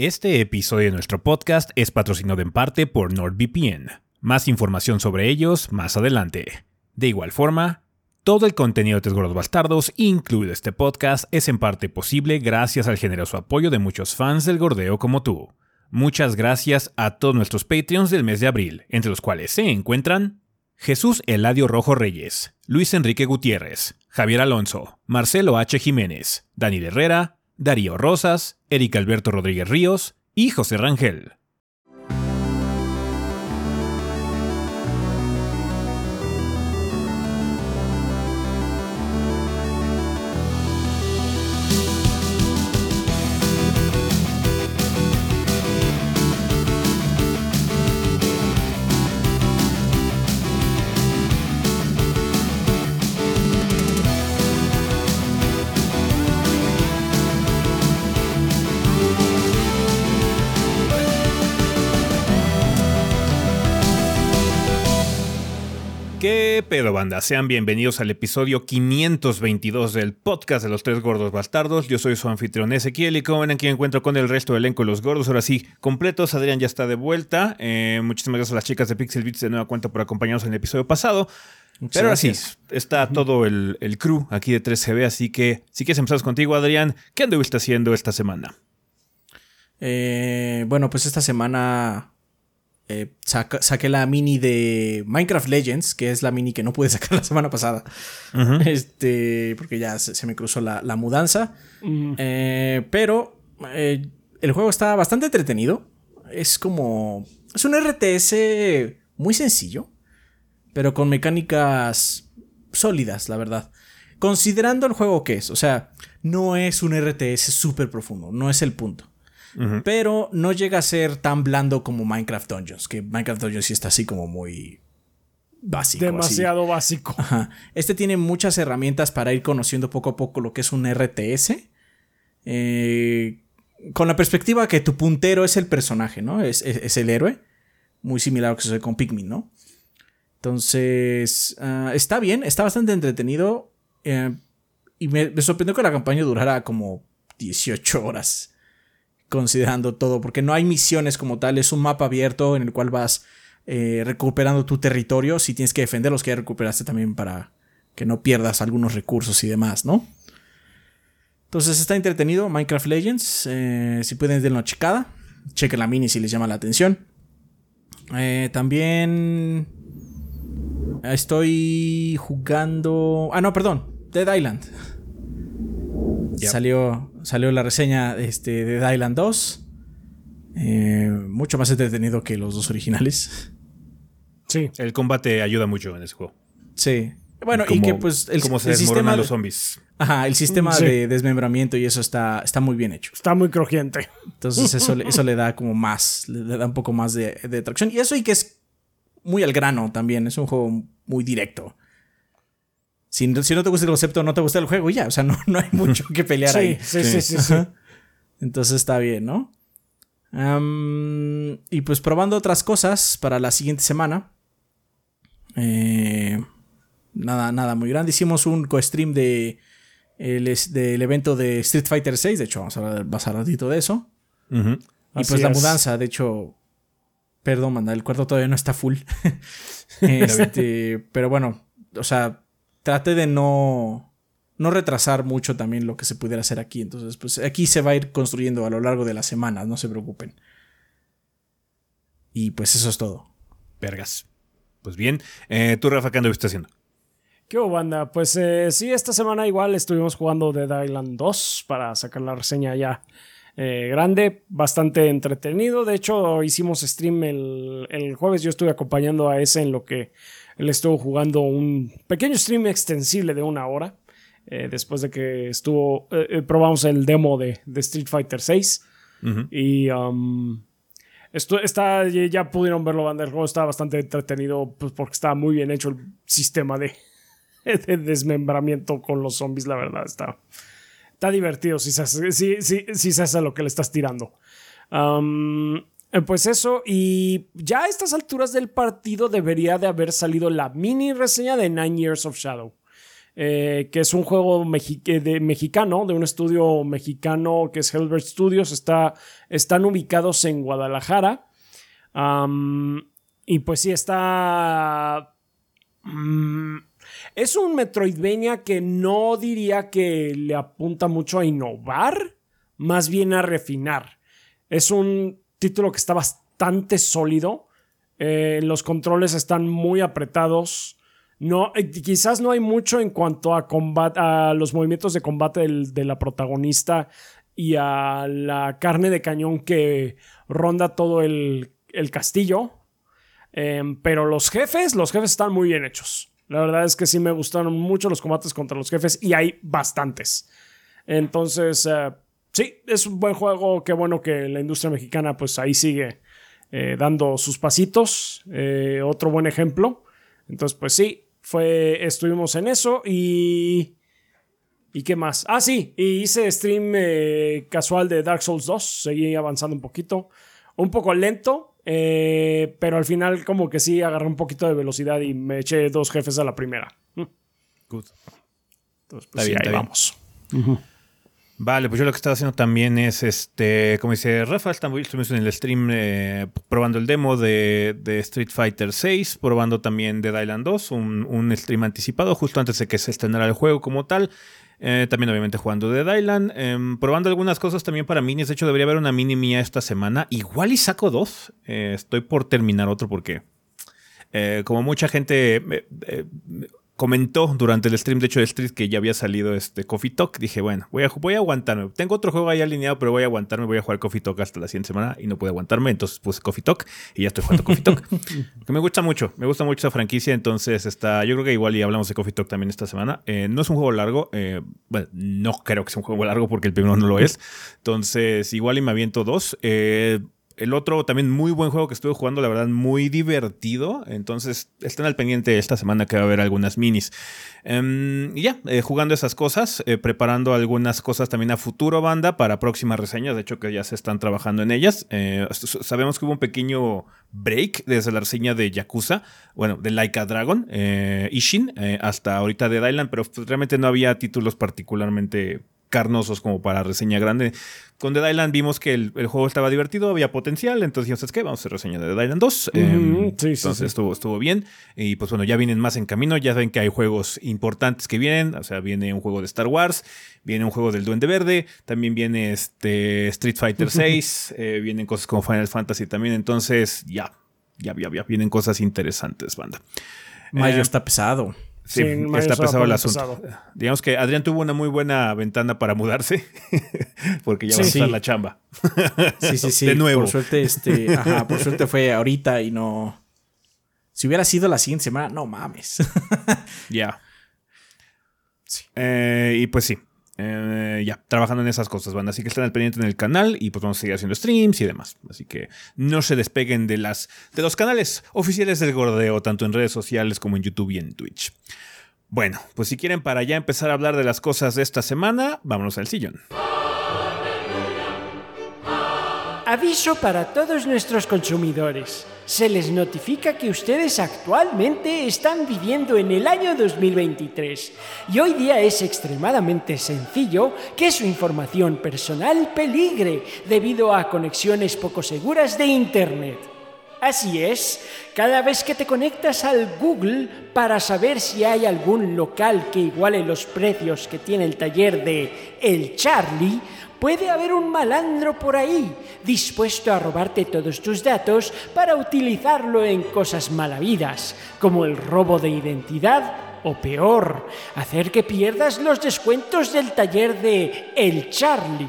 Este episodio de nuestro podcast es patrocinado en parte por NordVPN. Más información sobre ellos más adelante. De igual forma, todo el contenido de Tres Gordos Bastardos, incluido este podcast, es en parte posible gracias al generoso apoyo de muchos fans del gordeo como tú. Muchas gracias a todos nuestros Patreons del mes de abril, entre los cuales se encuentran Jesús Eladio Rojo Reyes, Luis Enrique Gutiérrez, Javier Alonso, Marcelo H. Jiménez, Daniel Herrera, Darío Rosas, Eric Alberto Rodríguez Ríos y José Rangel. Pedo, banda? Sean bienvenidos al episodio 522 del podcast de los tres gordos bastardos. Yo soy su anfitrión Ezequiel y como ven aquí encuentro con el resto del elenco de los gordos. Ahora sí, completos. Adrián ya está de vuelta. Eh, muchísimas gracias a las chicas de Pixel Beats de nueva cuenta por acompañarnos en el episodio pasado. Pero ahora sí, está todo el, el, crew aquí de 3CB, así que si quieres empezar contigo, Adrián, ¿qué anduviste haciendo esta semana? Eh, bueno, pues esta semana eh, saqué la mini de Minecraft Legends, que es la mini que no pude sacar la semana pasada. Este, porque ya se, me cruzó la, mudanza. Eh, pero eh, el juego está bastante entretenido. Es como. Es un RTS muy sencillo, pero con mecánicas sólidas, la verdad. Considerando el juego que es, o sea, no es un RTS súper profundo, no es el punto. Pero no llega a ser tan blando como Minecraft Dungeons, que Minecraft Dungeons sí está así como muy básico. Demasiado básico. Este tiene muchas herramientas para ir conociendo poco a poco lo que es un RTS. Eh, con la perspectiva que tu puntero es el personaje, ¿no? Es, el héroe. Muy similar a lo que sucede con Pikmin, ¿no? Entonces, ah, está bien, está bastante entretenido. Eh, y me, me sorprendió que la campaña durara como 18 horas considerando todo, porque no hay misiones como tal, es un mapa abierto en el cual vas eh, recuperando tu territorio, si tienes que defender los que ya recuperaste también para que no pierdas algunos recursos y demás, ¿no? Entonces está entretenido Minecraft Legends, eh, si pueden denle una checada, chequen la mini si les llama la atención. Eh, también estoy jugando... Ah, no, perdón, Dead Island. Salió, salió la reseña este, de Dylan 2. Eh, mucho más entretenido que los dos originales. Sí, el combate ayuda mucho en ese juego. Sí. Bueno, y que pues el, se sistema los zombies. Ajá, el sistema de desmembramiento y eso está, está muy bien hecho. Está muy crujiente. Entonces eso, eso le da como más, le da un poco más de, de atracción. Y eso y que es muy al grano también, es un juego muy directo. Si, no te gusta el concepto, no te gusta el juego, ya. O sea, no, no hay mucho que pelear ahí. Sí, sí, sí, sí. Entonces está bien, ¿no? y pues probando otras cosas para la siguiente semana. Eh, nada, nada muy grande. Hicimos un co-stream de, del evento de Street Fighter VI. De hecho, vamos a hablar más ratito de eso. Y pues la mudanza, de hecho. Perdón, manda, el cuarto todavía no está full. este, pero bueno, o sea, Trate de no, no retrasar mucho también lo que se pudiera hacer aquí. Entonces, pues aquí se va a ir construyendo a lo largo de las semanas, no se preocupen. Y pues eso es todo. Vergas. Pues bien, eh, tú, Rafa, ¿qué anduviste haciendo? ¿Qué hubo, banda? Pues eh, sí, esta semana igual estuvimos jugando Dead Island 2 para sacar la reseña ya eh, grande, bastante entretenido. De hecho, hicimos stream el, el, jueves. Yo estuve acompañando a ese en lo que él estuvo jugando un pequeño stream extensible de una hora. Eh, después de que estuvo. Eh, eh, probamos el demo de, Street Fighter VI. Y. Um, esto está, ya pudieron verlo, banda. El juego está bastante entretenido pues, porque está muy bien hecho el sistema de, desmembramiento con los zombies, la verdad. Está, está divertido si se, hace, si, si, hace lo que le estás tirando. Um, pues eso, y ya a estas alturas del partido debería de haber salido la mini reseña de Nine Years of Shadow. eh, que es un juego de mexicano, de un estudio mexicano que es Hellbird Studios. Está, están ubicados en Guadalajara. y pues sí, está... Mm, es un Metroidvania que no diría que le apunta mucho a innovar, más bien a refinar. Es un título que está bastante sólido. Eh, los controles están muy apretados. No, eh, quizás no hay mucho en cuanto a, a los movimientos de combate de la protagonista y a la carne de cañón que ronda todo el, castillo. Em, pero los jefes, los jefes están muy bien hechos. La verdad es que sí me gustaron mucho los combates contra los jefes y hay bastantes. Entonces, eh, sí, es un buen juego. Qué bueno que la industria mexicana pues ahí sigue eh, dando sus pasitos. otro buen ejemplo. Entonces, pues sí, fue, estuvimos en eso y... ¿Y qué más? Ah, sí, y hice stream eh, casual de Dark Souls 2, seguí avanzando un poquito, un poco lento, eh, pero al final como que sí agarré un poquito de velocidad y me eché dos jefes a la primera. Good. Entonces, pues ahí vamos. Vale, pues yo lo que estaba haciendo también es, este, como dice Rafa, estuvimos en el stream eh, probando el demo de, Street Fighter 6, probando también Dead Island 2, un, stream anticipado justo antes de que se estrenara el juego como tal. Eh, también obviamente jugando Dead Island, em, probando algunas cosas también para minis. De hecho, debería haber una mini mía esta semana. Igual y saco dos. Eh, estoy por terminar otro porque... como mucha gente comentó durante el stream de hecho de Street que ya había salido este Coffee Talk. Dije, bueno, voy a, voy a aguantarme. Tengo otro juego ahí alineado, pero voy a aguantarme. Voy a jugar Coffee Talk hasta la siguiente semana y no pude aguantarme. Entonces puse Coffee Talk y ya estoy jugando Coffee Talk. que me gusta mucho, me gusta mucho esa franquicia. Entonces está, yo creo que igual y hablamos de Coffee Talk también esta semana. Eh, no es un juego largo. Eh, bueno, no creo que sea un juego largo porque el primero no lo es. Entonces, igual y me aviento dos. Eh, el otro también muy buen juego que estuve jugando, la verdad, muy divertido. Entonces, estén al pendiente esta semana que va a haber algunas minis. Em, y ya, eh, jugando esas cosas, eh, preparando algunas cosas también a futuro, banda, para próximas reseñas. De hecho, que ya se están trabajando en ellas. Eh, sabemos que hubo un pequeño break desde la reseña de Yakuza, bueno, de Laika Dragon, Ishin, hasta ahorita de Dylan, pero pues, realmente no había títulos particularmente carnosos como para reseña grande. Con The Island vimos que el, juego estaba divertido, había potencial, entonces dijimos, ¿sabes qué? Vamos a hacer reseña de The Island 2. Em, entonces Estuvo, estuvo bien. Y pues bueno, ya vienen más en camino, ya ven que hay juegos importantes que vienen, o sea, viene un juego de Star Wars, viene un juego del Duende Verde, también viene este Street Fighter 6, eh, vienen cosas como Final Fantasy también, entonces ya, ya, ya, ya vienen cosas interesantes, banda. Mayo eh, está pesado. Sí, está pesado el asunto. Digamos que Adrián tuvo una muy buena ventana para mudarse, porque ya va a estar la chamba. Sí, sí, sí. De nuevo. Por suerte, este, ajá, por suerte fue ahorita y no. Si hubiera sido la siguiente semana, no mames. Ya. Eh, y pues sí, eh, ya, trabajando en esas cosas, van. Así que estén al pendiente en el canal y pues vamos a seguir haciendo streams y demás. Así que no se despeguen de, las, de los canales oficiales del Gordeo, tanto en redes sociales como en YouTube y en Twitch. Bueno, pues si quieren para ya empezar a hablar de las cosas de esta semana, vámonos al sillón. Aviso para todos nuestros consumidores. Se les notifica que ustedes actualmente están viviendo en el año 2023 y hoy día es extremadamente sencillo que su información personal peligre debido a conexiones poco seguras de Internet. Así es, cada vez que te conectas al Google para saber si hay algún local que iguale los precios que tiene el taller de El Charlie, Puede haber un malandro por ahí dispuesto a robarte todos tus datos para utilizarlo en cosas malavidas, como el robo de identidad o peor, hacer que pierdas los descuentos del taller de El Charlie.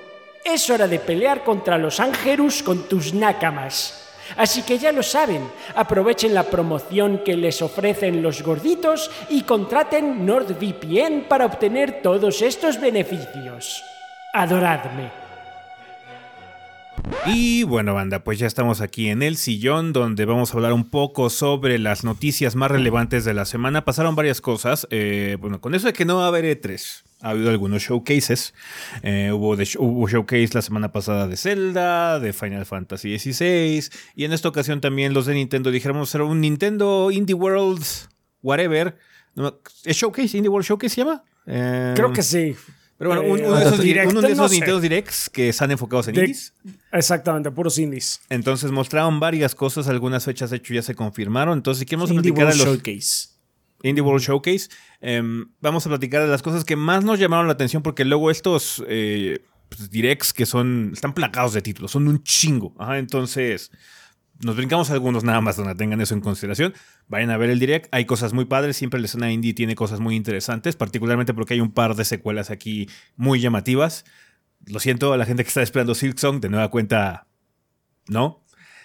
Es hora de pelear contra los ángelus con tus nácamas. Así que ya lo saben, aprovechen la promoción que les ofrecen los gorditos y contraten NordVPN para obtener todos estos beneficios. Adoradme. Y bueno, banda, pues ya estamos aquí en el sillón donde vamos a hablar un poco sobre las noticias más relevantes de la semana. Pasaron varias cosas. eh, bueno, con eso de que no va a haber E3, ha habido algunos showcases. Eh, hubo, de- hubo showcase la semana pasada de Zelda, de Final Fantasy XVI. Y en esta ocasión también los de Nintendo dijeron vamos a hacer un Nintendo Indie World, whatever. ¿Es showcase? ¿Indie World Showcase se llama? Eh, Creo que sí. Pero bueno, Eh, uno, de esos, Direct, uno de esos no sé. Nintendo Directs que están enfocados en De- indies. Exactamente, puros indies. Entonces mostraron varias cosas, algunas fechas de hecho ya se confirmaron. Entonces, si queremos Indie platicar los Showcase. Indie World Showcase, em, vamos a platicar de las cosas que más nos llamaron la atención, porque luego estos eh, pues, directs que son, están placados de títulos, son un chingo. Entonces, nos brincamos algunos nada más donde tengan eso en consideración. Vayan a ver el direct, hay cosas muy padres, siempre la escena indie tiene cosas muy interesantes, particularmente porque hay un par de secuelas aquí muy llamativas. Lo siento a la gente que está esperando Silksong, de nueva cuenta, no.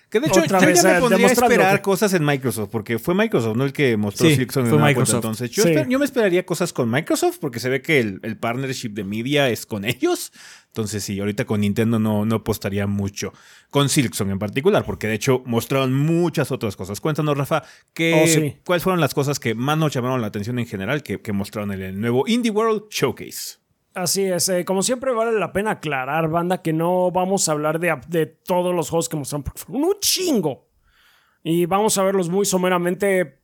Que de hecho, Otra yo vez, ya me pondría a esperar que- cosas en Microsoft, porque fue Microsoft, ¿no? El que mostró Sí, fue cuenta. Microsoft. Entonces, yo, Sí. esper- yo me esperaría cosas con Microsoft, porque se ve que el, el partnership de media es con ellos. Entonces, sí, ahorita con Nintendo no, no apostaría mucho. Con Silksong en particular, porque de hecho mostraron muchas otras cosas. Cuéntanos, Rafa, ¿qué, Oh, sí. ¿cuáles fueron las cosas que más nos llamaron la atención en general que, que mostraron en el nuevo Indie World Showcase? Así es, eh, como siempre vale la pena aclarar, banda, que no vamos a hablar de, de todos los juegos que mostraron, porque fueron un chingo. Y vamos a verlos muy someramente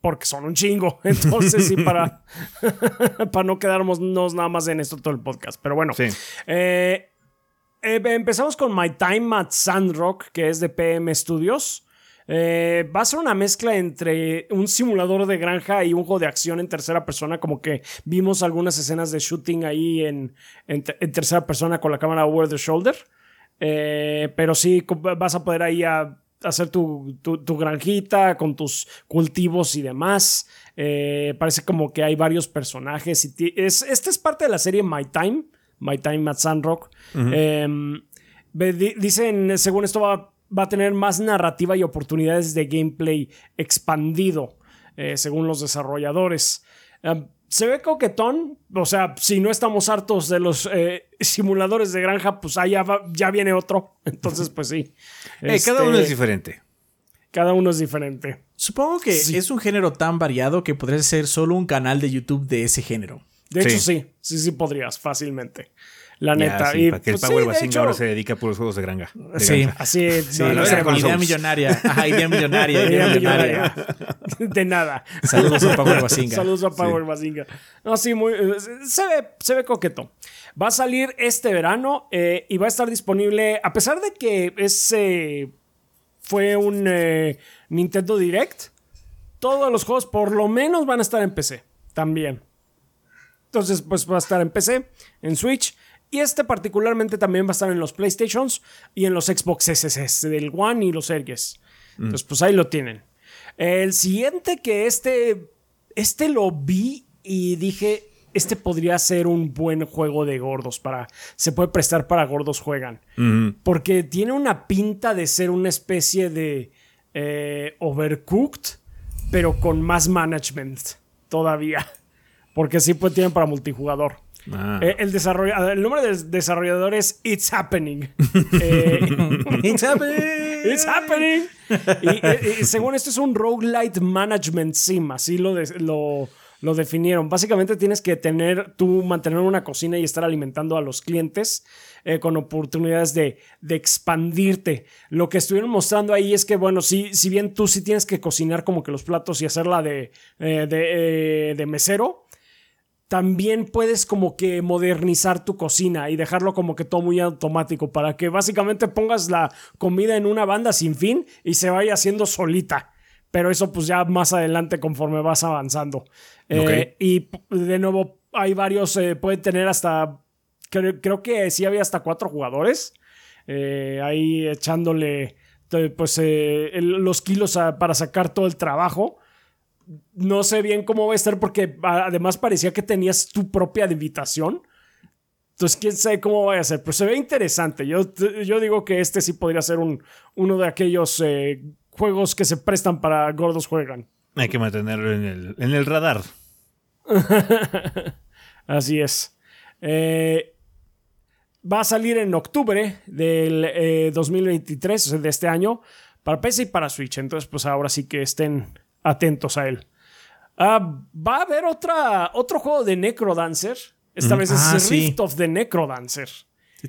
porque son un chingo. Entonces, sí, para, para no quedarnos nada más en esto todo el podcast. Pero bueno, Sí. eh, eh, empezamos con My Time at Sandrock, que es de PM Studios. Eh, va a ser una mezcla entre un simulador de granja y un juego de acción en tercera persona, como que vimos algunas escenas de shooting ahí en, en te- en tercera persona con la cámara over the shoulder. Eh, pero sí, vas a poder ahí a hacer tu, tu- tu granjita con tus cultivos y demás. Eh, parece como que hay varios personajes. Y es, esta es parte de la serie My Time, My Time at Sandrock. Em, dicen, según esto va, va a tener más narrativa y oportunidades de gameplay expandido, eh, según los desarrolladores. Em, se ve coquetón, o sea, si no estamos hartos de los eh, simuladores de granja, pues allá va- ya viene otro. Entonces, pues sí. Eh, cada uno Este, es diferente. Cada uno es diferente. Supongo que es un género tan variado que podría ser solo un canal de YouTube de ese género. De hecho, Sí. sí, sí, sí podrías, fácilmente. La Ya, neta. sí, y, para que el pues, Power sí, hecho, ahora se dedica a puros juegos de granja. de Sí. granja. Así, Sí, no, no con los idea millonaria. Ajá, idea millonaria. idea Idea millonaria. millonaria. De nada. Saludos a Power Basinga. Saludos a Power Basinga. No, sí, muy, eh, se, ve, se ve coqueto. Va a salir este verano eh, y va a estar disponible, a pesar de que ese fue un eh, Nintendo Direct, todos los juegos por lo menos van a estar en PC también. Entonces, pues va a estar en PC, en Switch. Y este particularmente también va a estar en los PlayStations y en los Xbox SS del One y los Series. Entonces, pues ahí lo tienen. El siguiente que este, este lo vi y dije, este podría ser un buen juego de gordos para, se puede prestar para gordos juegan. Porque tiene una pinta de ser una especie de eh, overcooked, pero con más management todavía. Porque sí pues tienen para multijugador. Ah. Eh, el, el nombre del desarrollador es It's Happening. Eh, It's happening. It's happening. Y, y- y según esto es un roguelite management sim, así lo, de- lo, lo definieron. Básicamente tienes que tener, tú mantener una cocina y estar alimentando a los clientes eh, con oportunidades de, de, expandirte. Lo que estuvieron mostrando ahí es que, bueno, si, si bien tú sí tienes que cocinar como que los platos y hacerla de, eh, de, eh, de mesero, también puedes como que modernizar tu cocina y dejarlo como que todo muy automático para que básicamente pongas la comida en una banda sin fin y se vaya haciendo solita. Pero eso pues ya más adelante conforme vas avanzando. Eh, y de nuevo hay varios, eh, pueden tener hasta, creo, que sí había hasta cuatro jugadores. Eh, ahí echándole pues los kilos para sacar todo el trabajo no sé bien cómo va a estar porque además parecía que tenías tu propia invitación. Entonces, quién sabe cómo va a ser, pero se ve interesante. Yo, yo digo que este sí podría ser un, uno de aquellos eh, juegos que se prestan para gordos juegan. Hay que mantenerlo en el, en el radar. Así es. Eh, va a salir en octubre del 2023, eh, de este año, para PC y para Switch. Entonces, pues ahora sí que estén atentos a él. Ah, va a haber otra, otro juego de Necrodancer. Esta vez es ah, Rift of the Necrodancer.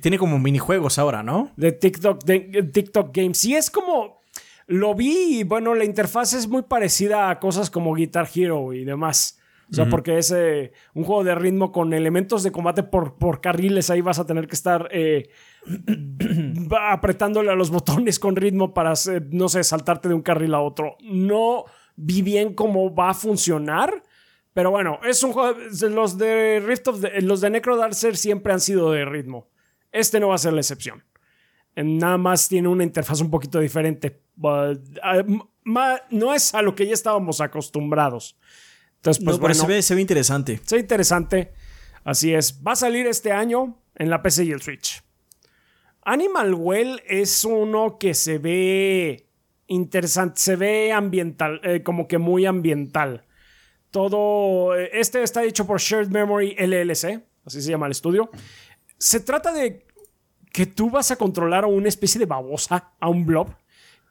Tiene como minijuegos ahora, ¿no? De TikTok, de, TikTok Games. Y es como. Lo vi y bueno, la interfaz es muy parecida a cosas como Guitar Hero y demás. O sea, porque es eh, un juego de ritmo con elementos de combate por, por carriles. Ahí vas a tener que estar eh, apretándole a los botones con ritmo para, no sé, saltarte de un carril a otro. No vi bien cómo va a funcionar. Pero bueno, es un juego. Los de Rift of the, los de Necrodancer siempre han sido de ritmo. Este no va a ser la excepción. Nada más tiene una interfaz un poquito diferente. no es a lo que ya estábamos acostumbrados. Entonces, pues bueno, se ve, se ve interesante. Se ve interesante. Así es. Va a salir este año en la PC y el Switch. Animal Well es uno que se ve interesante, se ve ambiental, eh, como que muy ambiental. Todo, eh, este está hecho por Shared Memory LLC, así se llama el estudio. Se trata de que tú vas a controlar a una especie de babosa, a un blob,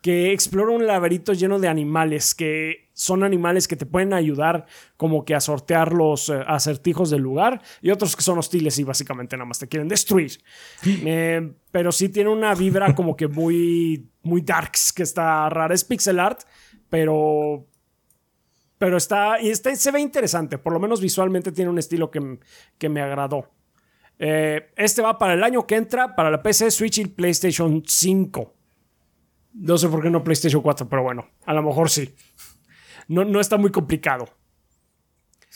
que explora un laberinto lleno de animales, que son animales que te pueden ayudar como que a sortear los eh, acertijos del lugar, y otros que son hostiles y básicamente nada más te quieren destruir. pero sí tiene una vibra como que muy muy darks, que está rara. Es pixel art, pero. Pero está. Y este se ve interesante. Por lo menos visualmente tiene un estilo que, que me agradó. Eh, este va para el año que entra para la PC, Switch y PlayStation 5. No sé por qué no PlayStation 4, pero bueno, a lo mejor sí. No, no está muy complicado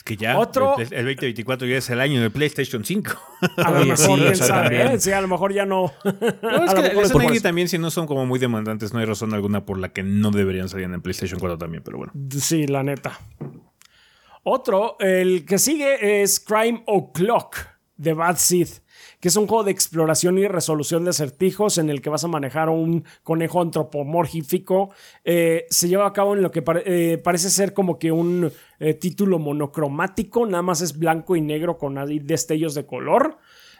que ya Otro, el, 2024 ya es el año de PlayStation 5. A lo mejor, quién sabe, ¿eh? Sí, a lo mejor ya no. es que también si no son como muy demandantes, no hay razón alguna por la que no deberían salir en PlayStation 4 también, pero bueno. Sí, la neta. Otro, el que sigue es Crime O'Clock de Bad Seed que es un juego de exploración y resolución de acertijos en el que vas a manejar un conejo antropomórfico. Eh, se lleva a cabo en lo que eh, parece ser como que un eh, título monocromático, nada más es blanco y negro con destellos de color.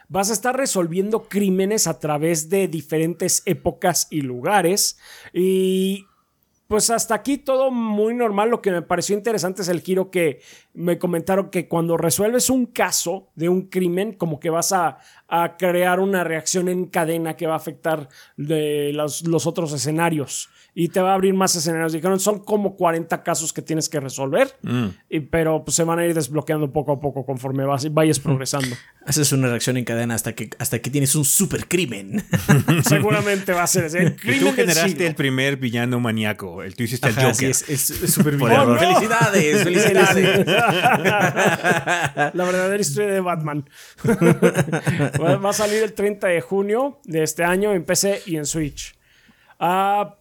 Vas a estar resolviendo crímenes a través de diferentes épocas y lugares. Y pues hasta aquí todo muy normal. Lo que me pareció interesante es el giro que me comentaron que cuando resuelves un caso de un crimen, como que vas a, crear una reacción en cadena que va a afectar de los, otros escenarios y te va a abrir más escenarios. Dijeron, son como 40 casos que tienes que resolver, mm. y, pero pues, se van a ir desbloqueando poco a poco conforme vas, vayas progresando. Haces una reacción en cadena hasta que, hasta que tienes un super crimen. Seguramente va a ser ese. y tú generaste el primer villano maníaco. El, tú hiciste el Joker. es, es, super villano. Felicidades, felicidades. La verdadera historia de Batman. Va a salir el 30 de junio de este año en PC y en Switch. Ah,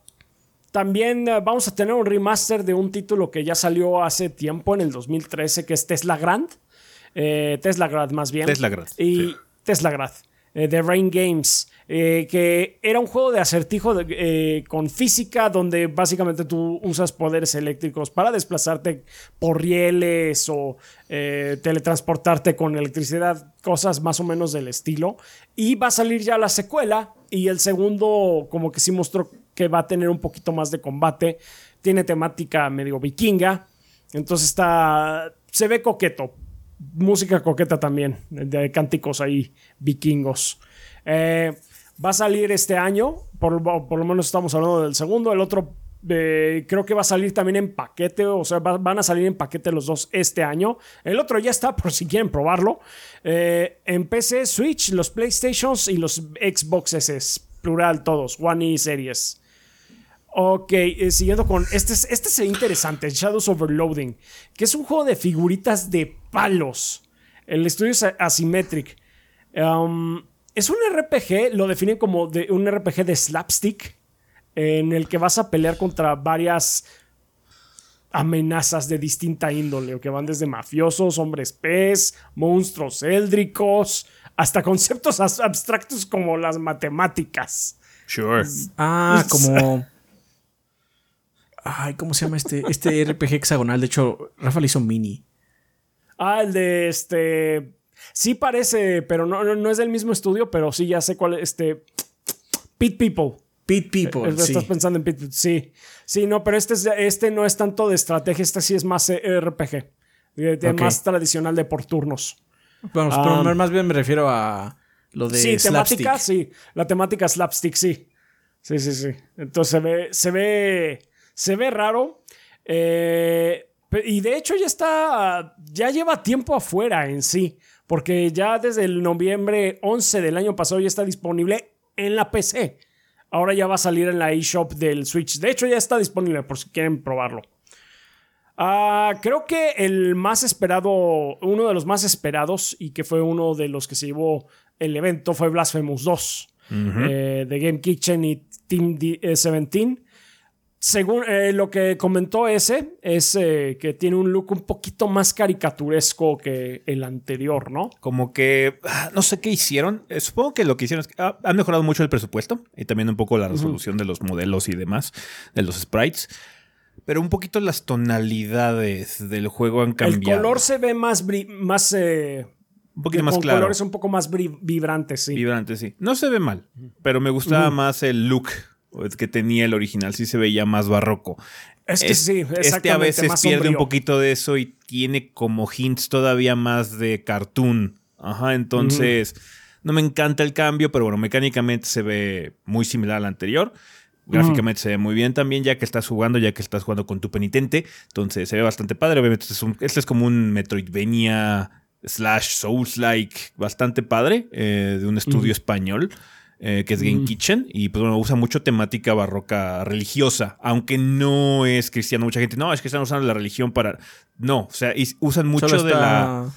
también eh, vamos a tener un remaster de un título que ya salió hace tiempo, en el 2013, que es Tesla Grand. Eh, Tesla Grad, más bien. Tesla Grad. Y Tesla Grad. Eh, de Rain Games, eh, que era un juego de acertijo eh, con física donde básicamente tú usas poderes eléctricos para desplazarte por rieles o teletransportarte con electricidad, cosas más o menos del estilo. Y va a salir ya la secuela y el segundo como que sí mostró que va a tener un poquito más de combate, tiene temática medio vikinga, entonces está se ve coqueto. Música coqueta también, de cánticos ahí vikingos. Eh, va a salir este año, por, por, lo menos estamos hablando del segundo. El otro eh, creo que va a salir también en paquete, o sea, van a salir en paquete los dos este año. El otro ya está, por si quieren probarlo. Eh, en PC, Switch, los PlayStations y los Xboxes, plural todos, One y Series. Ok, eh, siguiendo con. Este, este se ve interesante: Shadows Overloading. Que es un juego de figuritas de palos. El estudio es Asymmetric. Um, es un RPG, lo definen como de, un RPG de slapstick. En el que vas a pelear contra varias amenazas de distinta índole, que van desde mafiosos, hombres pez, monstruos éldricos, hasta conceptos abstractos como las matemáticas. Sure. Ah, como Ay, ¿cómo se llama este, este RPG hexagonal? De hecho, Rafa le hizo mini. Ah, el de este. Sí parece, pero no, no, es del mismo estudio, pero sí, ya sé cuál es. Este. Pit People. Pit People. Eh, estás pensando en Pit People. Sí. Sí, no, pero este, este no es tanto de estrategia, este sí es más eh, RPG. Más tradicional de por turnos. Bueno, pero ah. más bien me refiero a lo de. Sí, temática, sí. La temática slapstick, sí. Sí, sí, sí. Entonces se ve. Se ve se ve raro. Eh, y de hecho ya está, ya lleva tiempo afuera en sí, porque ya desde el noviembre 11 del año pasado ya está disponible en la PC. Ahora ya va a salir en la eShop del Switch. De hecho ya está disponible por si quieren probarlo. Ah, creo que el más esperado, uno de los más esperados y que fue uno de los que se llevó el evento fue Blasphemous 2 eh, de Game Kitchen y Team 17 según eh, lo que comentó ese, es eh, que tiene un look un poquito más caricaturesco que el anterior, ¿no? Como que ah, no sé qué hicieron. Eh, supongo que lo que hicieron es que ah, han mejorado mucho el presupuesto y también un poco la resolución de los modelos y demás, de los sprites. Pero un poquito las tonalidades del juego han cambiado. El color se ve más. más un poquito más claro. colores un poco más vibrantes, sí. Vibrantes, sí. No se ve mal, pero me gustaba más el look que tenía el original, sí se veía más barroco. Es que sí, Este a veces pierde un poquito de eso y tiene como hints todavía más de cartoon. Ajá, entonces no me encanta el cambio, pero bueno, mecánicamente se ve muy similar al anterior. Gráficamente se ve muy bien también, ya que estás jugando, ya que estás jugando con tu penitente. Entonces se ve bastante padre. Obviamente, este es, un, este es como un Metroidvania slash Souls-like bastante padre eh, de un estudio español. Eh, que es Game Kitchen, y pues bueno, usa mucho temática barroca religiosa, aunque no es cristiano. Mucha gente, no, es que están usando la religión para. No, o sea, usan mucho de la.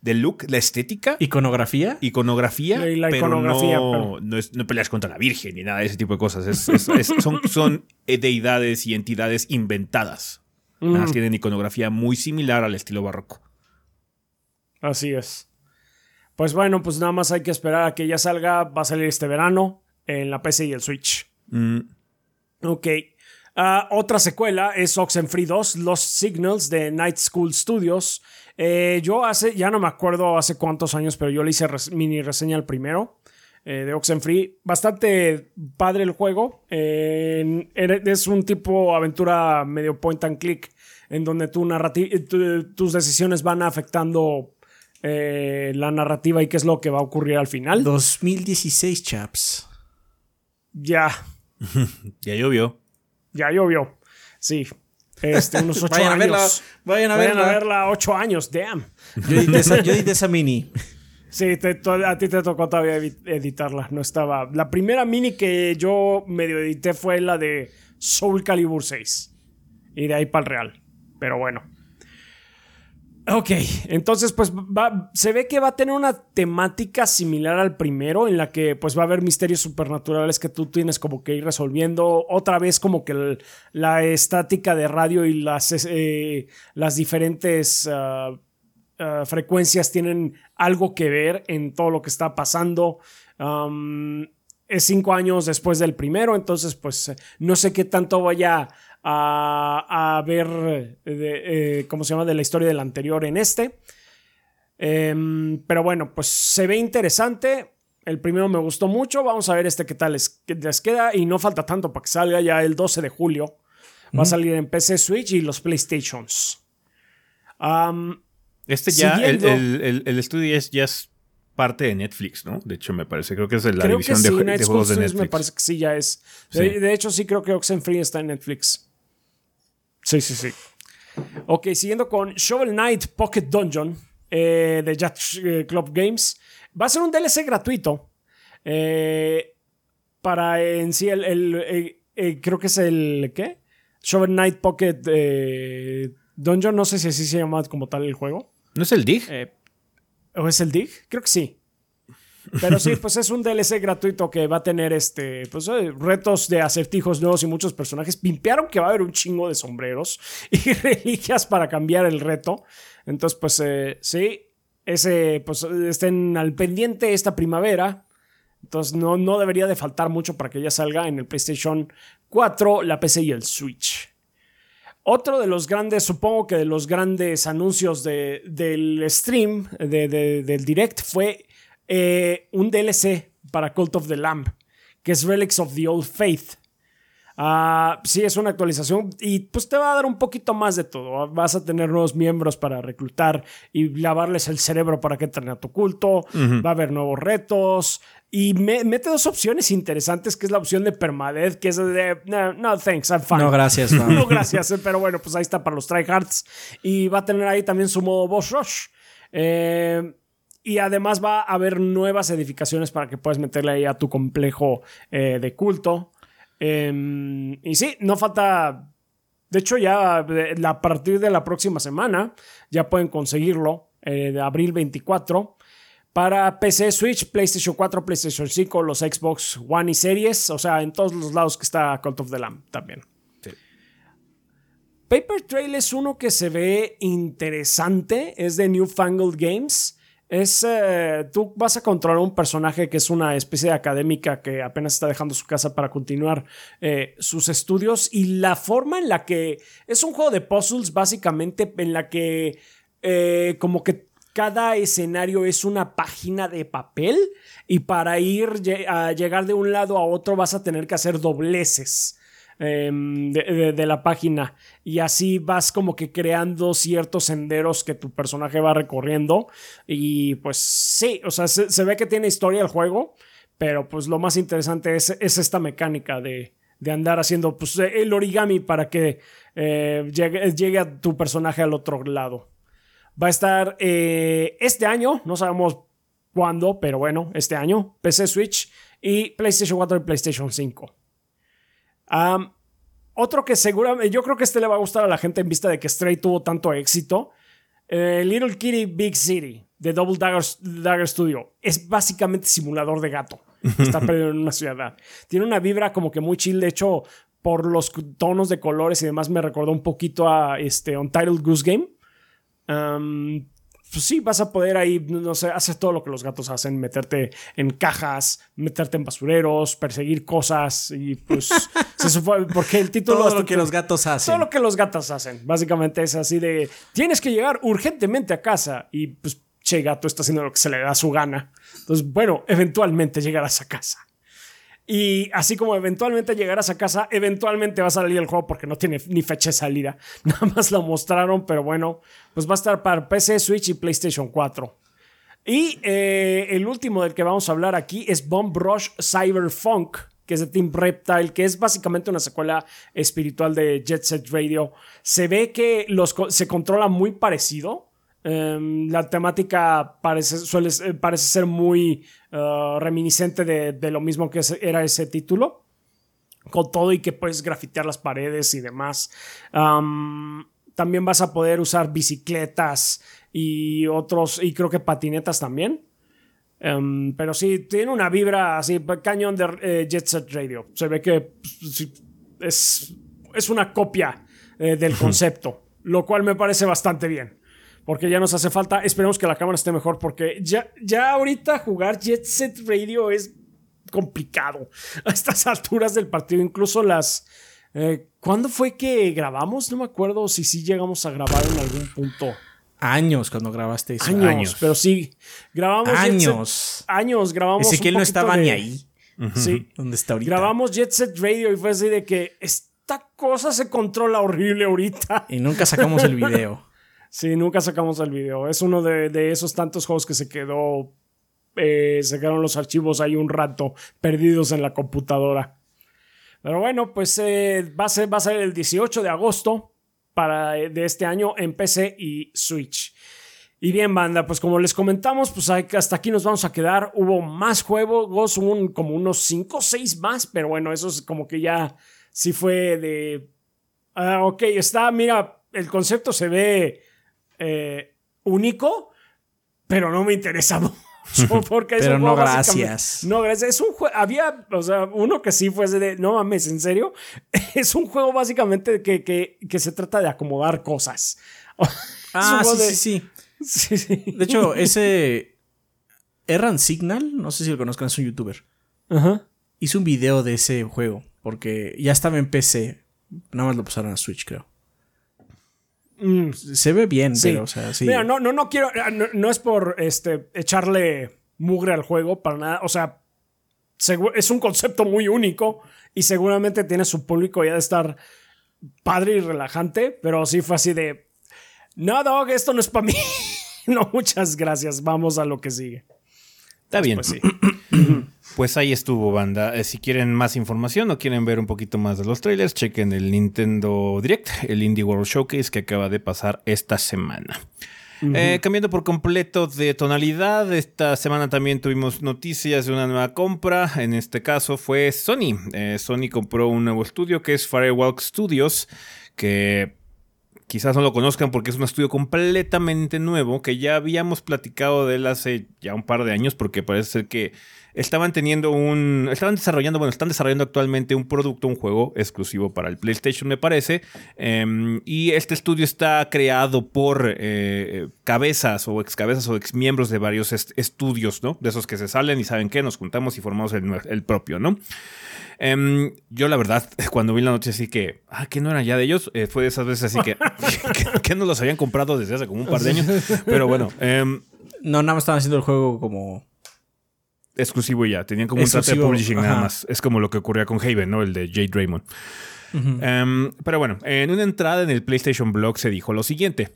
Del look, la estética. ¿Iconografía? Iconografía. pero no, No, peleas contra la Virgen ni nada de ese tipo de cosas. son, son deidades y entidades inventadas. tienen iconografía muy similar al estilo barroco. Así es. Pues bueno, pues nada más hay que esperar a que ya salga. Va a salir este verano en la PC y el Switch. Mm. Ok. Ah, otra secuela es Oxenfree 2, Lost Signals de Night School Studios. Eh, yo hace, ya no me acuerdo hace cuántos años, pero yo le hice mini reseña al primero eh, de Oxenfree. Bastante padre el juego. es un tipo aventura medio point and click, en donde tu tus decisiones van afectando eh, la narrativa y qué es lo que va a ocurrir al final. 2016, chaps. Ya. ya llovió. Ya llovió. Sí. Este, unos ocho vayan años. A verla, vayan a vayan a verla ocho años, damn. Yo edité esa, yo esa mini. Sí, a ti te tocó todavía editarla. No estaba. La primera mini que yo medio edité fue la de Soul Calibur 6. Y de ahí para el real. Pero bueno. Ok, entonces pues se ve que va a tener una temática similar al primero, en la que pues va a haber misterios supernaturales que tú tienes como que ir resolviendo. Otra vez como que la estática de radio y las, eh, las diferentes ah, ah, frecuencias tienen algo que ver en todo lo que está pasando. es cinco años después del primero, entonces pues no sé qué tanto vaya a, ver, eh, ¿cómo se llama?, de la historia del anterior en este. Em, pero bueno, pues se ve interesante. El primero me gustó mucho. Vamos a ver este qué tal les, queda. Y no falta tanto para que salga ya el 12 de julio. Va a salir en PC, Switch y los PlayStations. Este ya, el, Siguiendo- el- el- el estudio es, ya es parte de Netflix, ¿no? De hecho, me parece, creo que es de la división sí, de, de juegos de Netflix. me parece que sí ya es. De hecho, sí creo que Oxenfree está en Netflix. Sí, sí, sí. Ok, siguiendo con Shovel Knight Pocket Dungeon eh, de Yacht eh, Club Games. Va a ser un DLC gratuito. eh, para en sí el... el, creo que es el... ¿Qué? Shovel Knight Pocket eh, Dungeon. No sé si así se llama como tal el juego. ¿No es el Dig? Eh, ¿O es el Dig? Creo que sí. Pero sí, pues es un DLC gratuito que va a tener este, pues, eh, retos de acertijos nuevos y muchos personajes. Pimpearon que va a haber un chingo de sombreros y reliquias para cambiar el reto. Entonces, pues eh, sí, ese, pues estén al pendiente esta primavera. Entonces no, no debería de faltar mucho para que ya salga en el PlayStation 4, la PC y el Switch. Otro de los grandes, supongo que de los grandes anuncios de- del stream, de- de- del direct, fue eh, un DLC para Cult of the Lamb, que es Relics of the Old Faith. Ah, sí, es una actualización y pues te va a dar un poquito más de todo. Vas a tener nuevos miembros para reclutar y lavarles el cerebro para que entren a tu culto. Va a haber nuevos retos. Y me- mete dos opciones interesantes, que es la opción de permadeath, que es de, no, no, thanks, I'm fine. No, gracias. No. No, gracias, eh, pero bueno, pues ahí está para los tryhards. Y va a tener ahí también su modo boss rush. Eh, y además va a haber nuevas edificaciones para que puedas meterle ahí a tu complejo eh, de culto. Eh, y sí, no falta. De hecho, ya eh, a partir de la próxima semana ya pueden conseguirlo, eh, de abril 24, para PC, Switch, PlayStation 4, PlayStation 5, los Xbox One y Series, o sea, en todos los lados que está Cult of the Lamb también. Paper Trail es uno que se ve interesante, es de Newfangled Games. Es, eh, tú vas a controlar un personaje que es una especie de académica que apenas está dejando su casa para continuar eh, sus estudios y la forma en la que es un juego de puzzles básicamente en la que eh, como que cada escenario es una página de papel y para ir a llegar de un lado a otro vas a tener que hacer dobleces em, de, la página y así vas como que creando ciertos senderos que tu personaje va recorriendo y pues sí, o sea, se, ve que tiene historia el juego, pero pues lo más interesante es, es esta mecánica de, de andar haciendo pues, el origami para que eh, llegue, llegue a tu personaje al otro lado. Va a estar eh, este año, no sabemos cuándo, pero bueno, este año, PC, Switch y PlayStation 4 y PlayStation 5. Otro que seguramente, yo creo que este le va a gustar a la gente en vista de que Stray tuvo tanto éxito. eh, Little Kitty Big City de Double Dagger, Dagger Studio es básicamente simulador de gato. Está perdido en una ciudad. Tiene una vibra como que muy chill. De hecho, por los tonos de colores y demás, me recordó un poquito a este Untitled Goose Game. Um, pues sí, vas a poder ahí, no sé, hacer todo lo que los gatos hacen, meterte en cajas, meterte en basureros, perseguir cosas y pues se supone, porque el título... Todo lo que los gatos hacen. todo lo que los gatos hacen. Básicamente es así de, tienes que llegar urgentemente a casa y pues, che, gato está haciendo lo que se le da su gana. Entonces, bueno, eventualmente llegarás a casa. Y así como eventualmente llegarás a casa, eventualmente va a salir el juego porque no tiene ni fecha de salida. Nada más lo mostraron, pero bueno, pues va a estar para PC, Switch y PlayStation 4. Y eh, el último del que vamos a hablar aquí es Bomb Rush Cyberfunk, que es de Team Reptile, que es básicamente una secuela espiritual de Jet Set Radio. Se ve que los, se controla muy parecido. Em, la temática parece, suele, eh, parece ser muy uh, reminiscente de, de lo mismo que era ese título. Con todo y que puedes grafitear las paredes y demás. Am, también vas a poder usar bicicletas y otros, y creo que patinetas también. Em, pero sí, tiene una vibra así, cañón de eh, Jet Set Radio. Se ve que pues, es, es una copia eh, del concepto, lo cual me parece bastante bien. Porque ya nos hace falta, esperemos que la cámara esté mejor, porque ya, ya ahorita jugar Jet Set Radio es complicado a estas alturas del partido. Incluso las... eh, ¿Cuándo fue que grabamos? No me acuerdo si sí llegamos a grabar en algún punto. Años cuando grabaste eso. Años, Años. pero sí. Grabamos Jet Set- Años. años, grabamos. Ezequiel no estaba de- ni ahí. Sí. Donde está ahorita. Grabamos Jet Set Radio y fue así de que esta cosa se controla horrible ahorita. Y nunca sacamos el video. Sí, nunca sacamos el video. Es uno de, de esos tantos juegos que se quedó. Eh, se quedaron los archivos ahí un rato perdidos en la computadora. Pero bueno, pues eh, va, a ser, va a el 18 de agosto para, eh, de este año en PC y Switch. Y bien, banda, pues como les comentamos, pues hasta aquí nos vamos a quedar. Hubo más juegos, hubo como unos 5 o 6 más, pero bueno, eso es como que ya sí fue de... Ah, ok, está, mira, el concepto se ve eh, único, pero no me interesa Porque pero no gracias. No gracias. Es un juego. Había, o sea, uno que sí fuese de. No mames, en serio. Es un juego básicamente que, que, que se trata de acomodar cosas. Ah, sí, sí, sí. De hecho, ese. Erran Signal, no sé si lo conozcan, es un youtuber. Ajá. Hizo un video de ese juego. Porque ya estaba en PC. Nada más lo pasaron a Switch, creo. Mm. Se ve bien, pero, o sea, sí. Mira, no, no, no quiero. Ah, no, es por este, echarle mugre al juego para nada. O sea, es un concepto muy único y seguramente tiene su público ya de estar padre y relajante, pero sí fue así de. No, Dog, esto no es para mí. no, muchas gracias. Vamos a lo que sigue. Está bien. Pues, pues ahí estuvo, banda. Eh, si quieren más información o quieren ver un poquito más de los trailers, chequen el Nintendo Direct, el Indie World Showcase que acaba de pasar esta semana. Eh, cambiando por completo de tonalidad, esta semana también tuvimos noticias de una nueva compra. En este caso fue Sony. Eh, Sony compró un nuevo estudio que es Firewalk Studios, que quizás no lo conozcan porque es un estudio completamente nuevo que ya habíamos platicado de él hace ya un par de años porque parece ser que estaban teniendo un estaban desarrollando bueno están desarrollando actualmente un producto un juego exclusivo para el PlayStation me parece em, y este estudio está creado por eh, cabezas o ex cabezas o ex miembros de varios estudios no de esos que se salen y saben qué nos juntamos y formamos el, el propio no Em, yo, la verdad, cuando vi la noche así que, ah, que no era ya de ellos, eh, fue de esas veces así que, que, no los habían comprado desde hace como un par de años. Pero bueno. Em, no, nada más estaban haciendo el juego como. Exclusivo ya. Tenían como un trato de publishing nada más. Es como lo que ocurría con Haven, ¿no? El de Jade Raymond. Em, pero bueno, en una entrada en el PlayStation Blog se dijo lo siguiente.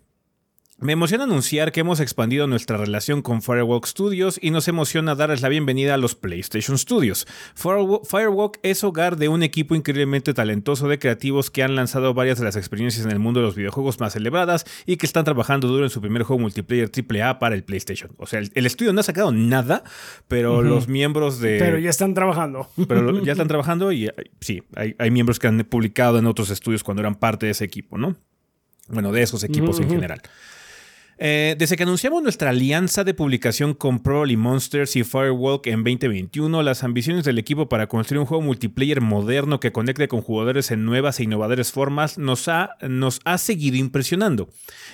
Me emociona anunciar que hemos expandido nuestra relación con Firewalk Studios y nos emociona darles la bienvenida a los PlayStation Studios. Firewalk es hogar de un equipo increíblemente talentoso de creativos que han lanzado varias de las experiencias en el mundo de los videojuegos más celebradas y que están trabajando duro en su primer juego multiplayer AAA para el PlayStation. O sea, el, estudio no ha sacado nada, pero los miembros de... Pero ya están trabajando. Pero ya están trabajando y sí, hay, miembros que han publicado en otros estudios cuando eran parte de ese equipo, ¿no? Bueno, de esos equipos en general. Eh, desde que anunciamos nuestra alianza de publicación con Probably Monsters y Firewalk en 2021, las ambiciones del equipo para construir un juego multiplayer moderno que conecte con jugadores en nuevas e innovadoras formas nos ha, seguido impresionando.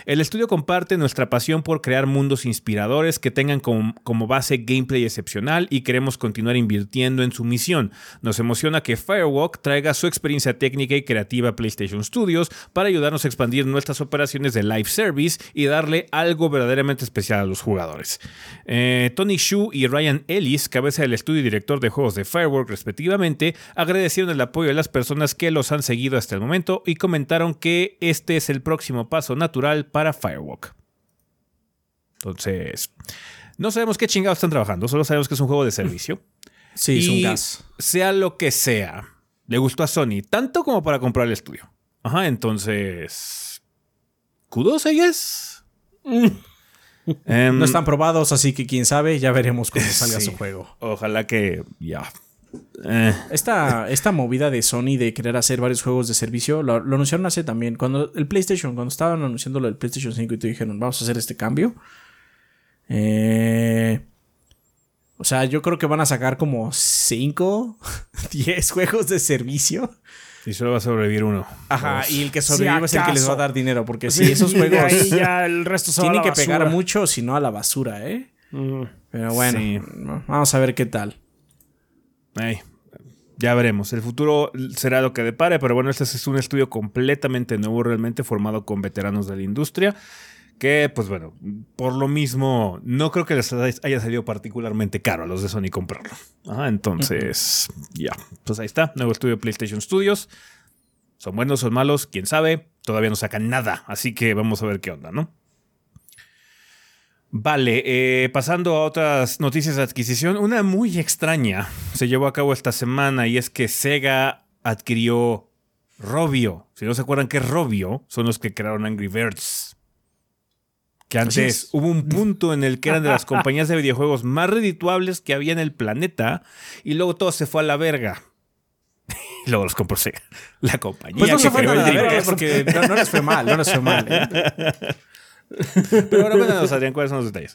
El estudio comparte nuestra pasión por crear mundos inspiradores que tengan como, como base gameplay excepcional y queremos continuar invirtiendo en su misión. Nos emociona que Firewalk traiga su experiencia técnica y creativa a PlayStation Studios para ayudarnos a expandir nuestras operaciones de live service y darle algo verdaderamente especial a los jugadores. Eh, Tony Shu y Ryan Ellis, cabeza del estudio y director de juegos de Firework respectivamente, agradecieron el apoyo de las personas que los han seguido hasta el momento y comentaron que este es el próximo paso natural para Firewalk. Entonces, no sabemos qué chingados están trabajando, solo sabemos que es un juego de servicio. Sí, es un gas. Sea lo que sea, le gustó a Sony, tanto como para comprar el estudio. Ajá, entonces. ¿Kudos, I Em, no están probados, así que quién sabe, ya veremos cómo salga su juego. Ojalá que ya. Eh. Esta, esta movida de Sony de querer hacer varios juegos de servicio, lo, anunciaron hace también. Cuando el PlayStation, cuando estaban anunciando lo del PlayStation 5 y te dijeron, vamos a hacer este cambio. Eh, o sea, yo creo que van a sacar como 5, 10 juegos de servicio. Y solo va a sobrevivir uno. Ajá, y el que sobrevive es el que les va a dar dinero. Porque si esos juegos. ya el resto se Tienen que pegar mucho, si no a la basura, ¿eh? Pero bueno, vamos a ver qué tal. ya veremos. El futuro será lo que depare, pero bueno, este es un estudio completamente nuevo, realmente formado con veteranos de la industria que pues bueno, por lo mismo, no creo que les haya salido particularmente caro a los de Sony comprarlo. entonces, ya, pues ahí está, nuevo estudio de PlayStation Studios. Son buenos, son malos, quién sabe, todavía no sacan nada, así que vamos a ver qué onda, ¿no? Vale, eh, pasando a otras noticias de adquisición, una muy extraña se llevó a cabo esta semana y es que Sega adquirió Robio. Si no se acuerdan qué es Robio, son los que crearon Angry Birds. Que antes hubo un punto en el que eran de las compañías de videojuegos más redituables que había en el planeta y luego todo se fue a la verga. Y luego los compró Sega, la compañía. Pues no que se fue creó el. Dreamcast. porque no, no les fue mal, no les fue mal. ¿eh? Pero ahora cuéntanos, Adrián, ¿cuáles son los detalles?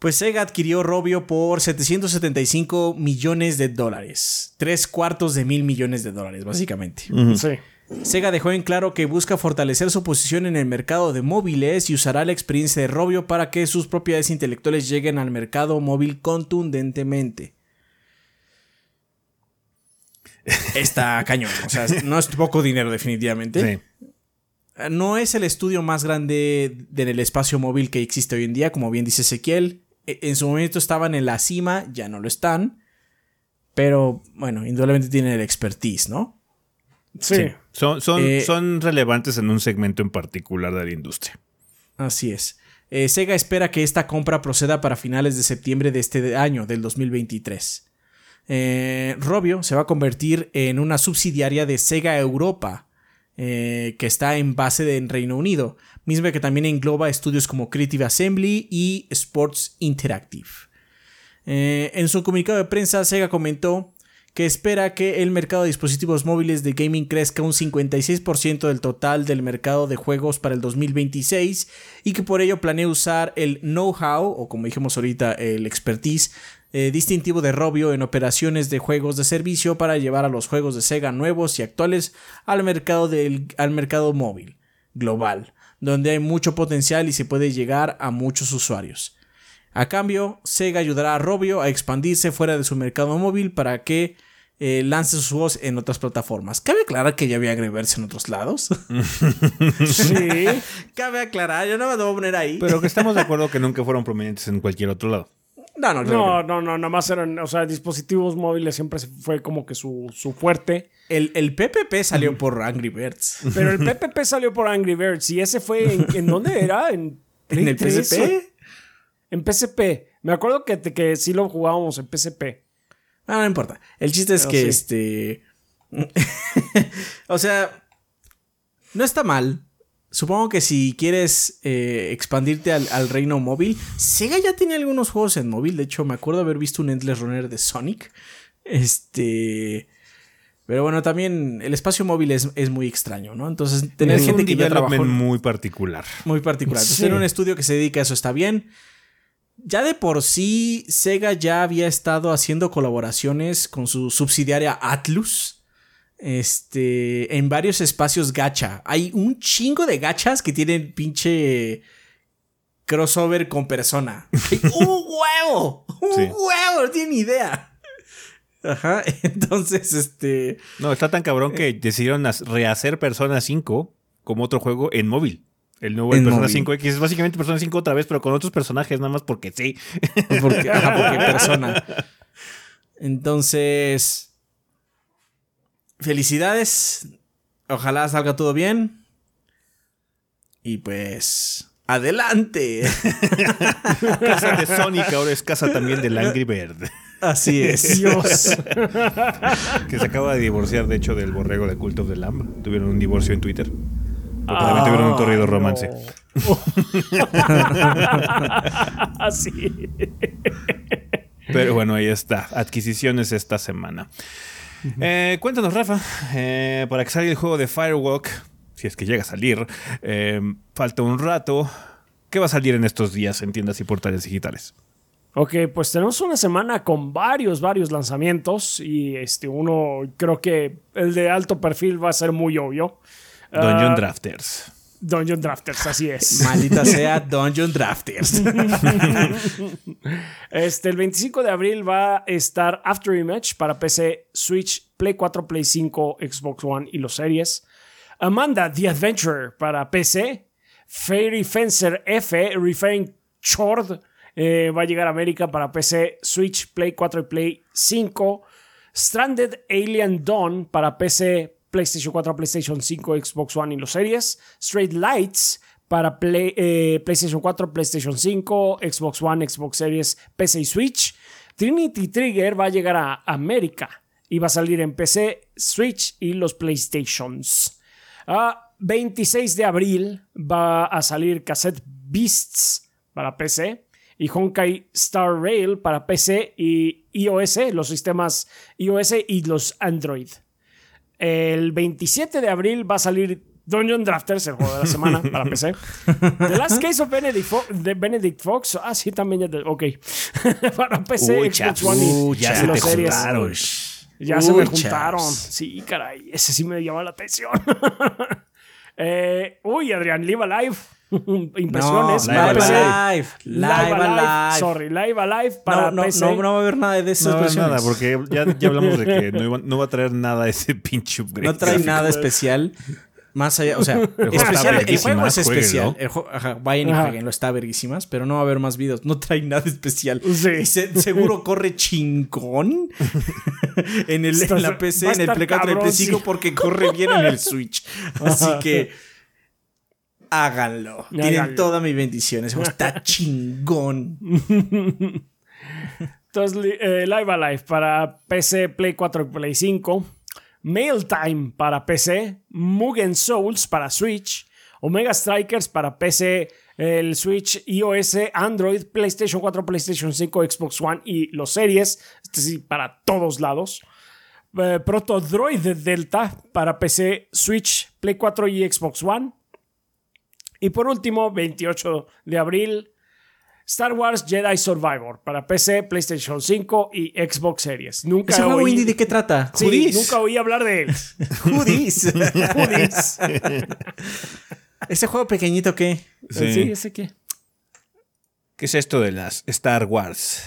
Pues Sega adquirió Robio por 775 millones de dólares. Tres cuartos de mil millones de dólares, básicamente. Sí. Sega dejó en claro que busca fortalecer su posición en el mercado de móviles y usará la experiencia de Robio para que sus propiedades intelectuales lleguen al mercado móvil contundentemente. Está cañón, o sea, no es poco dinero definitivamente. Sí. No es el estudio más grande del espacio móvil que existe hoy en día, como bien dice Ezequiel. E- En su momento estaban en la cima, ya no lo están. Pero bueno, indudablemente tienen el expertise, ¿no? Sí. Sí. Son, son, Eh, son relevantes en un segmento en particular de la industria. Así es. Eh, Sega espera que esta compra proceda para finales de septiembre de este año, del 2023. Eh, Robio se va a convertir en una subsidiaria de Sega Europa, eh, que está en base de- en Reino Unido, misma que también engloba estudios como Creative Assembly y Sports Interactive. En su comunicado de prensa, Sega comentó que espera que el mercado de dispositivos móviles de gaming crezca un 56% del total del mercado de juegos para el 2026 y que por ello planea usar el know-how, o como dijimos ahorita, el expertise eh, distintivo de Robio en operaciones de juegos de servicio para llevar a los juegos de Sega nuevos y actuales al mercado, del, al mercado móvil global, donde hay mucho potencial y se puede llegar a muchos usuarios. A cambio, Sega ayudará a Robio a expandirse fuera de su mercado móvil para que eh, lance sus juegos en otras plataformas. Cabe aclarar que ya había Angry Birds en otros lados. Sí. Cabe aclarar, yo no me debo poner ahí. Pero que estamos de acuerdo que nunca fueron prominentes en cualquier otro lado. no, no, claro No, no. nada más eran, o sea, dispositivos móviles siempre fue como que su, su fuerte. El, el PPP salió por Angry Birds. Pero el PPP salió por Angry Birds y ese fue, ¿en, ¿en dónde era? ¿En, ¿En el 3? PSP? En PSP. Me acuerdo que, que sí lo jugábamos en PSP. Ah, no importa. El chiste es Pero que sí. este. o sea, no está mal. Supongo que si quieres eh, expandirte al, al reino móvil, Sega ya tiene algunos juegos en móvil. De hecho, me acuerdo haber visto un Endless Runner de Sonic. Este. Pero bueno, también el espacio móvil es, es muy extraño, ¿no? Entonces, tener es gente un que ya trabajó. muy particular. Muy particular. Entonces, Sí. tener un estudio que se dedica a eso está bien. Ya de por sí, Sega ya había estado haciendo colaboraciones con su subsidiaria Atlus. Este. En varios espacios gacha. Hay un chingo de gachas que tienen pinche. crossover con persona. ¡Un huevo! ¡Un Sí. huevo! No tienen idea. Ajá. Entonces, este. No, está tan cabrón que decidieron rehacer Persona 5 como otro juego en móvil. El nuevo En Persona móvil. 5X es básicamente Persona 5 otra vez, pero con otros personajes, nada más porque sí. Porque, ajá, porque persona. Entonces. Felicidades. Ojalá salga todo bien. Y pues. ¡Adelante! Casa de Sonic ahora es casa también del Angry Bird. Así es. Dios. Que se acaba de divorciar, de hecho, del borrego de Cult of the Lamb. Tuvieron un divorcio en Twitter. Porque también tuvieron un corrido romance. Así. Pero bueno, ahí está. Adquisiciones esta semana. Eh, cuéntanos, Rafa, eh, para que salga el juego de Firewalk, si es que llega a salir, eh, falta un rato. ¿Qué va a salir en estos días en tiendas y portales digitales? Ok, pues tenemos una semana con varios, varios lanzamientos y este uno creo que el de alto perfil va a ser muy obvio. Dungeon Ah, Drafters. Dungeon Drafters, así es. Maldita sea Dungeon Drafters. Este, el 25 de abril va a estar Afterimage para PC, Switch, Play 4, Play 5, Xbox One y los series. Amanda The Adventurer para PC. Fairy Fencer F, Referring Chord, eh, va a llegar a América para PC, Switch, Play 4 y Play 5. Stranded Alien Dawn para PC, PlayStation 4, PlayStation 5, Xbox One y los series. Straight Lights para eh, PlayStation 4, PlayStation 5, Xbox One, Xbox Series, PC y Switch. Trinity Trigger va a llegar a América y va a salir en PC, Switch y los PlayStations. A 26 de abril va a salir Cassette Beasts para PC y Honkai Star Rail para PC y iOS, los sistemas iOS y los Android. El 27 de abril va a salir Dungeon Drafters, el juego de la semana para PC. The Last Case of Benedict, Fo- de Benedict Fox. Ah, sí, también ya. de- Ok. para PC, Uy, Xbox One y, ya se te series. juntaron. Ya se me juntaron. chaps. Sí, caray. Ese sí me llama la atención. Eh, uy, Adrián, Live Alive. Impresiones. No, Live para PC. Alive. Live Alive. Sorry, Live Alive para No, no, PC. no, no va a haber nada de esas No, versiones. nada, porque ya, ya hablamos de que no, iba- no va a traer nada ese pinche upgrade. No trae nada especial. Más allá, o sea, está especial, el verguísimas, juego es especial. jueguenlo. El juego, ajá, vayan y Ajá. jueguenlo, está verguísimas, pero no va a haber más videos. No trae nada especial. Sí. Se- seguro corre chingón en, el, Está- en la PC, a en el Play 4 y el Play 5 sí. porque corre bien en el Switch. Así Ajá. que háganlo. Tienen Háganlo. toda mi bendición. Juego está chingón. Entonces, eh, Live Alive para PC, Play 4 y Play 5. Mail Time para PC. Mugen Souls para Switch. Omega Strikers para PC, el Switch, iOS, Android, PlayStation 4, PlayStation 5, Xbox One y los series. Este sí, para todos lados. Eh, Proto Droid Delta para PC, Switch, Play 4 y Xbox One. Y por último, 28 de abril, Star Wars Jedi Survivor para PC, PlayStation 5 y Xbox Series. Nunca ¿Ese juego oí, indie de qué trata? Sí, Hoodies. nunca oí hablar de él. Hoodies. Hoodies. ¿Ese juego pequeñito qué? Sí. Sí, ese qué. ¿Qué es esto de las Star Wars?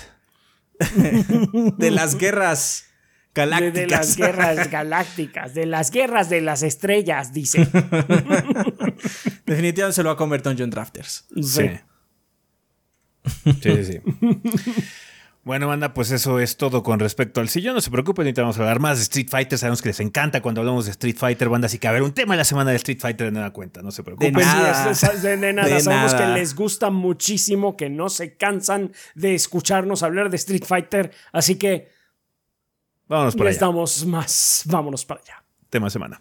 De las guerras galácticas. de las guerras galácticas, de las guerras de las estrellas, dice. Definitivamente se lo va a comer Dungeon Drafters. Sí. Sí, sí, sí. Bueno, banda, pues eso es todo con respecto al sillón. No se preocupen, ahorita vamos a hablar más de Street Fighter. Sabemos que les encanta cuando hablamos de Street Fighter, banda. Así que a ver, un tema de la semana de Street Fighter de nueva cuenta. No se preocupen. De nada. Pues sí, es- es- de, de nada. De Sabemos nada. que les gusta muchísimo, que no se cansan de escucharnos hablar de Street Fighter. Así que Vámonos para les allá. damos más. Vámonos para allá. Tema de semana.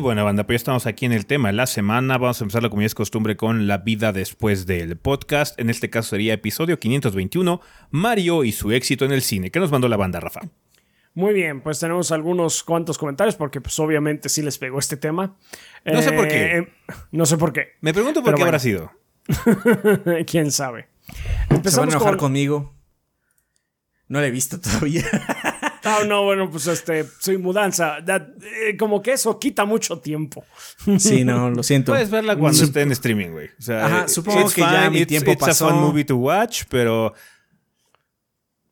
Bueno, banda, pues ya estamos aquí en el tema de la semana. Vamos a empezar, como ya es costumbre, con la vida después del podcast. En este caso sería episodio 521, Mario y su éxito en el cine. ¿Qué nos mandó la banda, Rafa? Muy bien, pues tenemos algunos cuantos comentarios porque pues obviamente sí les pegó este tema. No sé por qué. Eh, no sé por qué. Me pregunto por Pero qué bueno. habrá sido. ¿Quién sabe? Se van a Empezamos enojar con... conmigo. No la he visto todavía. Ah, no, bueno, pues este, soy mudanza. Da- eh, como que eso quita mucho tiempo. sí, no, lo siento. Puedes verla cuando esté en streaming, güey. O sea, Ajá, eh, supongo que ya mi it's- tiempo it's pasó. a fun movie to watch, pero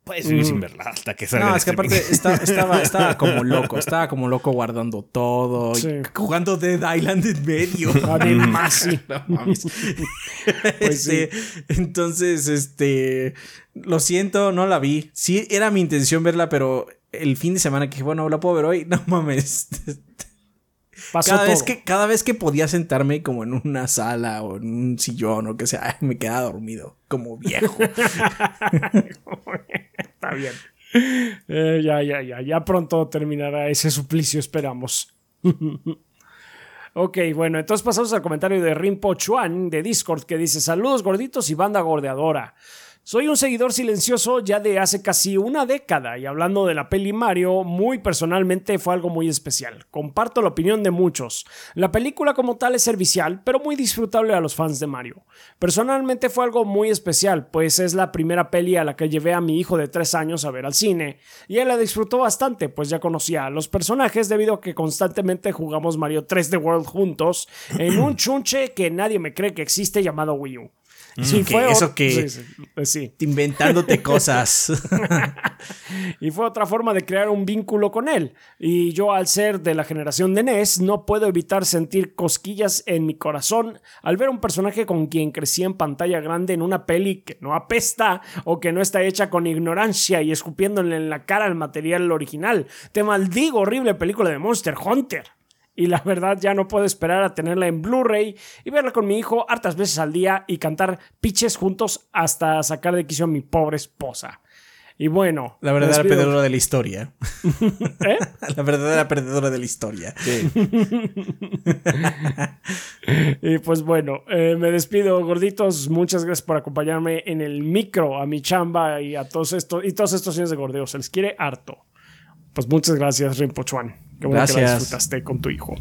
puedes vivir sin verla hasta que salga No, es que streaming. aparte está- estaba, estaba como loco. Estaba como loco guardando todo. y Sí. jugando Dead Island en medio. Además, sí. No mames. Pues Este, Entonces, este. Lo siento, no la vi. Sí, era mi intención verla, pero el fin de semana que dije, bueno, la puedo ver hoy. No mames. Pasó Cada todo. vez, que, cada vez que podía sentarme como en una sala o en un sillón o que sea, me quedaba dormido, como viejo. Está bien. Eh, ya, ya, ya. Ya pronto terminará ese suplicio, esperamos. ok, bueno, entonces pasamos al comentario de Rimpo Chuan de Discord que dice: Saludos gorditos y banda gordeadora. Soy un seguidor silencioso ya de hace casi una década y hablando de la peli Mario, muy personalmente fue algo muy especial. Comparto la opinión de muchos. La película como tal es servicial, pero muy disfrutable a los fans de Mario. Personalmente fue algo muy especial, pues es la primera peli a la que llevé a mi hijo de 3 años a ver al cine, y él la disfrutó bastante, pues ya conocía a los personajes debido a que constantemente jugamos Mario 3 The World juntos en un chunche que nadie me cree que existe llamado Wii U. Sí, Que fue eso que- sí, sí, sí. Inventándote cosas. Y fue otra forma de crear un vínculo con él. Y yo, al ser de la generación de NES, no puedo evitar sentir cosquillas en mi corazón al ver un personaje con quien crecí en pantalla grande en una peli que no apesta o que no está hecha con ignorancia y escupiéndole en la cara al material original. Te maldigo, horrible película de Monster Hunter. Y la verdad ya no puedo esperar a tenerla en Blu-ray y verla con mi hijo hartas veces al día y cantar pitches juntos hasta sacar de quicio a mi pobre esposa. Y bueno, La verdadera perdedora de la historia. ¿Eh? La verdadera perdedora de la historia. Y pues bueno, eh, me despido, gorditos. Muchas gracias por acompañarme en el micro, a mi chamba y a todos estos y todos estos años de gordeo. Se les quiere harto. Pues muchas gracias, Rinpochuan. Qué bueno que la Gracias. disfrutaste con tu hijo.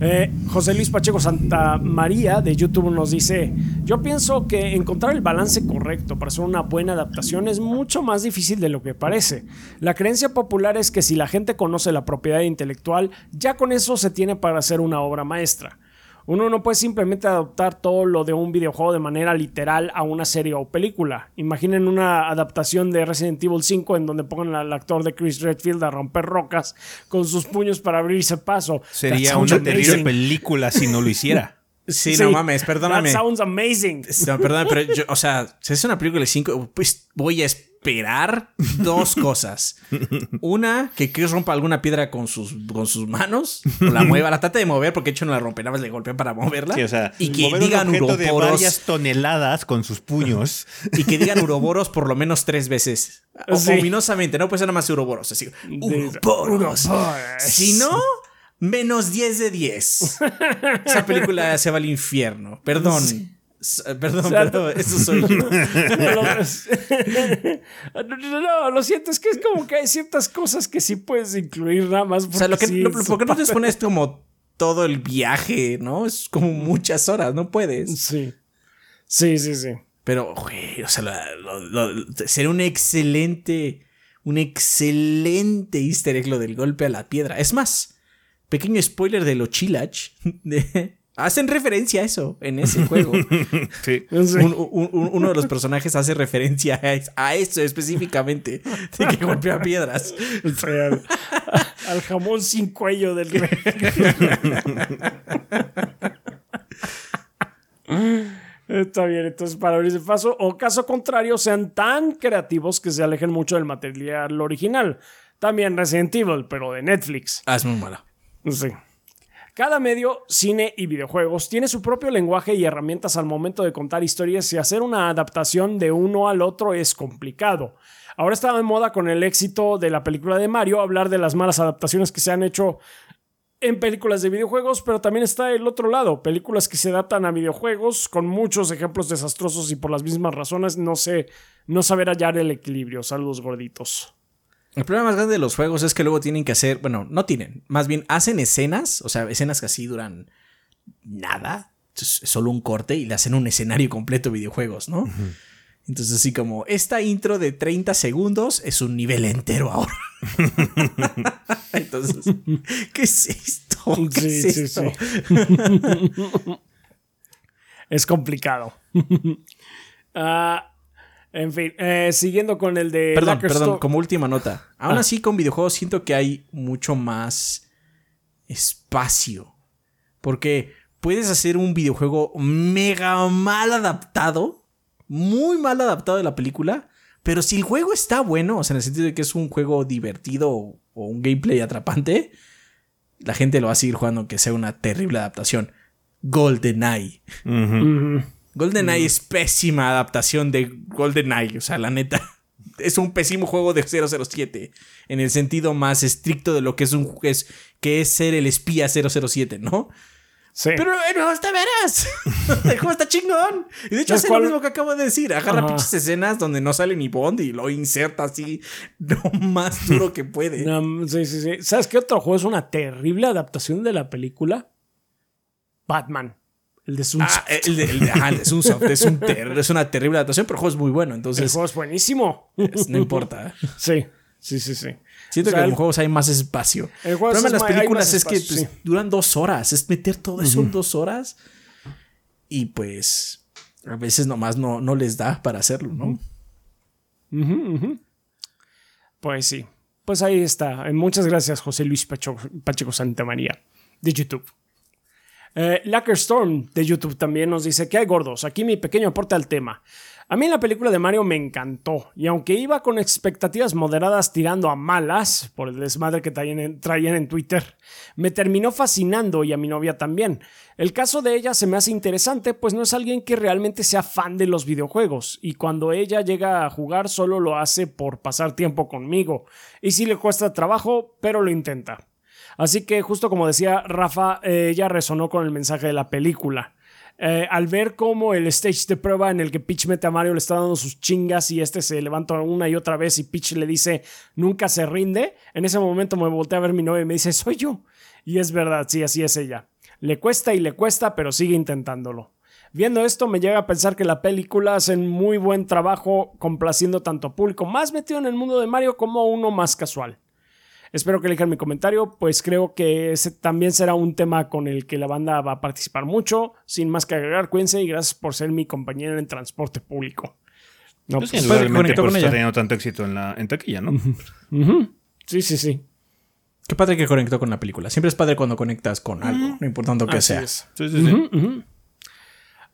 Eh, José Luis Pacheco Santa María de YouTube nos dice: Yo pienso que encontrar el balance correcto para hacer una buena adaptación es mucho más difícil de lo que parece. La creencia popular es que si la gente conoce la propiedad intelectual, ya con eso se tiene para hacer una obra maestra. Uno no puede simplemente adaptar todo lo de un videojuego de manera literal a una serie o película. Imaginen una adaptación de Resident Evil 5 en donde pongan al actor de Chris Redfield a romper rocas con sus puños para abrirse paso. Sería una terrible película si no lo hiciera. Sí, no mames, perdóname. That sounds amazing. No, perdóname, pero yo, o sea, si es una película de 5, pues voy a esperar dos cosas. Una, que Chris rompa alguna piedra con sus, con sus manos, o la mueva, la trata de mover, porque de hecho no la rompe, nada más le golpean para moverla. Sí, o sea, y que mover un digan de uroboros, varias toneladas con sus puños. y que digan uroboros por lo menos tres veces. O- Sí. Ominosamente, no puede ser nada más uroboros, así. Uroboros. Si no, menos 10 de 10. Esa película se va al infierno. Perdón. S- Perdón, O sea, pero eso soy yo. No, no, lo siento, es que es como que hay ciertas cosas que sí puedes incluir nada más. O sea, lo que, sí, lo- ¿por qué no te pones como todo el viaje, no? Es como muchas horas, no puedes. Sí. Sí, sí, sí. Pero, güey, o sea, lo- sería un excelente, un excelente easter egg lo del golpe a la piedra. Es más, pequeño spoiler de los Chilach, de- hacen referencia a eso en ese juego. Sí. Sí. Un- un- un- uno de los personajes hace referencia a, es- a eso específicamente, de que golpea piedras. Al, al jamón sin cuello del rey. Está bien, entonces para abrirse paso, o caso contrario, sean tan creativos que se alejen mucho del material original. También Resident Evil, pero de Netflix. Ah, es muy mala. Cada medio, cine y videojuegos tiene su propio lenguaje y herramientas al momento de contar historias y hacer una adaptación de uno al otro es complicado. Ahora está de moda con el éxito de la película de Mario hablar de las malas adaptaciones que se han hecho en películas de videojuegos, pero también está el otro lado, películas que se adaptan a videojuegos con muchos ejemplos desastrosos y por las mismas razones no sé, no saber hallar el equilibrio. Saludos gorditos. El problema más grande de los juegos es que luego tienen que hacer, bueno, no tienen, más bien hacen escenas, o sea, escenas que así duran nada, es solo un corte y le hacen un escenario completo de videojuegos, ¿no? Entonces así como, esta intro de 30 segundos es un nivel entero ahora. Entonces, ¿qué es esto? ¿Qué Sí, es sí, esto? sí. es complicado. Ah, en fin, eh, siguiendo con el de. Perdón, perdón, como última nota. Aún Ah. así, con videojuegos siento que hay mucho más espacio. Porque puedes hacer un videojuego mega mal adaptado, muy mal adaptado de la película, pero si el juego está bueno, o sea, en el sentido de que es un juego divertido o un gameplay atrapante, la gente lo va a seguir jugando aunque sea una terrible adaptación. GoldenEye. GoldenEye es pésima adaptación de GoldenEye, o sea, la neta. Es un pésimo juego de 007 en el sentido más estricto de lo que es un es, que es ser el espía 007, ¿no? Sí. Pero bueno, hasta verás. el juego está chingón. Y de hecho ¿Sabes hace lo mismo que acabo de decir. Agarra pinches escenas donde no sale ni Bond y lo inserta así lo más duro que puede. Sí, sí, sí. ¿Sabes qué otro juego es una terrible adaptación de la película? Batman. El de Sun Ah, el de, el de, ajá, el de Sunsoft es, un es una terrible adaptación, pero el juego es muy bueno, El entonces juego es buenísimo. es- no importa. Sí, sí, sí, sí. Siento O sea, que en el- los juegos hay más espacio. el El juego problema de las películas es que pues, sí. duran dos horas. Es meter todo eso en dos horas. Y pues a veces nomás no, no les da para hacerlo, ¿no? Pues sí. Pues ahí está. Eh, Muchas gracias, José Luis Pacheco, Pacheco Santamaría, de YouTube. Eh, Lacker Storm de YouTube también nos dice que hay gordos. Aquí mi pequeño aporte al tema. A mí la película de Mario me encantó, y aunque iba con expectativas moderadas tirando a malas, por el desmadre que traían en, traían en Twitter, me terminó fascinando y a mi novia también. El caso de ella se me hace interesante, pues no es alguien que realmente sea fan de los videojuegos, y cuando ella llega a jugar solo lo hace por pasar tiempo conmigo, y sí le cuesta trabajo, pero lo intenta. Así que justo como decía Rafa, eh, ella resonó con el mensaje de la película. Eh, al ver cómo el stage de prueba en el que Peach mete a Mario le está dando sus chingas y este se levanta una y otra vez y Peach le dice nunca se rinde, en ese momento me volteé a ver mi novia y me dice soy yo. Y es verdad, sí, así es ella. Le cuesta y le cuesta, pero sigue intentándolo. Viendo esto me llega a pensar que la película hace un muy buen trabajo complaciendo tanto público más metido en el mundo de Mario como uno más casual. Espero que elijan mi comentario, pues creo que ese también será un tema con el que la banda va a participar mucho. Sin más que agregar, cuídense y gracias por ser mi compañera en transporte público. No, Pues sí, pues, conectó por ella. teniendo tanto éxito en, la, en taquilla, ¿no? Sí, sí, sí. Qué padre que conectó con la película. Siempre es padre cuando conectas con algo, no importando que Así sea. es. Sí, sí, sí.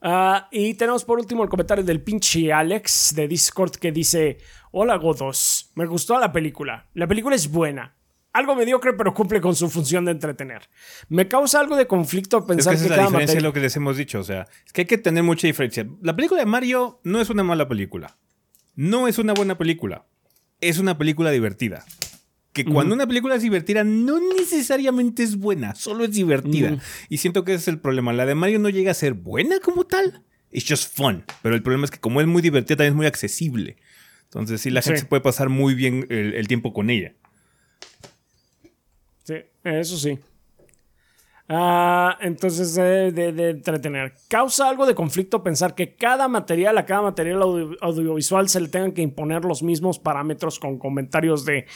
Ah, y tenemos por último el comentario del pinche Alex de Discord que dice: Hola Godos, me gustó la película. La película es buena. Algo mediocre, pero cumple con su función de entretener. Me causa algo de conflicto Es pensar que esa que, es la diferencia de lo que les hemos dicho. O sea, es que hay que tener mucha diferencia. La película de Mario no es una mala película. No es una buena película. Es una película divertida. Que cuando una película es divertida, no necesariamente es buena, solo es divertida. Y siento que ese es el problema. La de Mario no llega a ser buena como tal. It's just fun. Pero el problema es que como es muy divertida, también es muy accesible. Entonces, sí, la gente Sí. se puede pasar muy bien el, el tiempo con ella. Sí, eso sí. Ah, entonces, eh, de, de entretener. Causa algo de conflicto pensar que cada material, a cada material audio- audiovisual se le tengan que imponer los mismos parámetros con comentarios de.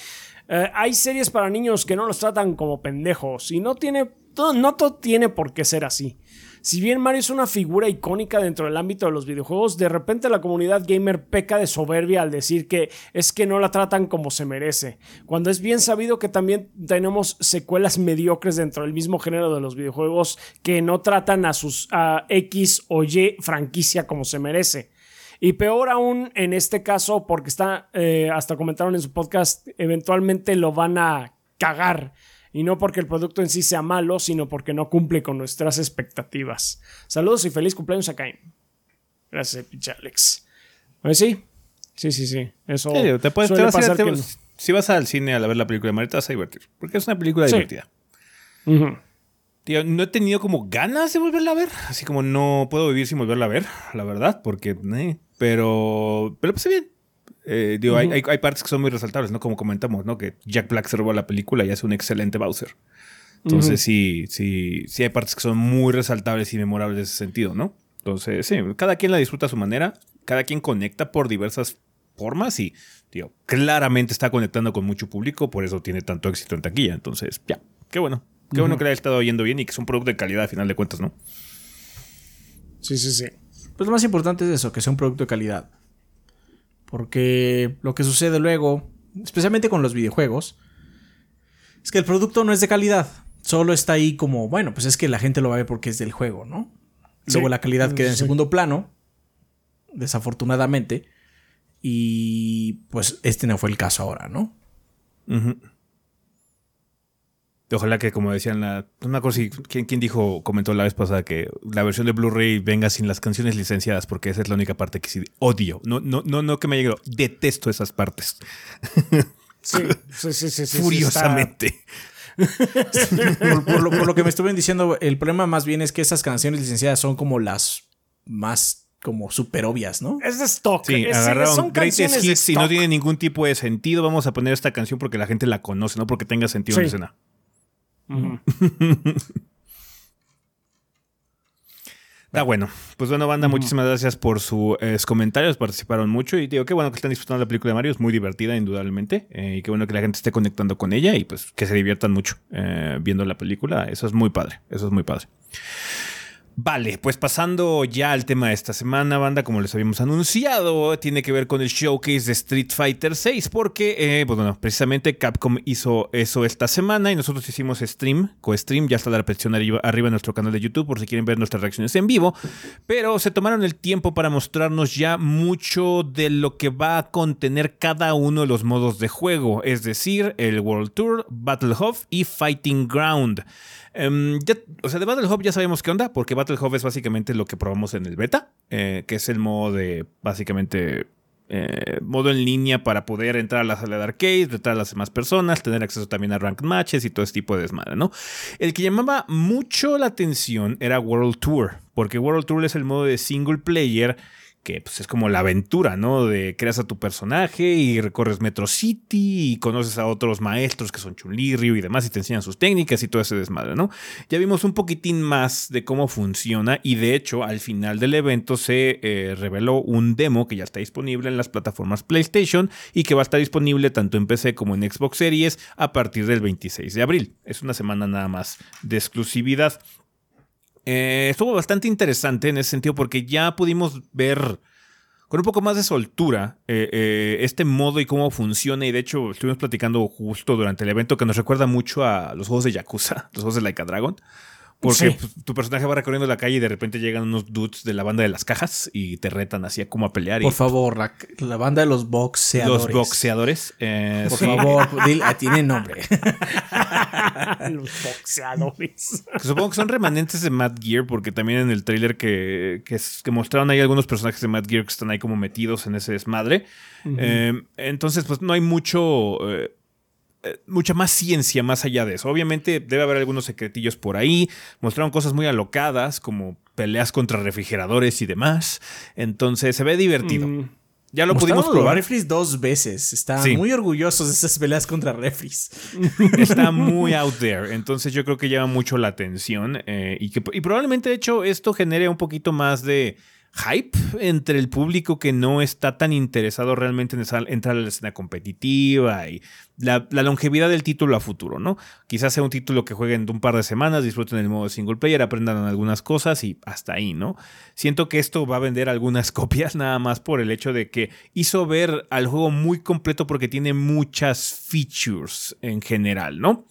eh, hay series para niños que no los tratan como pendejos y no tiene. no todo tiene por qué ser así. Si bien Mario es una figura icónica dentro del ámbito de los videojuegos, de repente la comunidad gamer peca de soberbia al decir que es que no la tratan como se merece, cuando es bien sabido que también tenemos secuelas mediocres dentro del mismo género de los videojuegos que no tratan a sus X o Y franquicia como se merece. Y peor aún en este caso, porque está, eh, hasta comentaron en su podcast, eventualmente lo van a cagar. Y no porque el producto en sí sea malo, sino porque no cumple con nuestras expectativas. Saludos y feliz cumpleaños a Cain. Gracias, pinche Alex. Pues sí, sí, sí, sí. Eso Sí, te puedes, te suele a te que vas- Si vas al cine a ver la película de Mario, te vas a divertir. Porque es una película Sí. divertida. Tío, no he tenido como ganas de volverla a ver. Así como no puedo vivir sin volverla a ver, la verdad, porque. eh, pero. Pero pues bien. Eh, digo, hay, hay, hay partes que son muy resaltables, ¿no? Como comentamos, ¿no? Que Jack Black se robó la película y hace un excelente Bowser. Entonces, sí, sí, sí hay partes que son muy resaltables y memorables en ese sentido, ¿no? Entonces, sí, cada quien la disfruta a su manera, cada quien conecta por diversas formas y, tío, claramente está conectando con mucho público, por eso tiene tanto éxito en taquilla. Entonces, ya, qué bueno. Qué bueno que le haya estado yendo bien y que es un producto de calidad a final de cuentas, ¿no? Sí, sí, sí. Pues lo más importante es eso, que sea un producto de calidad. Porque lo que sucede luego, especialmente con los videojuegos, es que el producto no es de calidad. Solo está ahí como, bueno, pues es que la gente lo va a ver porque es del juego, ¿no? Luego Sí, la calidad queda en sí. segundo plano, desafortunadamente. Y pues este no fue el caso ahora, ¿no? Ujú. Ojalá que, como decían, la, no me acuerdo si quién, quién dijo, comentó la vez pasada que la versión de Blu-ray venga sin las canciones licenciadas, porque esa es la única parte que sí odio. No, no, no, no que me llegado, detesto esas partes. Sí, sí, sí, sí, sí, sí, Furiosamente. Por, por lo, por lo que me estuvieron diciendo, el problema más bien es que esas canciones licenciadas son como las más como super obvias, ¿no? Es de stock. Sí, es- agarraron son greatest canciones de hits y no stock. tiene ningún tipo de sentido. Vamos a poner esta canción porque la gente la conoce, no porque tenga sentido en la Está bueno. Pues bueno, banda, muchísimas gracias por sus eh, comentarios. Participaron mucho y digo, qué bueno que están disfrutando la película de Mario. Es muy divertida, indudablemente. eh, y qué bueno que la gente esté conectando con ella y pues que se diviertan mucho eh, viendo la película. Eso es muy padre. Eso es muy padre. Vale, pues pasando ya al tema de esta semana, banda, como les habíamos anunciado, tiene que ver con el showcase de Street Fighter 6, porque, eh, pues bueno, precisamente Capcom hizo eso esta semana y nosotros hicimos stream, co-stream, ya está la repetición arriba, arriba en nuestro canal de YouTube por si quieren ver nuestras reacciones en vivo, pero se tomaron el tiempo para mostrarnos ya mucho de lo que va a contener cada uno de los modos de juego, es decir, el World Tour, Battle Hub y Fighting Ground. Em, o sea, de Battle ya sabemos qué onda, porque Battle Hub es básicamente lo que probamos en el beta, eh, que es el modo de básicamente eh, modo en línea para poder entrar a la sala de arcade, entrar a las demás personas, tener acceso también a ranked matches y todo ese tipo de desmadre, ¿no? El que llamaba mucho la atención era World Tour, porque World Tour es el modo de single player que pues, es como la aventura, ¿no? De creas a tu personaje y recorres Metro City y conoces a otros maestros que son Chun-Li, Ryu y demás y te enseñan sus técnicas y todo ese desmadre, ¿no? Ya vimos un poquitín más de cómo funciona y de hecho al final del evento se eh, reveló un demo que ya está disponible en las plataformas PlayStation y que va a estar disponible tanto en PC como en Xbox Series a partir del 26 de abril. Es una semana nada más de exclusividad. Eh, estuvo bastante interesante en ese sentido porque ya pudimos ver con un poco más de soltura eh, eh, este modo y cómo funciona. Y de hecho, estuvimos platicando justo durante el evento que nos recuerda mucho a los juegos de Yakuza, los juegos de Like a Dragon. Porque pues, tu personaje va recorriendo la calle y de repente llegan unos dudes de la banda de las cajas y te retan así a cómo a pelear. Por favor, la, banda de los boxeadores. Los boxeadores. Eh, Por favor, ah, tiene nombre. los boxeadores. Supongo que son remanentes de Mad Gear porque también en el trailer que, que, mostraron ahí algunos personajes de Mad Gear que están ahí como metidos en ese desmadre. Eh, entonces, pues no hay mucho... Eh, eh, mucha más ciencia más allá de eso. Obviamente debe haber algunos secretillos por ahí. Mostraron cosas muy alocadas, como peleas contra refrigeradores y demás. Entonces se ve divertido. Mm. Ya lo pudimos probar. refris dos veces. Están muy orgullosos de esas peleas contra refris. Está muy out there. Entonces yo creo que llama mucho la atención. Eh, y, que, y probablemente, de hecho, esto genere un poquito más de hype entre el público que no está tan interesado realmente en entrar a la escena competitiva y la, longevidad del título a futuro, ¿no? Quizás sea un título que jueguen un par de semanas, disfruten el modo single player, aprendan algunas cosas y hasta ahí, ¿no? Siento que esto va a vender algunas copias nada más por el hecho de que hizo ver al juego muy completo porque tiene muchas features en general, ¿no?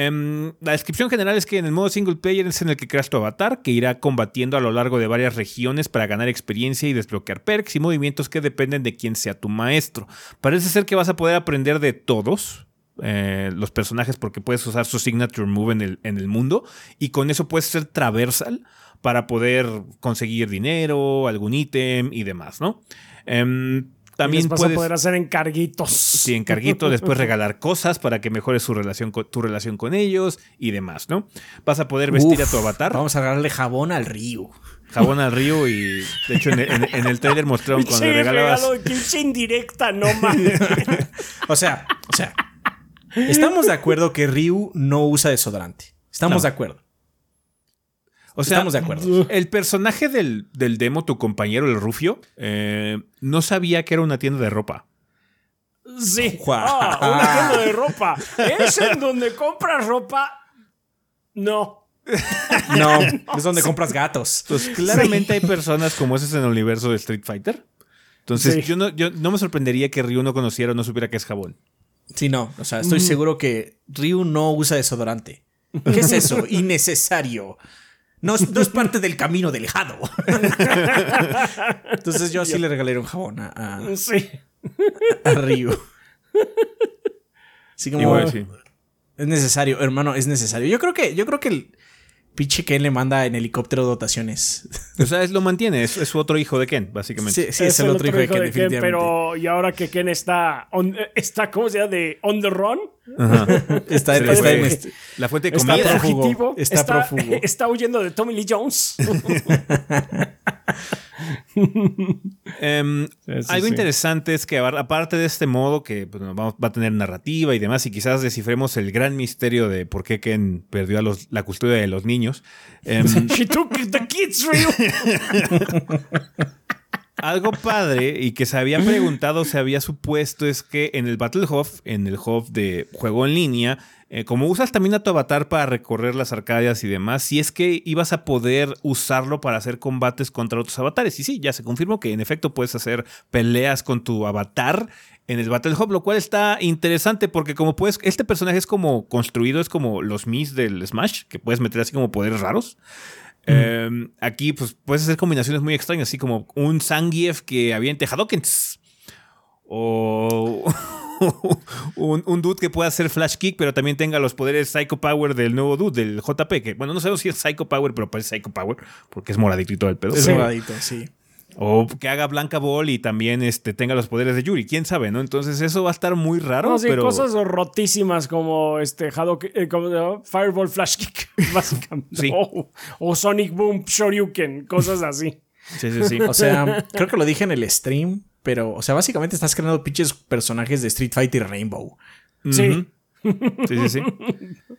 Em, la descripción general es que en el modo single player es en el que creas tu avatar, que irá combatiendo a lo largo de varias regiones para ganar experiencia y desbloquear perks y movimientos que dependen de quién sea tu maestro. Parece ser que vas a poder aprender de todos, eh, los personajes porque puedes usar su signature move en el, en el mundo y con eso puedes ser traversal para poder conseguir dinero, algún ítem y demás, ¿no? Em, también vas puedes, a poder hacer encarguitos. Sí, encarguitos, después regalar cosas para que mejores su relación con, tu relación con ellos y demás, ¿no? Vas a poder vestir a tu avatar. Vamos a regalarle jabón al río. Jabón al río y de hecho en, el trailer mostraron cuando le regalabas. regalo indirecta, no mames. o sea, o sea, estamos de acuerdo que Ryu no usa desodorante. Estamos de acuerdo. O sea, Estamos de acuerdo. El personaje del, demo, tu compañero, el Rufio, eh, no sabía que era una tienda de ropa. Sí. Ah, una tienda de ropa. ¿Es en donde compras ropa? No. No, es donde compras gatos. Pues claramente hay personas como esas en el universo de Street Fighter. Entonces, yo, no, yo no me sorprendería que Ryu no conociera o no supiera que es jabón. Sí, no. O sea, estoy mm. seguro que Ryu no usa desodorante. ¿Qué es eso? Innecesario. No, es parte del camino del jado. Entonces yo sí le regalé un jabón a, a, sí. a Ryu. Sí, como, Es necesario, hermano, es necesario. Yo creo que, yo creo que el, pinche Ken le manda en helicóptero dotaciones. O sea, es, lo mantiene, es, su otro hijo de Ken, básicamente. Sí, es, el, otro, hijo, de Ken, definitivamente. pero y ahora que Ken está, está ¿cómo se llama? De on the run. Está, está, en este, la fuente de comida. Está prófugo. Está, está huyendo de Tommy Lee Jones. Em, algo interesante es que aparte de este modo que pues, va a tener narrativa y demás y quizás descifremos el gran misterio de por qué Ken perdió a la custodia de los niños. Em, She took the kids, algo padre y que se había preguntado, se había supuesto es que en el Battle Hof, en el Hof de juego en línea, eh, como usas también a tu avatar para recorrer las arcadias y demás, si es que ibas a poder usarlo para hacer combates contra otros avatares. Y sí, ya se confirmó que en efecto puedes hacer peleas con tu avatar en el Battle Hub, lo cual está interesante porque como puedes, este personaje es como construido, es como los Mis del Smash, que puedes meter así como poderes raros. Eh, aquí pues puedes hacer combinaciones muy extrañas, así como un Zangief que aviente Hadokens. O un, un, dude que pueda hacer flash kick, pero también tenga los poderes Psycho Power del nuevo dude, del JP, que bueno, no sé si es Psycho Power, pero parece Psycho Power, porque es moradito y todo el pedo. Es moradito, sí. O que haga Blanca Ball y también este, tenga los poderes de Yuri, quién sabe, ¿no? Entonces eso va a estar muy raro. No, sí, pero... cosas rotísimas como este Hadok, eh, como, Fireball Flash Kick, básicamente. Sí. O, o Sonic Boom Shoryuken, cosas así. Sí, sí, sí. O sea, creo que lo dije en el stream, pero, o sea, básicamente estás creando pinches personajes de Street Fighter Rainbow. Sí. Sí, sí, sí.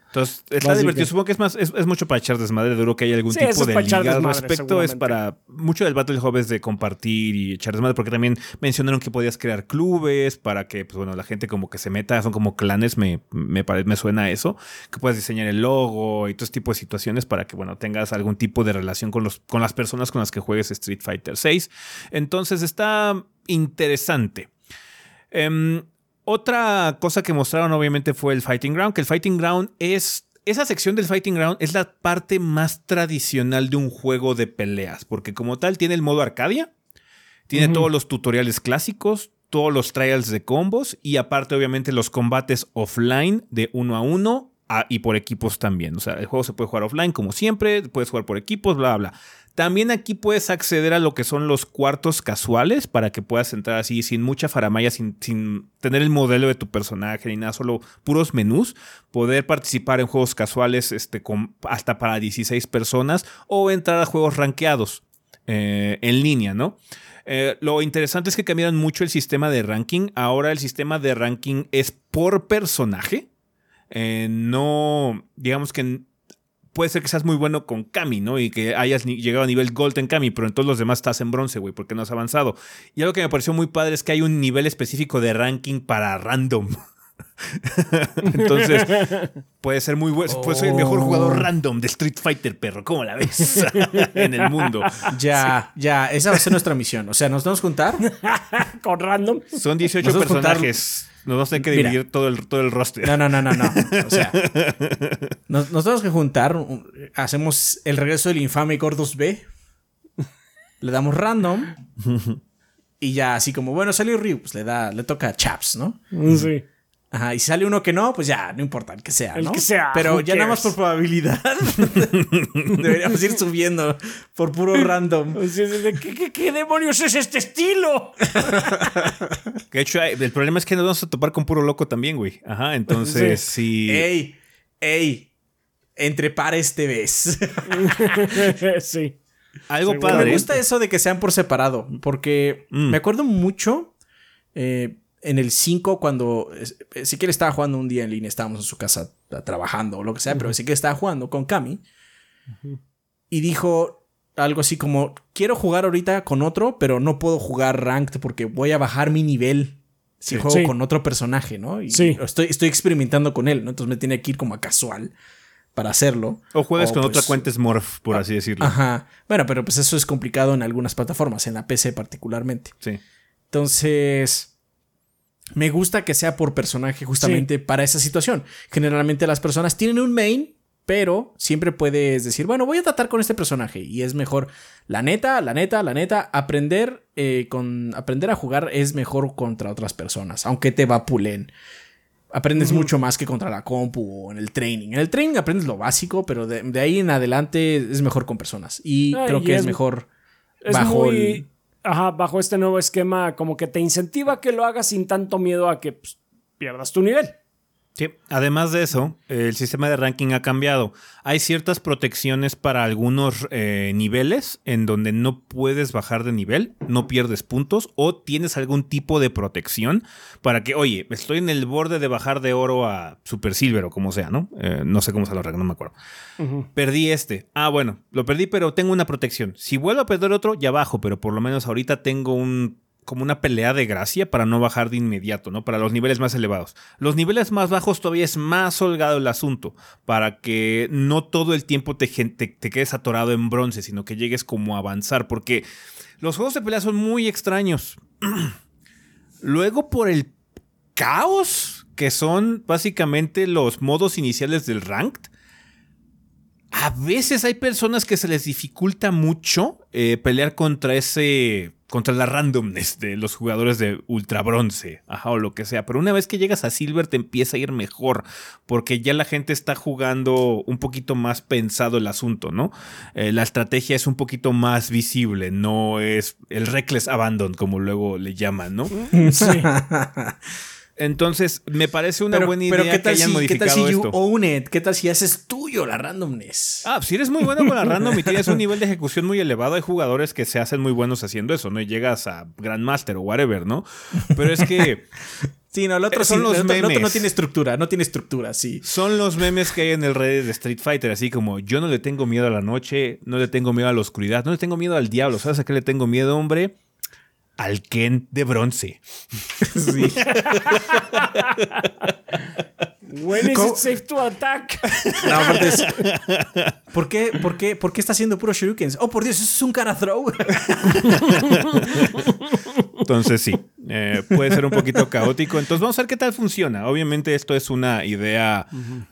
Entonces, está divertido. Supongo que es más, es, es mucho para echar desmadre. Duro que hay algún Sí, tipo de liga al respecto. Es para. Mucho del Battle Hub es de compartir y echar desmadre. Porque también mencionaron que podías crear clubes para que, pues bueno, la gente como que se meta. Son como clanes, me, me, pare- me suena a eso. Que puedas diseñar el logo y todo ese tipo de situaciones para que, bueno, tengas algún tipo de relación con, los, con las personas con las que juegues Street Fighter 6. Entonces está interesante. Em, otra cosa que mostraron obviamente fue el Fighting Ground, que el Fighting Ground es... Esa sección del Fighting Ground es la parte más tradicional de un juego de peleas, porque como tal tiene el modo Arcadia, tiene todos los tutoriales clásicos, todos los trials de combos y aparte obviamente los combates offline de uno a uno a- y por equipos también. O sea, el juego se puede jugar offline como siempre, puedes jugar por equipos, bla, bla. También aquí puedes acceder a lo que son los cuartos casuales para que puedas entrar así sin mucha faramaya, sin, sin tener el modelo de tu personaje ni nada, solo puros menús. Poder participar en juegos casuales este, con, hasta para 16 personas o entrar a juegos rankeados eh, en línea, ¿no? Eh, lo interesante es que cambiaron mucho el sistema de ranking. Ahora el sistema de ranking es por personaje. Eh, no, digamos que puede ser que seas muy bueno con Kami, ¿no? Y que hayas ni- llegado a nivel Gold en Kami, pero en todos los demás estás en bronce, güey, porque no has avanzado. Y algo que me pareció muy padre es que hay un nivel específico de ranking para random. Entonces, puede ser muy bueno. Pues soy el mejor Oh. jugador random de Street Fighter, perro. ¿Cómo la ves? en el mundo. Ya, ya, esa va a ser nuestra misión. O sea, nos vamos a juntar. Con random. Son 18 Nos vamos a juntar- personajes. Nos vamos a tener que Mira. dividir todo el, todo el roster. No, no, no, no, no. O sea, nos, nos tenemos que juntar. un- Hacemos el regreso del infame Gordos B. Le damos random. Y ya así como, bueno, salió Ryu, pues le da, le toca a Chaps, ¿no? Sí. Ajá, y si sale uno que no, pues ya, no importa, el que sea, El ¿no? que sea, Pero ya nada más por probabilidad. Deberíamos ir subiendo por puro random. Sí, sí, sí. ¿Qué, qué, qué demonios es este estilo? De hecho, el problema es que nos vamos a topar con puro loco también, güey. Ajá, entonces sí. Ey, ey, entre pares te ves. sí. Algo Seguro. padre. Me gusta eso de que sean por separado, porque Mm. me acuerdo mucho eh, en el 5 cuando sí que él estaba jugando un día en línea, estábamos en su casa eh, trabajando o lo que sea, pero sí que estaba jugando con Cami y dijo algo así como, quiero jugar ahorita con otro, pero no puedo jugar ranked porque voy a bajar mi nivel. Si Sí. juego Sí. con otro personaje, ¿no? Y Sí. estoy, estoy experimentando con él, ¿no? Entonces me tiene que ir como a casual para hacerlo. O juegas O, con pues, otra cuenta Smurf, por así decirlo. Ajá. Bueno, pero pues eso es complicado en algunas plataformas, en la PC particularmente. Sí. Entonces, me gusta que sea por personaje justamente para esa situación. Generalmente las personas tienen un main, pero siempre puedes decir, bueno, voy a tratar con este personaje y es mejor, la neta, la neta, la neta, aprender eh, con aprender a jugar es mejor contra otras personas, aunque te vapulen. Aprendes mucho más que contra la compu o en el training. En el training aprendes lo básico, pero de, de ahí en adelante es mejor con personas. Y Ah, creo y que es, es- mejor Es bajo muy. el... Ajá, bajo este nuevo esquema, como que te incentiva a que lo hagas sin tanto miedo a que pues, pierdas tu nivel. Sí, además de eso, el sistema de ranking ha cambiado. Hay ciertas protecciones para algunos eh, niveles en donde no puedes bajar de nivel, no pierdes puntos o tienes algún tipo de protección para que, oye, estoy en el borde de bajar de oro a super silver o como sea, ¿no? Eh, no sé cómo se lo arregla, no me acuerdo. Perdí este. Ah, bueno, lo perdí, pero tengo una protección. Si vuelvo a perder otro, ya bajo, pero por lo menos ahorita tengo un como una pelea de gracia para no bajar de inmediato, ¿no? Para los niveles más elevados. Los niveles más bajos todavía es más holgado el asunto, para que no todo el tiempo te, te, quedes atorado en bronce, sino que llegues como a avanzar, porque los juegos de pelea son muy extraños. Luego por el caos, que son básicamente los modos iniciales del ranked, a veces hay personas que se les dificulta mucho eh, pelear contra ese contra la randomness de los jugadores de ultra bronce, ajá, o lo que sea. Pero una vez que llegas a silver te empieza a ir mejor, porque ya la gente está jugando un poquito más pensado el asunto, ¿no? Eh, la estrategia es un poquito más visible, no es el reckless abandon, como luego le llaman, ¿no? Sí. Entonces, me parece una buena idea ¿qué tal que hayan si, modificado ¿qué tal si esto. You own it? ¿Qué tal si haces tuyo la randomness? Ah, si eres muy bueno con la random y tienes un nivel de ejecución muy elevado, hay jugadores que se hacen muy buenos haciendo eso, ¿no? Y llegas a Grandmaster o whatever, ¿no? Pero es que. Sí, no, el otro, Son sí, los el otro- el otro memes. no tiene estructura, no tiene estructura, sí. Son los memes que hay en el Reddit de Street Fighter, así como yo no le tengo miedo a la noche, no le tengo miedo a la oscuridad, no le tengo miedo al diablo. ¿Sabes a qué le tengo miedo, hombre? Al Ken de bronce. Sí. When is ¿Cómo? it safe to attack? No, aparte es- ¿Por qué, por, qué, ¿Por qué está haciendo puro shurikens? Oh, por Dios, eso es un cara throw. Entonces sí, eh, puede ser un poquito caótico. Entonces vamos a ver qué tal funciona. Obviamente esto es una idea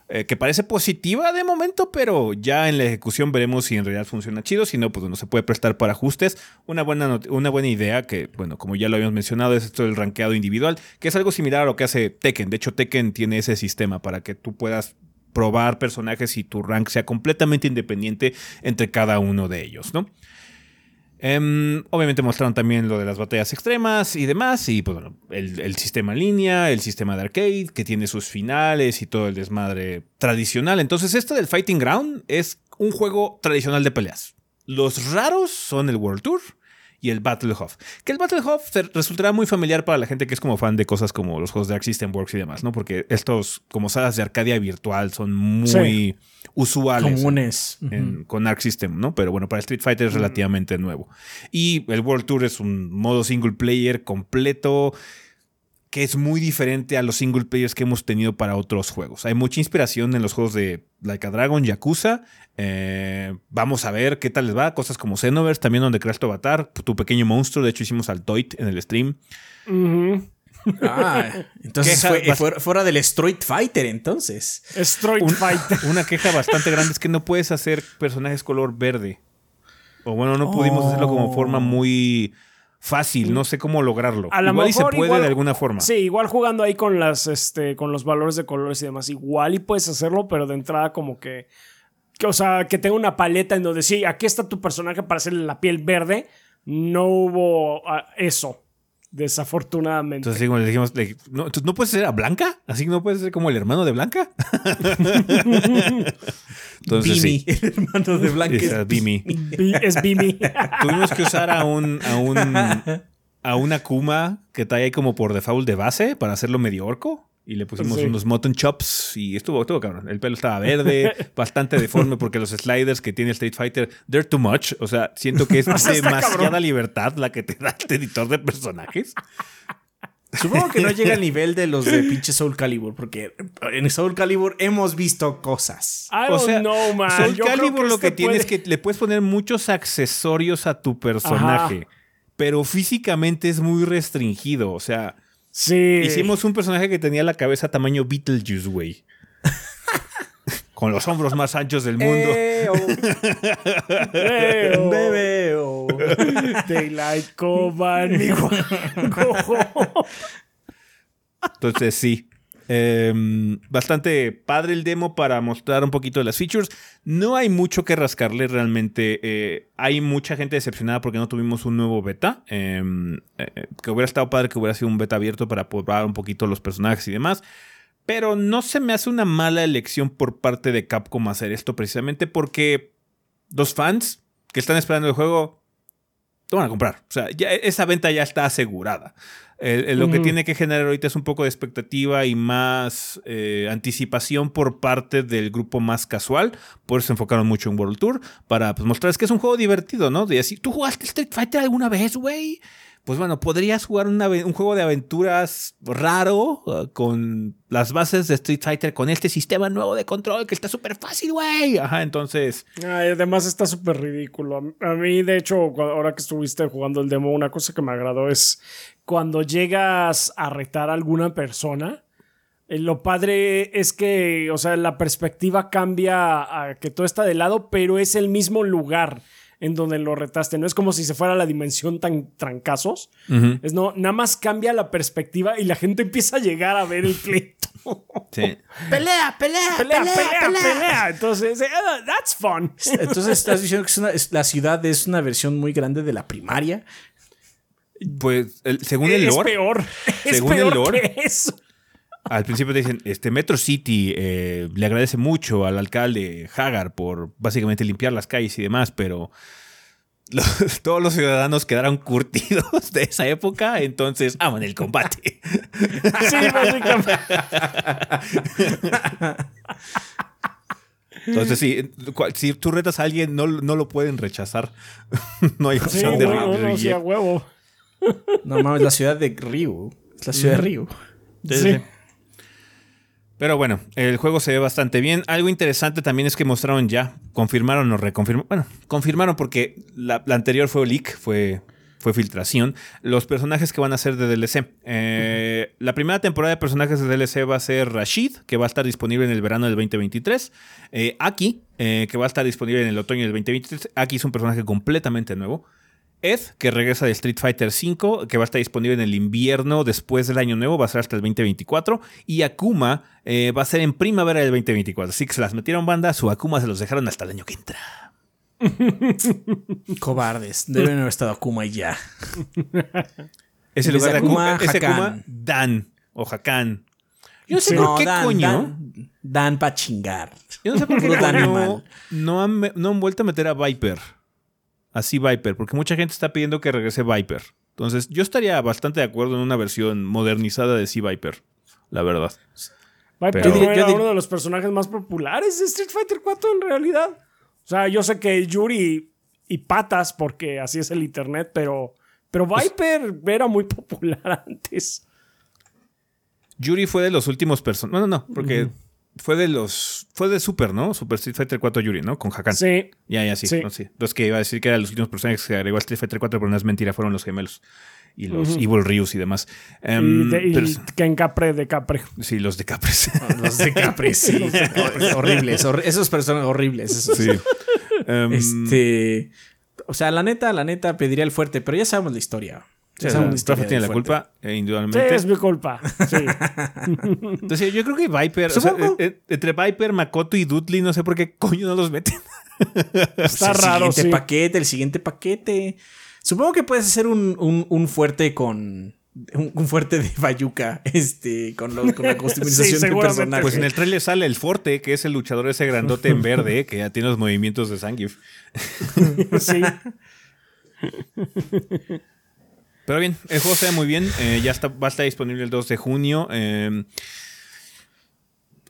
eh, que parece positiva de momento, pero ya en la ejecución veremos si en realidad funciona chido. Si no, pues no se puede prestar para ajustes. Una buena, una buena idea que, bueno, como ya lo habíamos mencionado, es esto del rankeado individual, que es algo similar a lo que hace Tekken. De hecho, Tekken tiene ese sistema para que tú puedas probar personajes y tu rank sea completamente independiente entre cada uno de ellos, ¿no? Em, obviamente mostraron también lo de las batallas extremas y demás, y pues el, sistema línea, el sistema de arcade, que tiene sus finales y todo el desmadre tradicional. Entonces, esto del Fighting Ground es un juego tradicional de peleas. Los raros son el World Tour y el Battle Hub. Que el Battle Hub se- resultará muy familiar para la gente que es como fan de cosas como los juegos de Arc System Works y demás, ¿no? Porque estos, como salas de Arcadia virtual, son muy Sí. usuales Comunes. en- con Arc System, ¿no? Pero bueno, para Street Fighter es relativamente nuevo. Y el World Tour es un modo single player completo que es muy diferente a los single players que hemos tenido para otros juegos. Hay mucha inspiración en los juegos de Like a Dragon, Yakuza. Eh, vamos a ver qué tal les va. Cosas como Xenoverse, también donde creas tu avatar, tu pequeño monstruo. De hecho, hicimos al Toit en el stream. Ah, entonces fue, fuera, fuera del Street Fighter, entonces. Street Un- Fighter. Una queja bastante grande es que no puedes hacer personajes color verde. O bueno, no pudimos hacerlo como forma muy fácil. No sé cómo lograrlo. A igual y se puede igual- de alguna forma. Sí, igual jugando ahí con las, este, con los valores de colores y demás. Igual y puedes hacerlo, pero de entrada como que, que, o sea, que tenga una paleta en donde sí, aquí está tu personaje para hacerle la piel verde. No hubo ah, eso, desafortunadamente. Entonces, así como le dijimos, le- no, entonces, ¿no puedes ser a Blanca? ¿Así que no puedes ser como el hermano de Blanca? Entonces, Bimi, sí. el hermano de Blanca. Esa es Bimi. Bi- es Bimi. Tuvimos que usar a un, a un a una Kuma que trae ahí como por default de base para hacerlo medio orco. Y le pusimos Sí. unos mutton chops y estuvo, estuvo cabrón. El pelo estaba verde, bastante deforme porque los sliders que tiene Street Fighter, they're too much. O sea, siento que es demasiada cabrón. libertad la que te da el editor de personajes. Supongo que no llega al nivel de los de pinche Soul Calibur, porque en Soul Calibur hemos visto cosas. I O don't sea, know, man. Soul Yo Calibur lo este que tiene es que le puedes poner muchos accesorios a tu personaje, pero físicamente es muy restringido. O sea, Sí. hicimos un personaje que tenía la cabeza tamaño Beetlejuice, güey. Con los hombros más anchos del mundo. Oh. bebé, oh. Daylight Coban. Entonces, sí. Em, bastante padre el demo para mostrar un poquito de las features. No hay mucho que rascarle realmente. eh, hay mucha gente decepcionada porque no tuvimos un nuevo beta. em, eh, que hubiera estado padre que hubiera sido un beta abierto para probar un poquito los personajes y demás. Pero no se me hace una mala elección por parte de Capcom hacer esto precisamente porque los fans que están esperando el juego lo van a comprar. O sea, ya esa venta ya está asegurada. Lo que tiene que generar ahorita es un poco de expectativa y más eh, anticipación por parte del grupo más casual. Por eso se enfocaron mucho en World Tour. Para pues, mostrarles que es un juego divertido, ¿no? De así, ¿tú jugaste Street Fighter alguna vez, güey? pues bueno, podrías jugar un juego de aventuras raro uh, con las bases de Street Fighter con este sistema nuevo de control que está súper fácil, güey. Ajá, entonces. además está súper ridículo. A mí, de hecho, ahora que estuviste jugando el demo, una cosa que me agradó es cuando llegas a retar a alguna persona. Eh, lo padre es que, o sea, la perspectiva cambia a que todo está de lado, pero es el mismo lugar en donde lo retaste. No es como si se fuera la dimensión tan trancazos. Es no, nada más cambia la perspectiva y la gente empieza a llegar a ver el pleito. Sí. pelea, pelea, pelea, pelea, pelea, Entonces, eh, that's fun. Entonces estás diciendo que la ciudad es una versión muy grande de la primaria. Pues, según el lore. Es peor. Según el lore. eso al principio te dicen, este Metro City eh, le agradece mucho al alcalde Hagar por básicamente limpiar las calles y demás, pero todos los ciudadanos quedaron curtidos de esa época, entonces aman el combate. Sí, básicamente. Entonces, sí, si tú retas a alguien, no, lo pueden rechazar. no hay opción de huevo. No mames, la ciudad de Río. Es la ciudad de Río. sí. Pero bueno, el juego se ve bastante bien. Algo interesante también es que mostraron ya, confirmaron o reconfirmaron. Bueno, confirmaron porque la, anterior fue leak, fue, fue filtración. Los personajes que van a ser de DLC. Eh, la primera temporada de personajes de DLC va a ser Rashid, que va a estar disponible en el verano del 2023. Eh, Aki, eh, que va a estar disponible en el otoño del 2023. Aki es un personaje completamente nuevo. Ed, que regresa de Street Fighter V, que va a estar disponible en el invierno después del año nuevo, va a ser hasta el 2024. Y Akuma eh, va a ser en primavera del 2024. Así que se las metieron banda, su Akuma se los dejaron hasta el año que entra. Cobardes, deben haber estado Akuma y ya. Ese lugar de Akuma, ese Akuma, Dan o Hakan. Yo no sé por qué coño. Dan, para chingar. Yo no sé por qué no han, no han vuelto a meter a Viper así Viper, porque mucha gente está pidiendo que regrese Viper. Entonces, yo estaría bastante de acuerdo en una versión modernizada de Sea Viper, la verdad. Viper era uno de los personajes más populares de Street Fighter 4 en realidad. O sea, yo sé que Yuri y Patas, porque así es el internet, pero, pero pues Viper era muy popular antes. Yuri fue de los últimos personajes. No, no, no, porque fue de los. Fue de Super, ¿no? Super Street Fighter 4 Yuri, ¿no? Con Hakan. Sí. Ya, ya, sí. Sí. No, sí. Los que iba a decir que eran los últimos personajes que se agregó a Street Fighter 4, pero no es mentira, fueron los gemelos. Y los Evil Ryus y demás. Um, y, de, Ken Capre de Capre. Sí, los de Capres. los de Capres, sí. horribles. esos personas horribles. Sí. Em, este. O sea, la neta, la neta pediría el fuerte, pero ya sabemos la historia. Sí, tiene la culpa, eh, indudablemente. Sí, es mi culpa. Sí. Entonces, yo creo que Viper, o sea, eh, eh, entre Viper, Makoto y Dudley, no sé por qué coño no los meten. Está raro. El siguiente paquete, el siguiente paquete. Supongo que puedes hacer un, un, fuerte con. Un, fuerte de Bayuca, este, con, con la customización de personaje. Pues en el trailer sale el fuerte, que es el luchador ese grandote en verde, que ya tiene los movimientos de Zangief. sí. Pero bien, el juego se ve muy bien. Eh, ya está, va a estar disponible el 2 de junio. Em,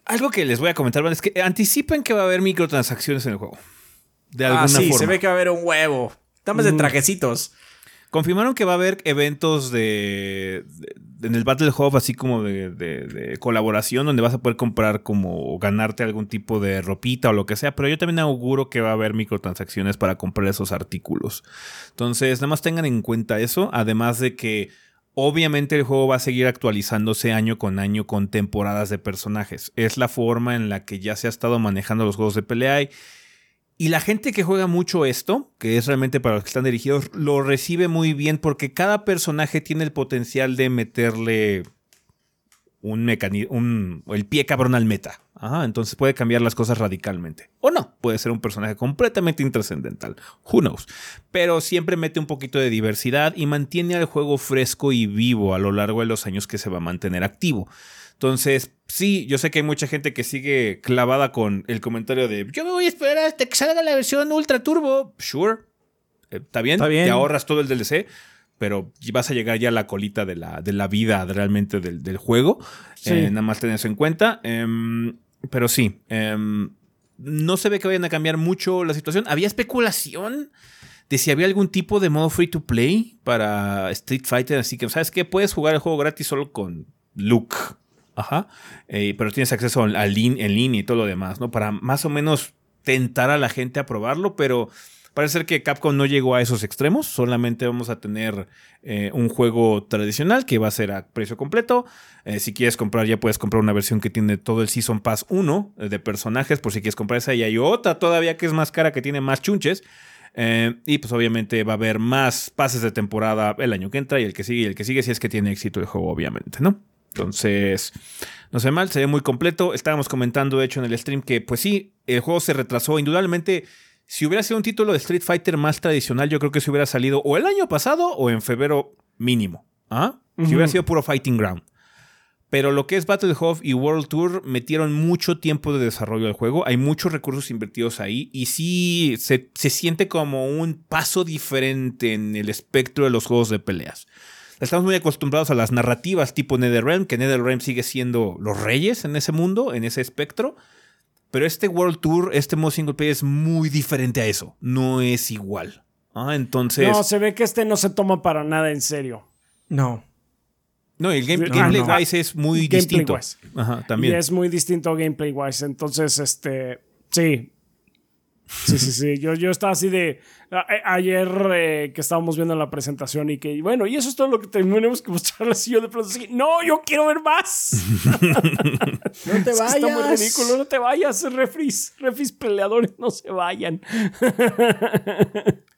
algo que les voy a comentar es que anticipen que va a haber microtransacciones en el juego. De ah, alguna ah, sí, se ve que va a haber un huevo. Estamos de trajecitos. Confirmaron que va a haber eventos de, en el Battle Hub, así como de, colaboración, donde vas a poder comprar como ganarte algún tipo de ropita o lo que sea. Pero yo también auguro que va a haber microtransacciones para comprar esos artículos. Entonces, nada más tengan en cuenta eso. Además de que obviamente el juego va a seguir actualizándose año con año con temporadas de personajes. Es la forma en la que ya se ha estado manejando los juegos de pelea. Y la gente que juega mucho esto, que es realmente para los que están dirigidos, lo recibe muy bien porque cada personaje tiene el potencial de meterle un mecanismo, el pie cabrón al meta. entonces puede cambiar las cosas radicalmente. O no, puede ser un personaje completamente intrascendental. Who knows? Pero siempre mete un poquito de diversidad y mantiene al juego fresco y vivo a lo largo de los años que se va a mantener activo. Entonces, sí, yo sé que hay mucha gente que sigue clavada con el comentario de yo me voy a esperar hasta que salga la versión Ultra Turbo. Sure. Eh, ¿Está bien? Bien. Te ahorras todo el DLC. Pero vas a llegar ya a la colita de la, de la vida realmente del, del juego. Sí. Eh, nada más ten eso en cuenta. Em, pero sí. em, no se ve que vayan a cambiar mucho la situación. Había especulación de si había algún tipo de modo free to play para Street Fighter. Así que, ¿sabes qué? Puedes jugar el juego gratis solo con Luke. Ajá. Eh, pero tienes acceso al, en línea y todo lo demás, ¿no? Para más o menos tentar a la gente a probarlo, pero parece ser que Capcom no llegó a esos extremos. Solamente vamos a tener eh, un juego tradicional que va a ser a precio completo. Eh, si quieres comprar, ya puedes comprar una versión que tiene todo el Season Pass 1 eh, de personajes, por si quieres comprar esa. Y hay otra todavía que es más cara, que tiene más chunches. Y pues obviamente va a haber más pases de temporada el año que entra y el que sigue y el que sigue si es que tiene éxito el juego, obviamente, ¿no? Entonces, no sé mal, se ve muy completo. Estábamos comentando, de hecho, en el stream que, pues sí, el juego se retrasó. Indudablemente, si hubiera sido un título de Street Fighter más tradicional, yo creo que se hubiera salido o el año pasado o en febrero mínimo. ¿Ah? Si hubiera sido puro Fighting Ground. Pero lo que es Battle Hub y World Tour metieron mucho tiempo de desarrollo del juego. Hay muchos recursos invertidos ahí. Y sí se, se siente como un paso diferente en el espectro de los juegos de peleas. Estamos muy acostumbrados a las narrativas tipo NetherRealm, que NetherRealm sigue siendo los reyes en ese mundo, en ese espectro. Pero este World Tour, este modo single player es muy diferente a eso. No es igual. Ah, entonces. No, se ve que este no se toma para nada en serio. No. No, el game- No, gameplay no. wise es muy Gameplay distinto. wise. Ajá, también. Y es muy distinto gameplay wise. Entonces, este. Sí. Sí, sí, sí. Yo, yo estaba así de. a- a- ayer eh, que estábamos viendo la presentación y que, bueno, y eso es todo lo que tenemos que mostrar así. Yo de pronto así, no, yo quiero ver más. No te Es vayas. Está muy ridículo. No te vayas, refris. Refris peleadores, no se vayan.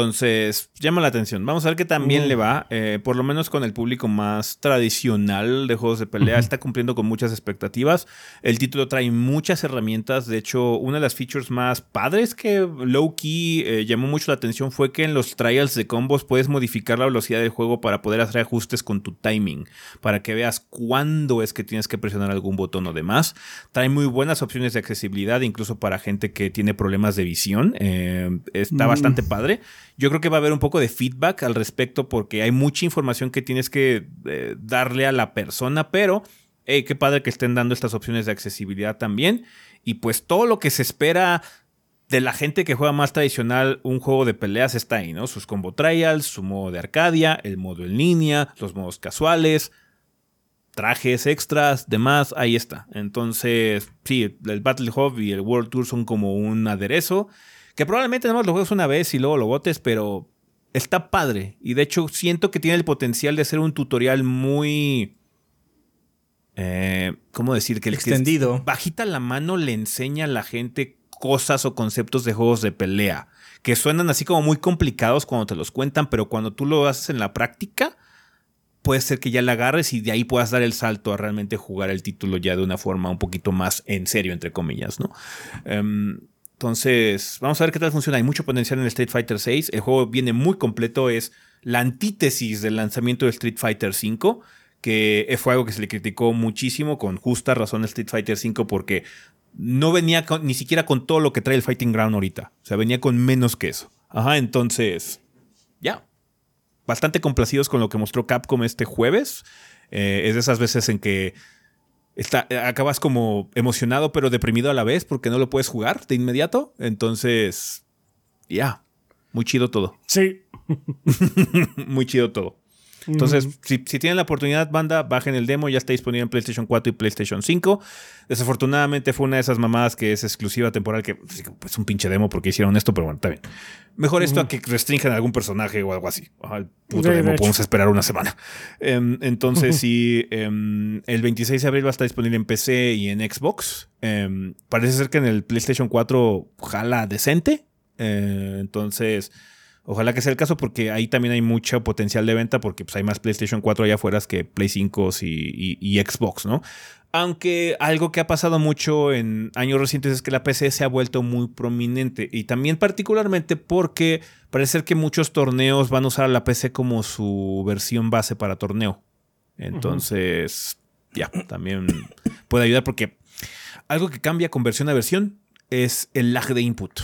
Entonces, llama la atención. Vamos a ver qué también le va. eh, por lo menos con el público más tradicional de juegos de pelea. Está cumpliendo con muchas expectativas. El título trae muchas herramientas. De hecho, una de las features más padres que low key eh, llamó mucho la atención fue que en los trials de combos puedes modificar la velocidad del juego para poder hacer ajustes con tu timing. Para que veas cuándo es que tienes que presionar algún botón o demás. Trae muy buenas opciones de accesibilidad, incluso para gente que tiene problemas de visión. Eh, está Mm. bastante padre. Yo creo que va a haber un poco de feedback al respecto porque hay mucha información que tienes que eh, darle a la persona, pero hey, qué padre que estén dando estas opciones de accesibilidad también. Y pues todo lo que se espera de la gente que juega más tradicional un juego de peleas está ahí, ¿no? Sus combo trials, su modo de Arcadia, el modo en línea, los modos casuales, trajes extras, demás, ahí está. Entonces, sí, el Battle Hub y el World Tour son como un aderezo que probablemente nada más lo juegues una vez y luego lo botes, pero está padre. Y de hecho siento que tiene el potencial de ser un tutorial muy... Eh, ¿Cómo decir? Que el que Extendido. bajita la mano le enseña a la gente cosas o conceptos de juegos de pelea que suenan así como muy complicados cuando te los cuentan, pero cuando tú lo haces en la práctica, puede ser que ya la agarres y de ahí puedas dar el salto a realmente jugar el título ya de una forma un poquito más en serio, entre comillas, ¿no? Em, entonces, vamos a ver qué tal funciona. Hay mucho potencial en el Street Fighter 6. El juego viene muy completo, es la antítesis del lanzamiento de Street Fighter 5 que fue algo que se le criticó muchísimo, con justa razón a Street Fighter V, porque no venía ni siquiera con todo lo que trae el Fighting Ground ahorita. O sea, venía con menos que eso. Ajá, entonces, ya. Bastante complacidos con lo que mostró Capcom este jueves. Eh, es de esas veces en que está, eh, acabas como emocionado pero deprimido a la vez porque no lo puedes jugar de inmediato. Entonces, ya. Muy chido todo. Sí. Muy chido todo. Entonces, si, si tienen la oportunidad, banda, bajen el demo, ya está disponible en PlayStation 4 y PlayStation 5. Desafortunadamente fue una de esas mamadas que es exclusiva temporal, que pues, es un pinche demo porque hicieron esto, pero bueno, está bien. Mejor esto a que restrinjan a algún personaje o algo así. Ajá, el puto De- de demo, podemos esperar una semana. Em, entonces, sí, em, el 26 de abril va a estar disponible en PC y en Xbox. Em, parece ser que en el PlayStation 4 jala decente. Eh, entonces... Ojalá que sea el caso porque ahí también hay mucho potencial de venta porque pues, hay más PlayStation 4 allá afuera que Play 5 y, y- y Xbox, ¿no? Aunque algo que ha pasado mucho en años recientes es que la PC se ha vuelto muy prominente y también particularmente porque parece ser que muchos torneos van a usar a la PC como su versión base para torneo. Entonces, ya, también puede ayudar porque algo que cambia con versión a versión es el lag de input.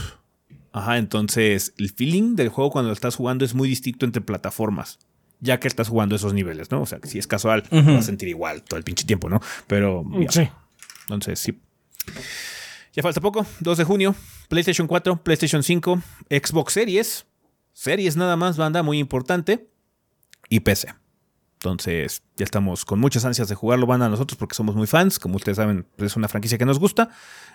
Ajá, entonces el feeling del juego cuando lo estás jugando es muy distinto entre plataformas, ya que estás jugando esos niveles, ¿no? O sea, que si es casual, te vas a sentir igual todo el pinche tiempo, ¿no? Pero ya. Sí. Entonces, sí. Ya falta poco, 2 de junio, PlayStation 4, PlayStation 5, Xbox Series, Series nada más, banda, muy importante, y PC. Entonces, ya estamos con muchas ansias de jugarlo, banda, nosotros, porque somos muy fans. Como ustedes saben, es una franquicia que nos gusta.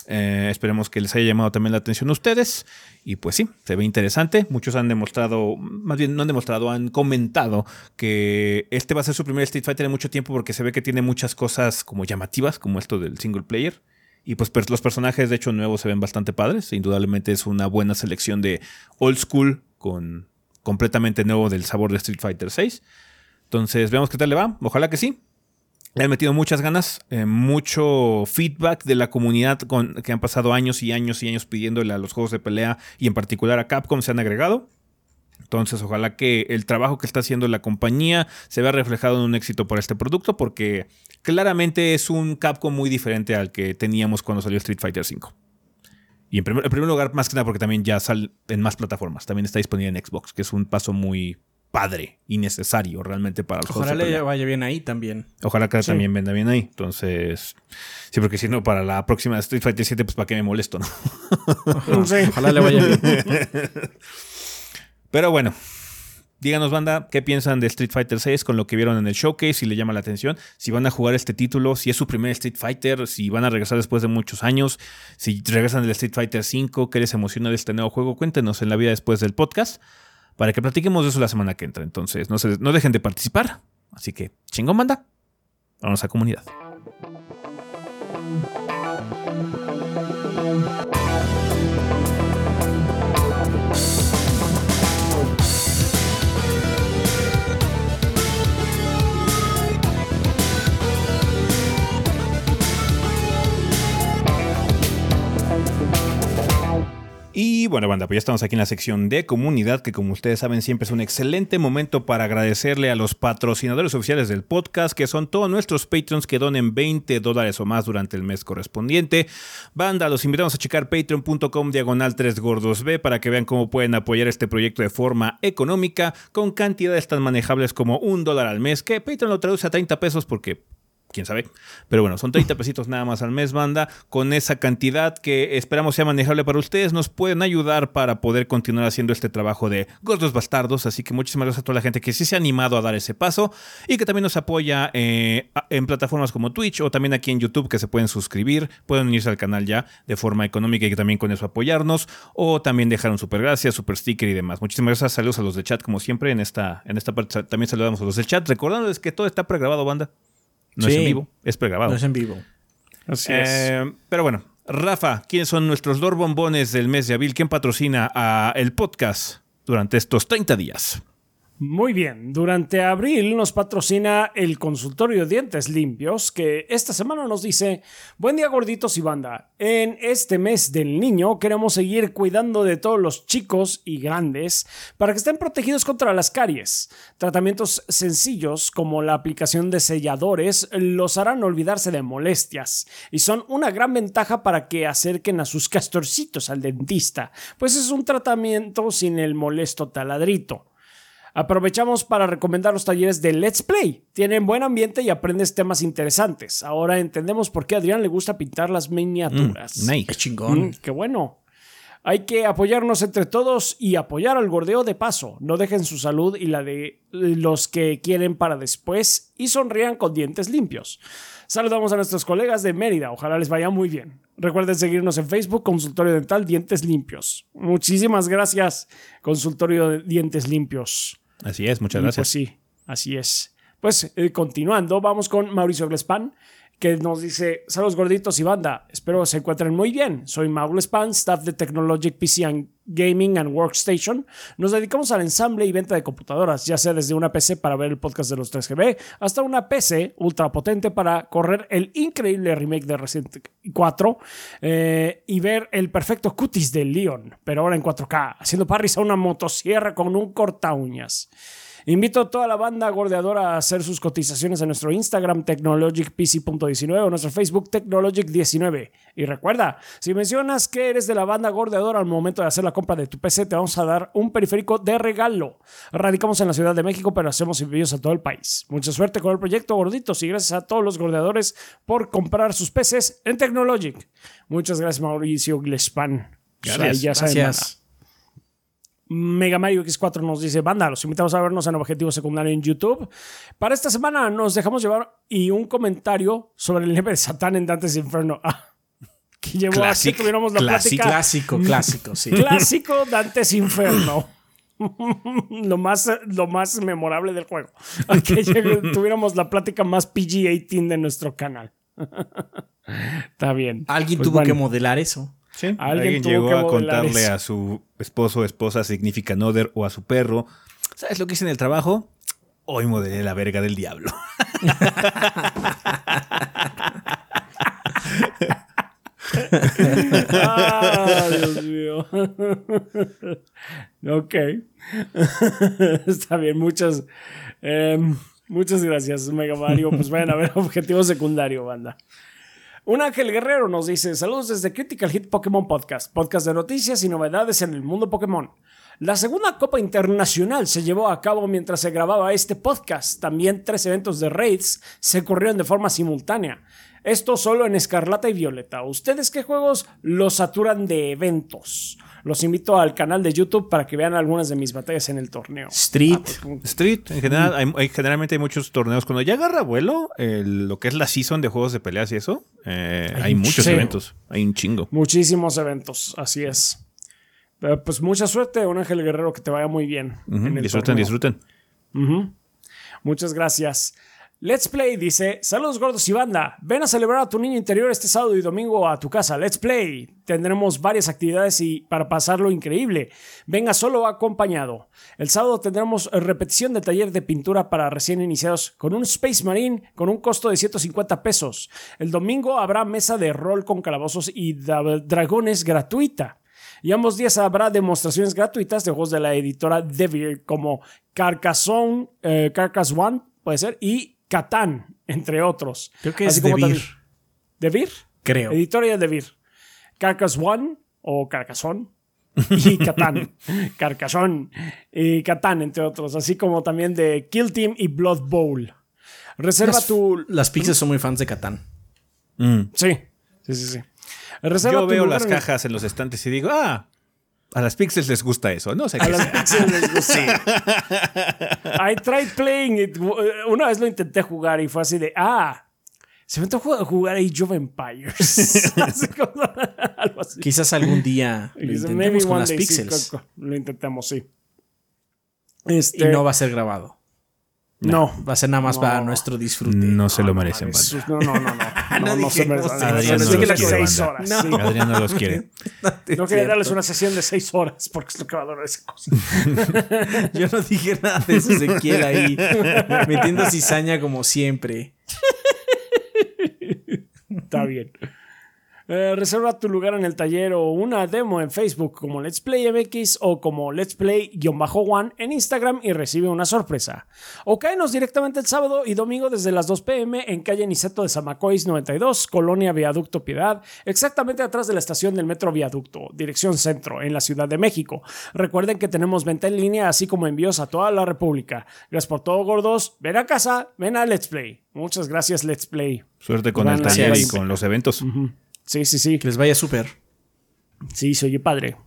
Eh, esperemos que les haya llamado también la atención a ustedes. Y pues sí, se ve interesante. Muchos han demostrado, más bien no han demostrado, han comentado que este va a ser su primer Street Fighter en mucho tiempo porque se ve que tiene muchas cosas como llamativas, como esto del single player. Y pues los personajes, de hecho, nuevos se ven bastante padres. Indudablemente es una buena selección de old school con completamente nuevo del sabor de Street Fighter 6. Entonces, veamos qué tal le va. Ojalá que sí. Le han metido muchas ganas, eh, mucho feedback de la comunidad que han pasado años y años y años pidiéndole a los juegos de pelea y en particular a Capcom se han agregado. Entonces, ojalá que el trabajo que está haciendo la compañía se vea reflejado en un éxito por este producto, porque claramente es un Capcom muy diferente al que teníamos cuando salió Street Fighter V. Y en primer, en primer lugar, más que nada, porque también ya sale en más plataformas. También está disponible en Xbox, que es un paso muy padre y necesario realmente para los Ojalá le vaya bien ahí también. Ojalá que Sí. también venda bien ahí. Entonces, sí, porque si no, para la próxima Street Fighter 7, pues para qué me molesto, ¿no? Sí. Ojalá le vaya bien. Pero bueno, díganos, banda, qué piensan de Street Fighter 6 con lo que vieron en el showcase, si le llama la atención, si van a jugar este título, si es su primer Street Fighter, si van a regresar después de muchos años, si regresan del Street Fighter 5, qué les emociona de este nuevo juego, cuéntenos en la vida después del podcast para que platiquemos de eso la semana que entra. Entonces, no, se, dejen de participar. Así que, chingón, banda. Vamos a comunidad. Y bueno, banda, pues ya estamos aquí en la sección de comunidad, que como ustedes saben siempre es un excelente momento para agradecerle a los patrocinadores oficiales del podcast, que son todos nuestros patrons que donen 20 dólares o más durante el mes correspondiente. Banda, los invitamos a checar patreon.com diagonal 3 gordos B para que vean cómo pueden apoyar este proyecto de forma económica con cantidades tan manejables como un dólar al mes, que Patreon lo traduce a 30 pesos porque quién sabe. Pero bueno, son 30 pesitos nada más al mes, banda. Con esa cantidad que esperamos sea manejable para ustedes, nos pueden ayudar para poder continuar haciendo este trabajo de Gordos Bastardos. Así que muchísimas gracias a toda la gente que sí se ha animado a dar ese paso y que también nos apoya eh, en plataformas como Twitch o también aquí en YouTube que se pueden suscribir, pueden unirse al canal ya de forma económica y que también con eso apoyarnos o también dejar un super gracias, super sticker y demás. Muchísimas gracias, saludos a los de chat como siempre en esta, en esta parte también saludamos a los del chat, recordándoles que todo está pregrabado, banda. No es en vivo, es pregrabado. No es en vivo. Así es. Eh, pero bueno, Rafa, ¿quiénes son nuestros Lord Bombones del mes de abril? ¿Quién patrocina a el podcast durante estos 30 días? Muy bien, durante abril nos patrocina el consultorio dientes limpios que esta semana nos dice, buen día gorditos y banda, en este mes del niño queremos seguir cuidando de todos los chicos y grandes para que estén protegidos contra las caries. Tratamientos sencillos como la aplicación de selladores los harán olvidarse de molestias y son una gran ventaja para que acerquen a sus castorcitos al dentista, pues es un tratamiento sin el molesto taladrito. Aprovechamos para recomendar los talleres de Let's Play. Tienen buen ambiente y aprendes temas interesantes. Ahora entendemos por qué a Adrián le gusta pintar las miniaturas. Mm, nice. Es chingón. Mm, qué bueno. Hay que apoyarnos entre todos y apoyar al gordeo de paso. No dejen su salud y la de los que quieren para después y sonrían con dientes limpios. Saludamos a nuestros colegas de Mérida. Ojalá les vaya muy bien. Recuerden seguirnos en Facebook, Consultorio Dental Dientes Limpios. Muchísimas gracias, Consultorio de Dientes Limpios. Así es, muchas Y gracias. Pues sí, así es. Pues eh, continuando, vamos con Mauricio Glespan, que nos dice: Saludos gorditos y banda, espero se encuentren muy bien. Soy Mau Glespan, staff de Technologic PC and Gaming and Workstation. Nos dedicamos al ensamble y venta de computadoras, ya sea desde una PC para ver el podcast de los 3GB hasta una PC ultra potente para correr el increíble remake de Resident 4 eh, y ver el perfecto cutis de Leon, pero ahora en 4K, haciendo parries a una motosierra con un corta uñas. Invito a toda la banda gordeadora a hacer sus cotizaciones en nuestro Instagram technologicpc.19 o nuestro Facebook technologic19. Y recuerda, si mencionas que eres de la banda gordeadora al momento de hacer la compra de tu PC, te vamos a dar un periférico de regalo. Radicamos en la Ciudad de México, pero hacemos envíos a todo el país. Mucha suerte con el proyecto, gorditos, y gracias a todos los gordeadores por comprar sus PCs en Technologic. Muchas gracias, Mauricio Glespan. Gracias. Ya saben, Gracias. Mega Mario X4 nos dice, banda, los invitamos a vernos en Objetivo Secundario en YouTube. Para esta semana nos dejamos llevar y un comentario sobre el nieve de Satán en Dantes Inferno. Ah, que llevó a que Classic, tuviéramos la classic, plática Clásico, clásico, sí. clásico Dantes Inferno. lo, más, lo más memorable del juego. A que tuviéramos la plática más PG-18 de nuestro canal. Está bien. Alguien Pues tuvo que modelar eso. Sí, Alguien alguien, tuvo llegó que a contarle eso. a su esposo, esposa, significant other o a su perro. ¿Sabes lo que hice en el trabajo? Hoy modelé la verga del diablo. Ah, Dios mío. ok. Está bien, muchas, em, muchas gracias, Mega Mario. Pues vayan a ver objetivo secundario, banda. Un Ángel Guerrero nos dice: Saludos desde Critical Hit Pokémon Podcast, podcast de noticias y novedades en el mundo Pokémon. La segunda Copa Internacional se llevó a cabo mientras se grababa este podcast. También tres eventos de raids se corrieron de forma simultánea. Esto solo en Escarlata y Violeta. ¿Ustedes qué juegos los saturan de eventos? Los invito al canal de YouTube para que vean algunas de mis batallas en el torneo. Street. Street, en general, hay, hay- generalmente hay muchos torneos. Cuando ya agarra vuelo, el- lo que es la season de juegos de peleas y eso, eh, hay, muchos eventos. Hay un chingo. Muchísimos eventos, así es. Pero, pues mucha suerte, un Ángel Guerrero, que te vaya muy bien. En el Disfruten, torneo. disfruten. Ujú. Muchas gracias. Let's Play dice: Saludos gordos y banda. Ven a celebrar a tu niño interior este sábado y domingo a tu casa. Let's Play. Tendremos varias actividades y para pasarlo increíble. Venga solo acompañado. El sábado tendremos repetición del taller de pintura para recién iniciados con un Space Marine con un costo de 150 pesos. El domingo habrá mesa de rol con calabozos y dragones gratuita. Y ambos días habrá demostraciones gratuitas de juegos de la editora Devir como Carcassonne, eh, Carcass One, puede ser, y Catán, entre otros. Creo que es Así como Devir. ¿Devir? Creo. Editorial Devir. Carcass One o Carcassonne y Catán. Carcassonne y Catán, entre otros. Así como también de Kill Team y Blood Bowl. Reserva Las, tu... las pizzas son muy fans de Catán. Mm. Sí, sí, sí. sí. Reserva Yo veo las cajas en los estantes y digo, ah, a las Pixels les gusta eso. No sé A qué las sea. Pixels les gusta. I tried playing it. Una vez lo intenté jugar y fue así de, ah, se me antojó jugar Age of Empires. Así como- algo así. Quizás algún día lo intentemos con las sí, pixels. co- lo intentamos, sí. y Este, no va a ser grabado. no. Va a ser nada más No. para nuestro disfrute. No se lo merecen, banda. Sus- No, no, no, no. No, se me- Adrián no, los quiere, seis banda. horas. No. sí. Adrián no los quiere. No quería darles una sesión de seis horas porque es lo que va a durar esa cosa. Yo no dije nada de eso, Ezequiel ahí. Metiendo cizaña como siempre. Está bien. Eh, reserva tu lugar en el taller o una demo en Facebook como Let's Play MX o como Let's Play-One en Instagram y recibe una sorpresa. O cáenos directamente el sábado y domingo desde las 2 pm en calle Niceto de Zamacois 92, Colonia Viaducto Piedad, exactamente atrás de la estación del Metro Viaducto, dirección centro, en la Ciudad de México. Recuerden que tenemos venta en línea así como envíos a toda la República. Gracias por todo, gordos. Ven a casa, ven a Let's Play. Muchas gracias, Let's Play. Suerte con el taller y con los eventos. Sí, sí, sí. Que les vaya súper. Sí, se oye padre.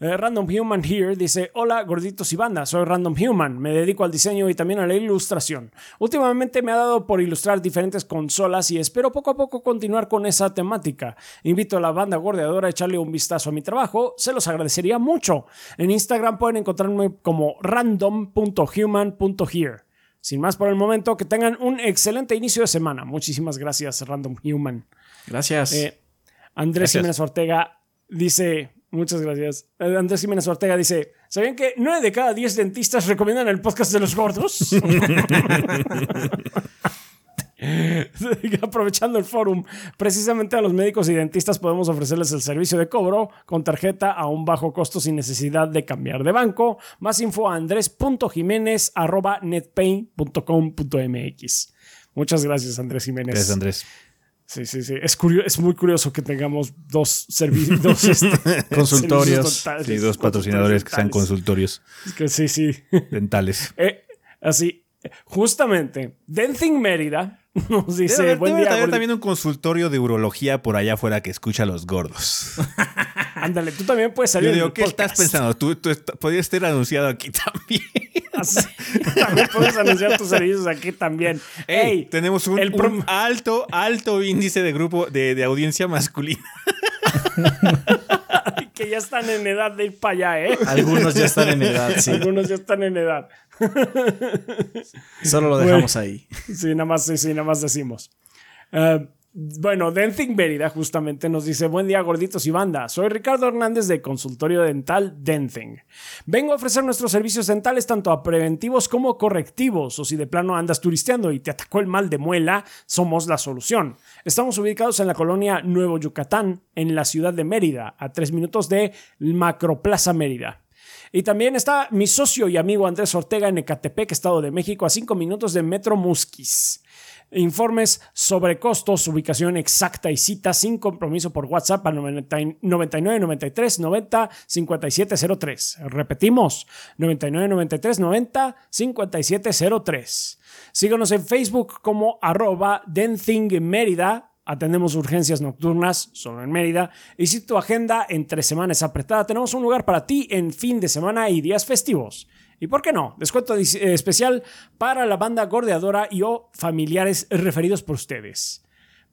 Eh, Random Human Here dice: Hola, gorditos y banda, soy Random Human. Me dedico al diseño y también a la ilustración. Últimamente me ha dado por ilustrar diferentes consolas y espero poco a poco continuar con esa temática. Invito a la banda gordeadora a echarle un vistazo a mi trabajo, se los agradecería mucho. En Instagram pueden encontrarme como random.human.here. Sin más por el momento, que tengan un excelente inicio de semana. Muchísimas gracias, Random Human. Gracias. Eh, Andrés Gracias. Jiménez Ortega dice, muchas gracias. Eh, Andrés Jiménez Ortega dice, ¿sabían que 9 de cada 10 dentistas recomiendan el podcast de los gordos? Aprovechando el forum, precisamente a los médicos y dentistas podemos ofrecerles el servicio de cobro con tarjeta a un bajo costo sin necesidad de cambiar de banco. Más info a andres.jiménez.netpain.com.mx. Muchas gracias, Andrés Jiménez. Gracias, Andrés. Sí, sí, sí. Es, curio- es muy curioso que tengamos dos servicios, dos este, Consultorios. servicios Sí, dos patrocinadores que sean consultorios. consultorios Es que sí, sí. dentales. Eh, así, justamente, Denting Mérida nos dice, Debe buen debe día, haber también un consultorio de urología por allá afuera que escucha a los gordos. Ándale, tú también puedes Yo salir en digo, ¿qué estás pensando? Tú, tú podrías estar anunciado aquí también. Así, también puedes anunciar tus servicios aquí también. Ey, Ey, tenemos un, el un prom- alto, alto índice de grupo de, de audiencia masculina. que ya están en edad de ir para allá, ¿eh? Algunos ya están en edad, sí. Algunos ya están en edad. Solo lo dejamos ahí. Sí, nada más, sí, sí, nada más decimos. Eh, bueno, Denting Mérida justamente nos dice, buen día gorditos y banda, soy Ricardo Hernández de Consultorio Dental Denting. Vengo a ofrecer nuestros servicios dentales tanto a preventivos como correctivos, o si de plano andas turisteando y te atacó el mal de muela, somos la solución. Estamos ubicados en la colonia Nuevo Yucatán, en la ciudad de Mérida, a tres minutos de Macroplaza Mérida. Y también está mi socio y amigo Andrés Ortega en Ecatepec, Estado de México, a 5 minutos de Metro Musquis. Informes sobre costos, ubicación exacta y cita sin compromiso por WhatsApp al 99 93 90 5703. Repetimos, 99 93 90 5703. Síganos en Facebook como arroba Denthing Mérida. Atendemos urgencias nocturnas solo en Mérida. Y si tu agenda entre semanas apretada, tenemos un lugar para ti en fin de semana y días festivos. Y por qué no, descuento eh, especial para la banda gordeadora y o familiares referidos por ustedes.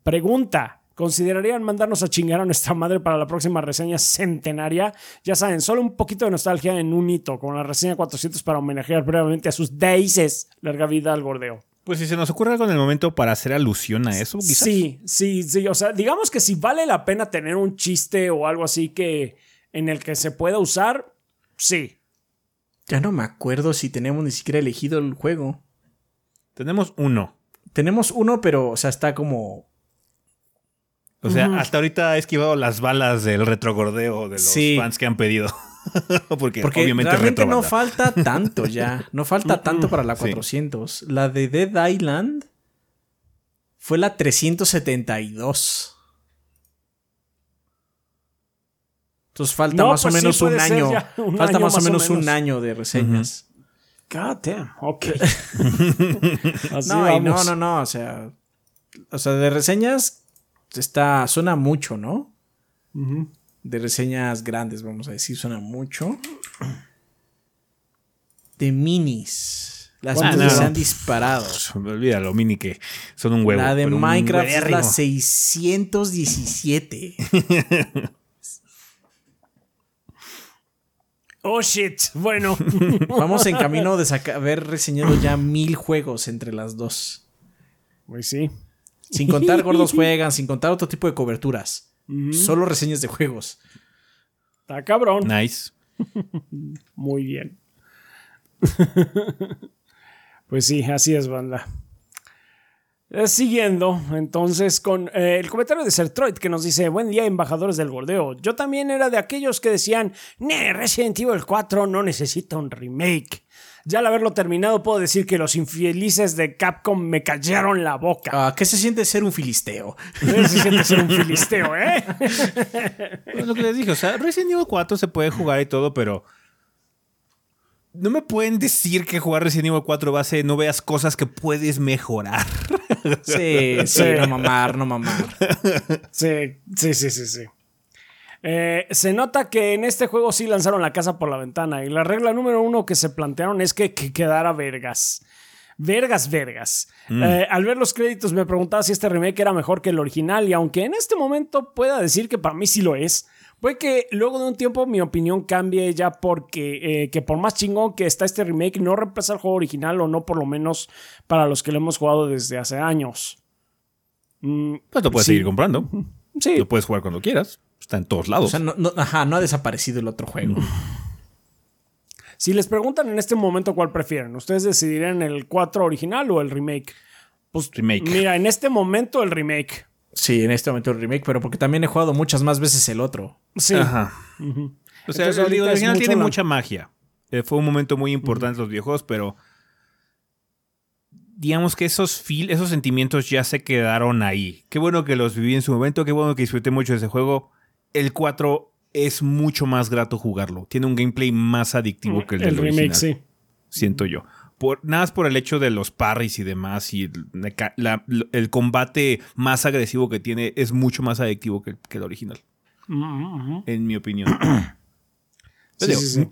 Pregunta. ¿Considerarían mandarnos a chingar a nuestra madre para la próxima reseña centenaria? Ya saben, solo un poquito de nostalgia en un hito, con la reseña 400 para homenajear brevemente a sus deices. Larga vida al gordeo. Pues si se nos ocurre algo en el momento para hacer alusión a eso, quizás. Sí, sí, sí. O sea, digamos que si vale la pena tener un chiste o algo así que en el que se pueda usar, sí. Ya no me acuerdo si tenemos ni siquiera elegido el juego. Tenemos uno. Tenemos uno, pero, o sea, está como. O sea, hasta ahorita ha esquivado las balas del retrogordeo de los Sí. fans que han pedido. Porque, Porque obviamente realmente no falta tanto ya. No falta tanto para la Sí. 400. La de Dead Island fue la 372. Entonces falta No, más pues o sí menos un año. un falta año más o más o menos un año de reseñas. God damn. Ok. Así No, y no, no, no. O sea. O sea, de reseñas está. Suena mucho, ¿no? De reseñas grandes, vamos a decir, suena mucho. De minis. Las ¿Cuántas minis se no? han disparado. Olvídalo, mini que son un huevo. la de Minecraft es la huevérrimo. 617. Oh shit. Bueno. Vamos en camino de haber reseñado ya mil juegos entre las dos. Pues sí. Sin contar gordos juegan, sin contar otro tipo de coberturas. Solo reseñas de juegos. Está cabrón. Nice. Muy bien. pues sí, así es, banda. Eh, Siguiendo, entonces, con eh, el comentario de Sertroid que nos dice: Buen día, embajadores del gordeo. Yo también era de aquellos que decían: Ne, Resident Evil 4 no necesita un remake. Ya al haberlo terminado, puedo decir que los infelices de Capcom me callaron la boca. Ah, ¿Qué se siente ser un filisteo? Se siente ser un filisteo, ¿eh? Pues lo que les dije, o sea, Resident Evil 4 se puede jugar y todo, pero. No me pueden decir que jugar Resident Evil 4 base no veas cosas que puedes mejorar. Sí, sí, no mamar, no mamar. Sí, sí, sí, sí, sí. Eh, se nota que en este juego sí lanzaron la casa por la ventana y la regla número uno que se plantearon es que, que quedara vergas. Vergas, vergas. Eh, al ver los créditos me preguntaba si este remake era mejor que el original y aunque en este momento pueda decir que para mí sí lo es, puede que luego de un tiempo mi opinión cambie ya porque eh, que por más chingón que está este remake no reemplaza el juego original o no por lo menos para los que lo hemos jugado desde hace años. Mm, Pues lo puedes Sí. seguir comprando. sí, Lo puedes jugar cuando quieras. Está en todos lados. O sea, no, no- ajá, no ha desaparecido el otro juego. Si les preguntan en este momento cuál prefieren, ¿ustedes decidirían el 4 original o el remake? Pues, Remake. Mira, en este momento el remake. Sí, en este momento el remake, pero porque también he jugado muchas más veces el otro. Sí. Ajá. O sea, Entonces, el el original tiene la- mucha magia. Eh, fue un momento muy importante en los videojuegos, pero digamos que esos feel, esos sentimientos ya se quedaron ahí. Qué bueno que los viví en su momento, qué bueno que disfruté mucho de ese juego. El 4 es mucho más grato jugarlo. Tiene un gameplay más adictivo que el, el del remake, original, sí. Siento yo. Por, nada más por el hecho de los parries y demás y el, la- el combate más agresivo que tiene es mucho más adictivo que el, que el original, Ujú, ujú. en mi opinión. Sí, Digo, sí, sí.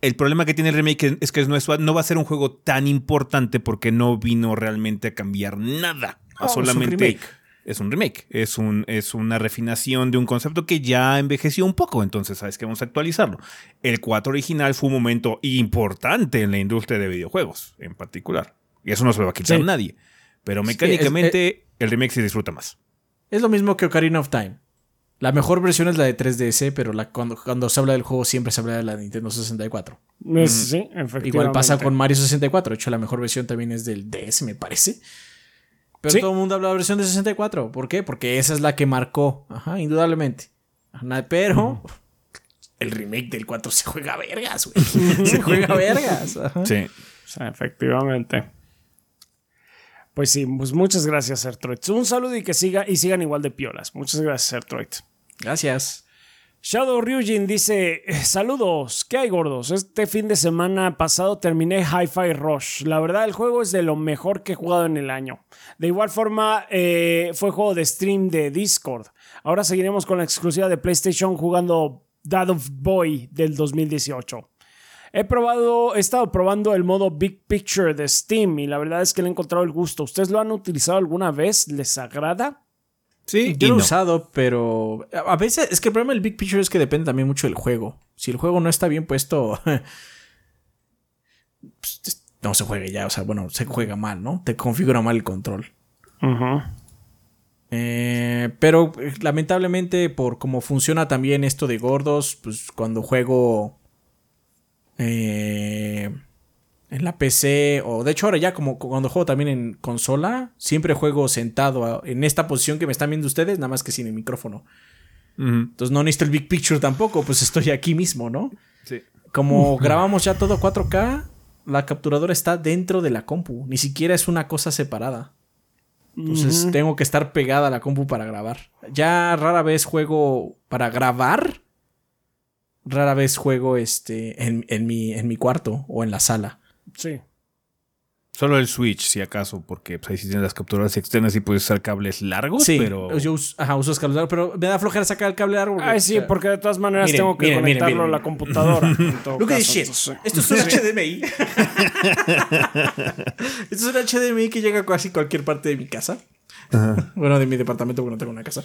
El problema que tiene el remake es que no, es- no va a ser un juego tan importante porque no vino realmente a cambiar nada. No, es un solamente remake. Es un remake. Es, un, es una refinación de un concepto que ya envejeció un poco. Entonces, sabes que vamos a actualizarlo. El 4 original fue un momento importante en la industria de videojuegos, en particular. Y eso no se lo va a quitar Sí. nadie. Pero Sí, mecánicamente, el remake se disfruta más. Es lo mismo que Ocarina of Time. La mejor versión es la de 3DS, pero la, cuando, cuando se habla del juego siempre se habla de la de Nintendo 64. Es- sí, efectivamente. Igual pasa con Mario 64. De hecho, la mejor versión también es del DS, me parece. Pero Sí. todo el mundo habla de la versión de 64. ¿Por qué? Porque esa es la que marcó. Ajá, indudablemente. Pero el remake del 4 se juega a vergas, güey. se juega a vergas. Ajá. Sí. Sí, efectivamente. Pues sí, pues muchas gracias, Ertroid. Un saludo y que siga y sigan igual de piolas. Muchas gracias, Ertroid. Gracias. Shadow Ryujin dice: eh, Saludos, ¿qué hay gordos? Este fin de semana pasado terminé Hi-Fi Rush. La verdad, el juego es de lo mejor que he jugado en el año. De igual forma, eh, fue juego de stream de Discord. Ahora seguiremos con la exclusiva de PlayStation jugando Dad of Boy del 2018. He probado, he estado probando el modo Big Picture de Steam y la verdad es que le he encontrado el gusto. ¿Ustedes lo han utilizado alguna vez? ¿Les agrada? Sí, Yo lo he no. usado, pero a veces es que el problema del Big Picture es que depende también mucho del juego. Si el juego no está bien puesto, pues, no se juega ya. O sea, bueno, se juega mal, ¿no? Te configura mal el control. Eh, pero eh, lamentablemente, por cómo funciona también esto de gordos, pues cuando juego eh, en la PC, o de hecho ahora ya como cuando juego también en consola, siempre juego sentado a- en esta posición que me están viendo ustedes, nada más que sin el micrófono. Entonces no necesito el Big Picture tampoco, pues estoy aquí mismo, ¿no? Sí. Como grabamos ya todo 4K, la capturadora está dentro de la compu, ni siquiera es una cosa separada. Entonces tengo que estar pegada a la compu para grabar. Ya rara vez juego para grabar. Rara vez juego este en, en mi, en mi cuarto o en la sala. Sí. Solo el Switch, si acaso, porque pues, ahí sí tienes las capturas externas y puedes usar cables largos, Sí, pero... yo uso, ajá, uso los cables largos, pero me da flojera sacar el cable largo. porque, Ay, o sí, sea, porque de todas maneras miren, tengo que miren, conectarlo miren, a la computadora. en todo Look at this shit. entonces, Esto es un HDMI. Esto es un HDMI que llega a casi cualquier parte de mi casa. Bueno, de mi departamento porque no tengo una casa.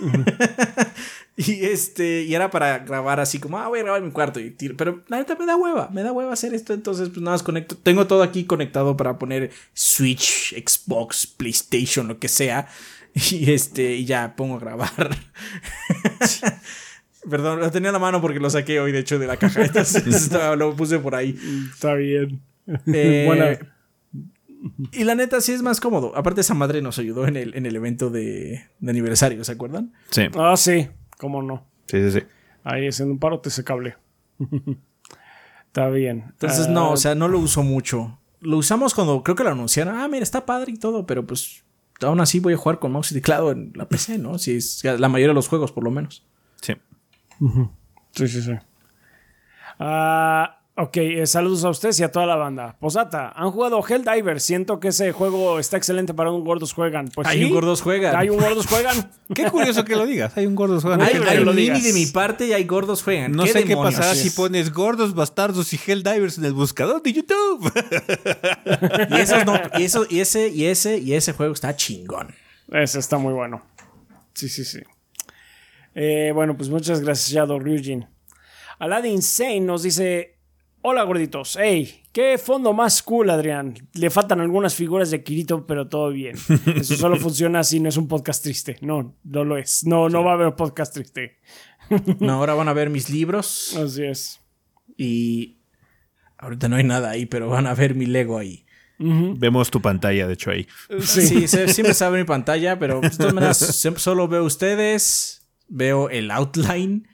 y este, y era para grabar así como, ah, voy a grabar en mi cuarto. Y tiro. Pero la neta me da hueva, me da hueva hacer esto. Entonces, pues nada más conecto. Tengo todo aquí conectado para poner Switch, Xbox, PlayStation, lo que sea. Y este, y ya pongo a grabar. Perdón, lo tenía en la mano porque lo saqué hoy, de hecho, de la caja. Entonces, lo puse por ahí. Está bien. Eh, Buena. Y la neta sí es más cómodo. Aparte, esa madre nos ayudó en el, en el evento de, de aniversario, ¿se acuerdan? Sí, Ah, sí, cómo no. sí, sí. sí. Ahí haciendo un parote ese cable. Está bien. Entonces, Ah, no, o sea, no lo uso mucho. Lo usamos cuando creo que lo anunciaron. Ah, mira, está padre y todo, pero pues aún así voy a jugar con mouse y teclado en la PC, ¿no? Si es la mayoría de los juegos, por lo menos. Sí. Sí, sí, sí. Ah, ok, eh, saludos a ustedes y a toda la banda. Posata, ¿han jugado Helldivers? Siento que ese juego está excelente para un gordos juegan. Pues Hay sí. un gordos juegan. Hay un gordos juegan. Qué curioso que lo digas. Hay un gordo jugando. Hay, lo mini de mi parte y hay gordos juegan. No sé qué pasará si es. pones gordos, bastardos y Helldivers en el buscador de YouTube. Y esos no, y eso, y ese, y ese, y ese juego está chingón. Ese está muy bueno. Sí, sí, sí. Eh, bueno, pues muchas gracias, Shadow Ryujin. Aladdin Insane nos dice: Hola gorditos, hey, qué fondo más cool, Adrián. Le faltan algunas figuras de Kirito, pero todo bien. Eso solo funciona si no es un podcast triste. No, no lo es. No, no va a haber podcast triste. No, ahora van a ver mis libros Así es. y ahorita no hay nada ahí, pero van a ver mi Lego ahí. Vemos tu pantalla, de hecho, ahí. Sí, se- siempre se abre mi pantalla, pero de todas maneras solo veo ustedes, veo el outline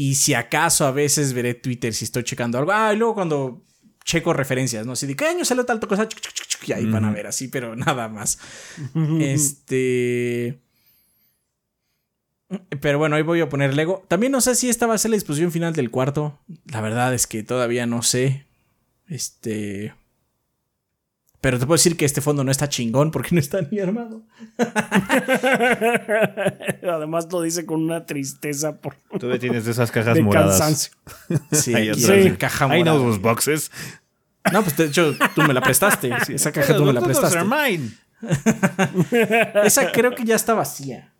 y si acaso a veces veré Twitter si estoy checando algo. Ah, y luego cuando checo referencias, ¿no? Si de qué año salió tal cosa, y ahí van a ver así, pero nada más. Este... Pero bueno, ahí voy a poner Lego. También no sé si esta va a ser la disposición final del cuarto. La verdad es que todavía no sé. Este... Pero te puedo decir que este fondo no está chingón porque no está ni armado. Además lo dice con una tristeza por Tú tienes de esas cajas de moradas. cansancio. Sí, Ahí en caja I know morada. those boxes. No, pues de hecho tú me la prestaste. Esa caja tú me la prestaste. Esa creo que ya está vacía.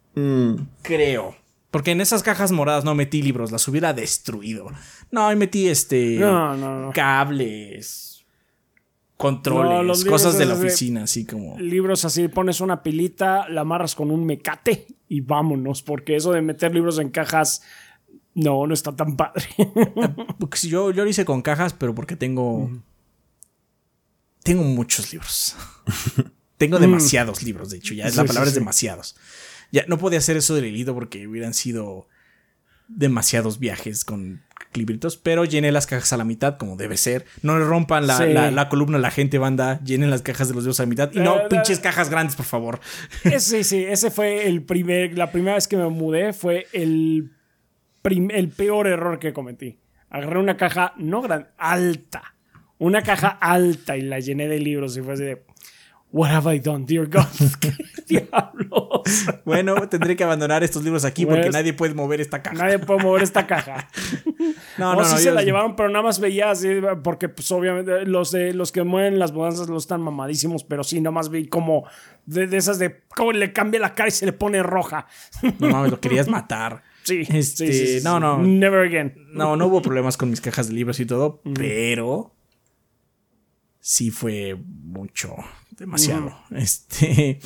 Creo. Porque en esas cajas moradas no metí libros, las hubiera destruido. No, ahí metí este No, no, no. cables, No, controles, libros cosas de la oficina, así como. Libros así, pones una pilita, la amarras con un mecate y vámonos, porque eso de meter libros en cajas, no, no está tan padre. Porque si yo, yo lo hice con cajas, pero porque tengo. Tengo muchos libros. tengo demasiados libros, de hecho. Ya es la palabra sí, es sí. demasiados. Ya no podía hacer eso del hilo porque hubieran sido demasiados viajes con libritos, pero llené las cajas a la mitad, como debe ser. No le rompan la, Sí. la- la columna a la gente, banda. Llenen las cajas de los libros a la mitad. Y no, Eh, pinches cajas grandes, por favor. Ese, sí, ese fue el primer, la primera vez que me mudé, fue el, prim- el peor error que cometí. Agarré una caja, no grande, alta. Una caja alta y la llené de libros y fue así de... What have I done, dear God? ¿Qué diablos? Bueno, tendré que abandonar estos libros aquí porque Pues- nadie puede mover esta caja. Nadie puede mover esta caja. No, No, no, sí no. se la llevaron, pero nada más veía así, porque pues obviamente los de los que mueven las mudanzas los están mamadísimos, pero sí, nada más vi como de, de esas de cómo le cambia la cara y se le pone roja. No mames, lo querías matar. Sí, Este, sí, sí, sí, no, no. Never again. No, no hubo problemas con mis cajas de libros y todo, pero sí fue mucho, demasiado. Este.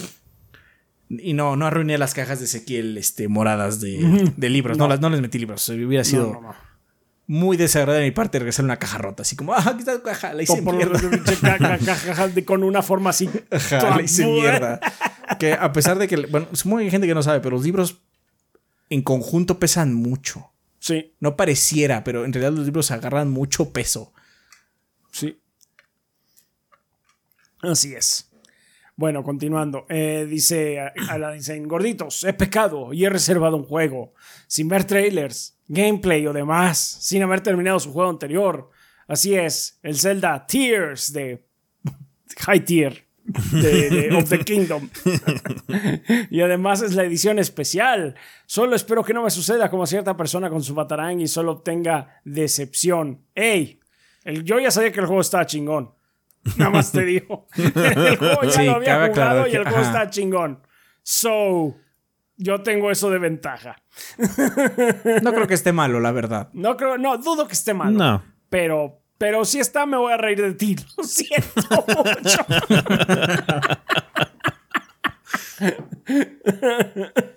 Y no, no arruiné las cajas de Ezequiel este, moradas de, de libros. No. las, no les metí libros. Hubiera sido No, no, no. muy desagradable de mi parte regresar una caja rota. Así como, ah, aquí está tu caja, la hice por mierda. ca- ca- caja de- con una forma así. Ajá, la hice mierda. Que a pesar de que, bueno, supongo que hay gente que no sabe, pero los libros en conjunto pesan mucho. Sí, No pareciera, pero en realidad los libros agarran mucho peso. sí. Así es. Bueno, continuando. Eh, dice a la dicen gorditos, he pecado y he reservado un juego sin ver trailers, gameplay o demás, sin haber terminado su juego anterior. Así es, el Zelda Tears de High Tier de, of the Kingdom. y además es la edición especial. Solo espero que no me suceda como cierta persona con su batarang y solo obtenga decepción. ¡Ey! El, yo ya sabía que el juego estaba chingón. Nada más te digo. el juego ya Sí, lo había jugado y el juego ajá. está chingón. So, yo tengo eso de ventaja. No creo que esté malo, la verdad. No creo, no, dudo que esté malo. No. Pero, pero si está, me voy a reír de ti. Lo siento mucho.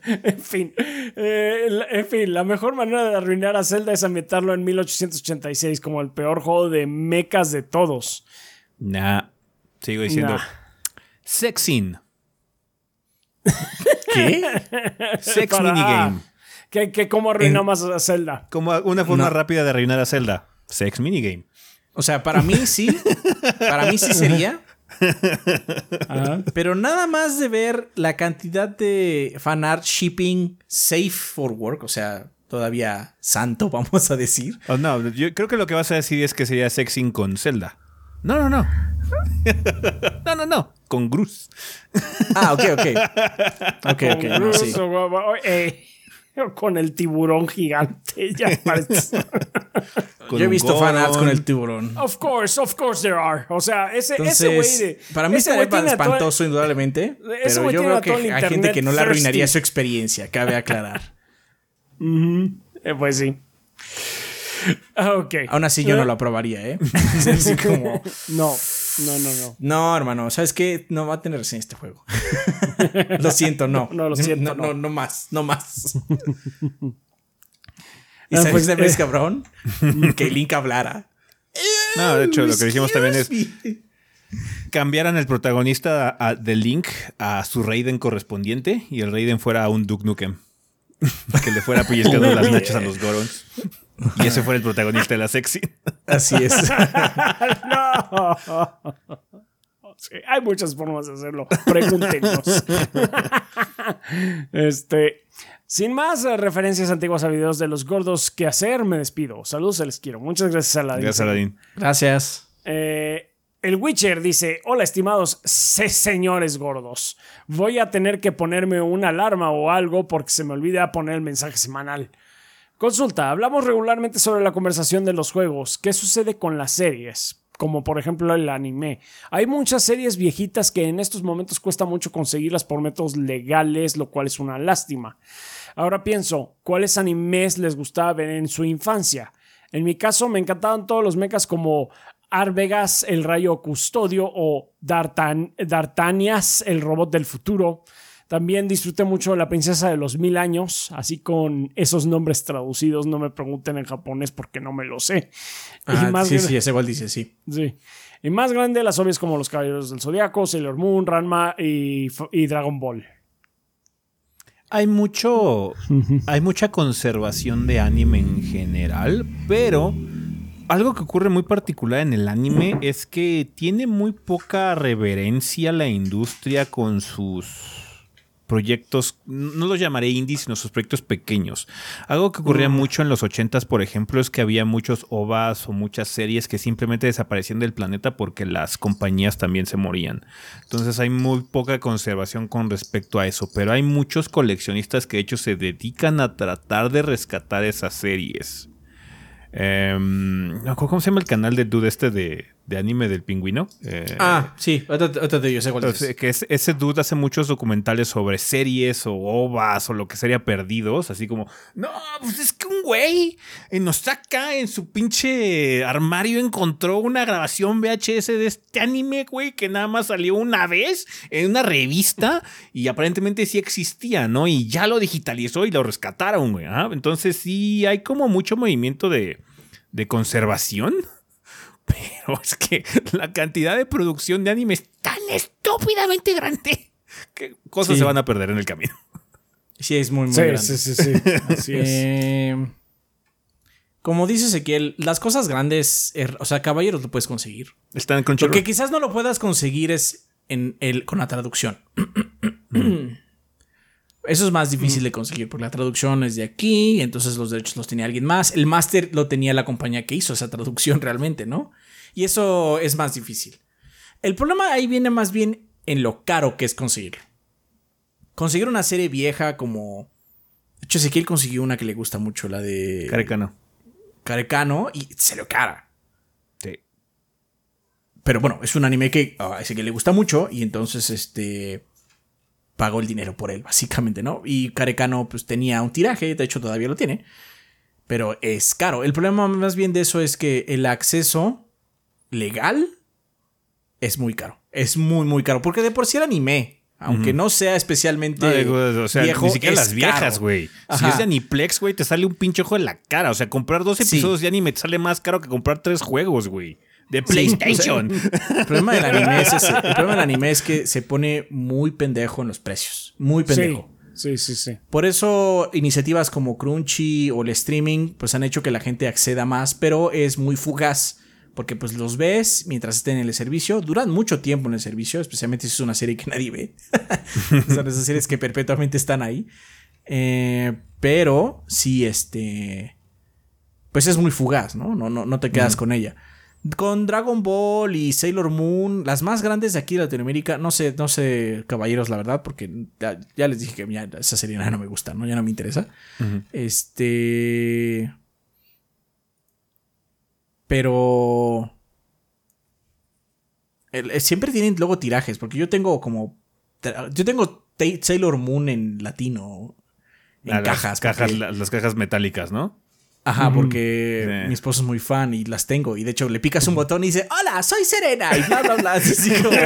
en fin, eh, en fin, la mejor manera de arruinar a Zelda es ambientarlo en 1886 como el peor juego de mechas de todos. Nah. Sigo diciendo. Nah. Sexing. ¿Qué? Sex Para- minigame. Que, que cómo arruinamos a Zelda. Como una forma No. rápida de arruinar a Zelda. Sex minigame. O sea, para mí sí. Para mí sí sería. Pero nada más de ver la cantidad de fanart shipping safe for work, o sea, todavía santo, vamos a decir. Oh, no, yo creo que lo que vas a decir es que sería sexing con Zelda. No, no, no. no, no, no. Con Gruz. Ah, ok, ok. Ok, ok, sí. Guau, eh, con el tiburón gigante. Ya. Con Yo he visto fanarts con el tiburón. Of course, of course there are. O sea, ese, ese güey de. para mí ese estaría güey tiene a todo- espantoso, indudablemente. Ese Pero yo a que hay gente que no le arruinaría thirsty. su experiencia, cabe aclarar. Eh, pues sí. Ah, Ok. Aún así, yo no lo aprobaría, ¿eh? Es así como. No, no, no, no. No, hermano, ¿sabes qué? No va a tener reseña este juego. lo siento, no. No, lo siento, No, no. no, no más, no más. ¿Y Ah, sabes pues, de vez, eh. cabrón? que Link hablara. No, de hecho, lo que dijimos también es. Cambiaran el protagonista a- de Link a su Raiden correspondiente y el Raiden fuera un Duke Nukem. que le fuera pellizcando las nachas a los Gorons. Y ese fuera el protagonista de la sexy. Así es. no. Sí, hay muchas formas de hacerlo. Pregúntenos. este. Sin más referencias antiguas a videos de los gordos que hacer, me despido. Saludos, se les quiero. Muchas gracias a la Gracias, Aladín. Gracias. Eh, el Witcher dice: Hola, estimados se- señores gordos. Voy a tener que ponerme una alarma o algo porque se me olvida poner el mensaje semanal. Consulta: hablamos regularmente sobre la conversación de los juegos. ¿Qué sucede con las series? Como por ejemplo el anime. Hay muchas series viejitas que en estos momentos cuesta mucho conseguirlas por métodos legales, lo cual es una lástima. Ahora pienso, ¿cuáles animes les gustaba ver en su infancia? En mi caso me encantaban todos los mechas como Arvegas, el rayo custodio o Dartan Dartanias, el robot del futuro. También disfruté mucho de la princesa de los mil años, así con esos nombres traducidos. No me pregunten en japonés porque no me lo sé. Y Ah, más sí, sí, ese igual dice sí. Sí. Y más grande, las obvias como los Caballeros del Zodiaco, Sailor Moon, Ranma y, y Dragon Ball. Hay mucho. Hay mucha conservación de anime en general, pero algo que ocurre muy particular en el anime es que tiene muy poca reverencia la industria con sus proyectos, no los llamaré indies, sino sus proyectos pequeños. Algo que ocurría mucho en los 80s, por ejemplo, es que había muchos OVAs o muchas series que simplemente desaparecían del planeta porque las compañías también se morían. Entonces hay muy poca conservación con respecto a eso, pero hay muchos coleccionistas que de hecho se dedican a tratar de rescatar esas series. Em, ¿Cómo se llama el canal de dude este de, de anime del pingüino? Eh, Ah, sí, ahorita te digo, sé cuál dices. que es- ese dude hace muchos documentales sobre series o ovas o lo que sería perdidos, así como, no, pues es que un güey en Osaka en su pinche armario encontró una grabación VHS de este anime, güey, que nada más salió una vez en una revista y aparentemente sí existía, ¿no? Y ya lo digitalizó y lo rescataron, güey. ¿ah? Entonces sí hay como mucho movimiento de, de conservación. Pero es que la cantidad de producción de anime es tan estúpidamente grande que cosas Sí. se van a perder en el camino. Sí, es muy, muy Sí, grande. sí, sí, sí. Así es. Eh, como dice Ezequiel, las cosas grandes, er, o sea, caballeros lo puedes conseguir. Están con Lo que quizás no lo puedas conseguir es en el, con la traducción. Eso es más difícil de conseguir porque la traducción es de aquí, entonces los derechos los tenía alguien más. El máster lo tenía la compañía que hizo esa traducción realmente, ¿no? Y eso es más difícil. El problema ahí viene más bien en lo caro que es conseguirlo. Conseguir una serie vieja como... De hecho, Ezequiel consiguió una que le gusta mucho, la de Carecano. Carecano, y se lo cara. Sí. Pero bueno, es un anime que a ese que le gusta mucho y entonces este pagó el dinero por él, básicamente, ¿no? Y Carecano pues tenía un tiraje, de hecho todavía lo tiene, pero es caro. El problema más bien de eso es que el acceso legal es muy caro. Es muy, muy caro, porque de por sí el anime, aunque no sea especialmente No, o sea, viejo, ni siquiera las viejas, güey. Si es de Aniplex, güey, te sale un pinche ojo en la cara. O sea, comprar dos Sí. episodios de anime te sale más caro que comprar tres juegos, güey. De Sí, PlayStation. o sea, el problema del anime es ese. El problema del anime es que se pone muy pendejo en los precios. Muy pendejo. Sí, sí, sí. Por eso iniciativas como Crunchy o el streaming pues han hecho que la gente acceda más, pero es muy fugaz. Porque pues los ves mientras estén en el servicio, duran mucho tiempo en el servicio, especialmente si es una serie que nadie ve. Son esas series que perpetuamente están ahí. Eh, pero sí, este... Pues es muy fugaz, ¿no? No, no, no te quedas con ella. Con Dragon Ball y Sailor Moon, las más grandes de aquí de Latinoamérica, no sé, no sé, caballeros, la verdad, porque ya, ya les dije que ya esa serie ya no me gusta, ¿no? Ya no me interesa. Este. Pero. el- el- siempre tienen luego tirajes, porque yo tengo como. Yo tengo Sailor Moon en latino. En A las cajas. cajas porque- las cajas metálicas, ¿no? Ajá, porque Sí. mi esposo es muy fan y las tengo. Y de hecho le picas un botón y dice, hola, soy Serena. Y bla, bla, bla. Así como-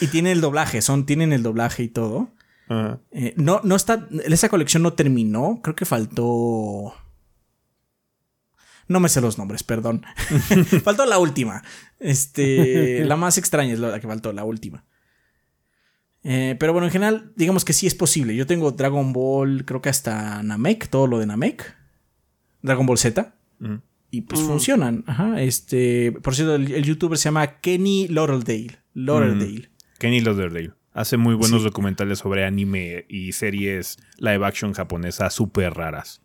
y tiene el doblaje, son, tienen el doblaje y todo. Ajá. Eh, no, no está. Esa colección no terminó. Creo que faltó. No me sé los nombres, perdón. faltó la última. Este, la más extraña es la que faltó, la última. Eh, pero bueno, en general, digamos que sí es posible. Yo tengo Dragon Ball, creo que hasta Namek, todo lo de Namek. Dragon Ball Z. Y pues funcionan. Ajá. Este, por cierto, el, youtuber se llama Kenny Lauderdale. Lauderdale. Kenny Lauderdale. Hace muy buenos documentales sobre anime y series live action japonesa súper raras.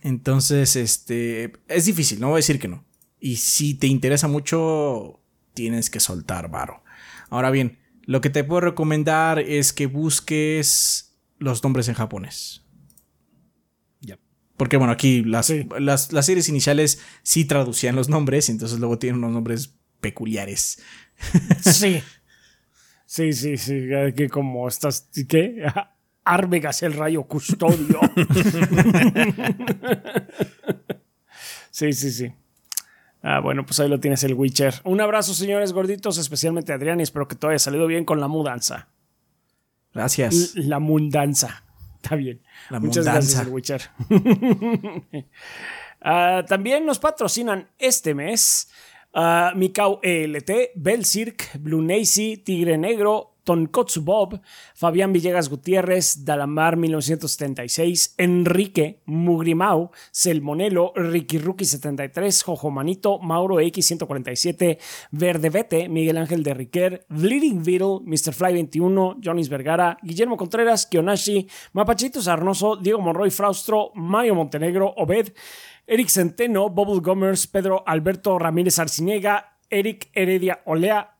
Entonces, este, es difícil, no voy a decir que no. Y si te interesa mucho, tienes que soltar varo. Ahora bien, lo que te puedo recomendar es que busques los nombres en japonés. Porque bueno, aquí las, las, las, series iniciales sí traducían los nombres, entonces luego tienen unos nombres peculiares. Sí. Sí, sí, sí. Que como estás. ¿Qué? Arvegas el rayo custodio. sí, sí, sí. Ah, bueno, pues ahí lo tienes el Witcher. Un abrazo, señores gorditos, especialmente Adrián, y espero que todo haya salido bien con la mudanza. Gracias. la mudanza. Está bien. La Muchas gracias, el Witcher. Ah, también nos patrocinan este mes uh, Mikau ELT, Belcirc, Blue Nacy, Tigre Negro, Tonkotsu Bob, Fabián Villegas Gutiérrez, Dalamar 1976, Enrique Mugrimau, Selmonelo, Ricky Rookie 73, Jojo Manito, Mauro X147, Verde Vete, Miguel Ángel de Riquer, Bleeding Beetle, Mr. Fly 21, Jonis Vergara, Guillermo Contreras, Kionashi, Mapachito Sarnoso, Diego Monroy Fraustro, Mario Montenegro, Obed, Eric Centeno, Bubble Gomers, Pedro Alberto Ramírez Arciniega, Eric Heredia Olea,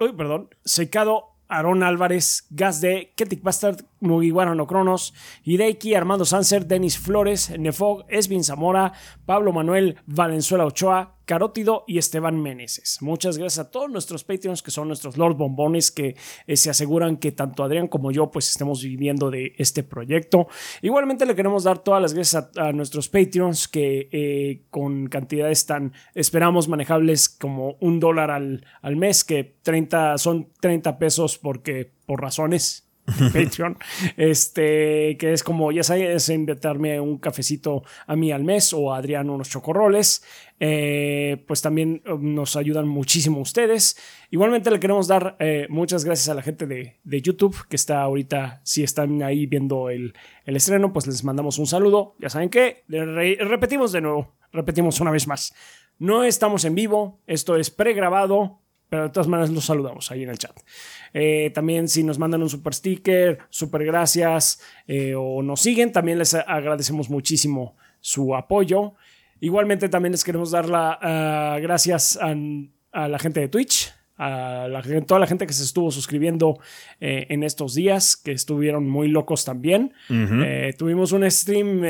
uy, perdón, Secado Aaron Álvarez, Gas de Ketik Bastard, Mugiwara no Cronos, Hideiki, Armando Sanser, Denis Flores, Nefog, Esvin Zamora, Pablo Manuel, Valenzuela Ochoa, Carótido y Esteban Meneses. Muchas gracias a todos nuestros Patreons que son nuestros Lord Bombones que eh, se aseguran que tanto Adrián como yo pues estemos viviendo de este proyecto. Igualmente le queremos dar todas las gracias a, nuestros Patreons que eh, con cantidades tan esperamos manejables como un dólar al, al mes que 30 son 30 pesos porque por razones Patreon, este, que es como, ya sabes, invitarme un cafecito a mí al mes o a Adrián unos chocorroles, eh, pues también um, nos ayudan muchísimo ustedes. Igualmente le queremos dar eh, muchas gracias a la gente de, YouTube que está ahorita, si están ahí viendo el, el, estreno, pues les mandamos un saludo. Ya saben que, repetimos de nuevo, repetimos una vez más. No estamos en vivo, esto es pregrabado, pero de todas maneras los saludamos ahí en el chat. Eh, también si nos mandan un super sticker, super gracias eh, o nos siguen, también les agradecemos muchísimo su apoyo. Igualmente también les queremos dar las ah, gracias a, la gente de Twitch, a toda la gente que se estuvo suscribiendo eh, en estos días, que estuvieron muy locos también. tuvimos un stream,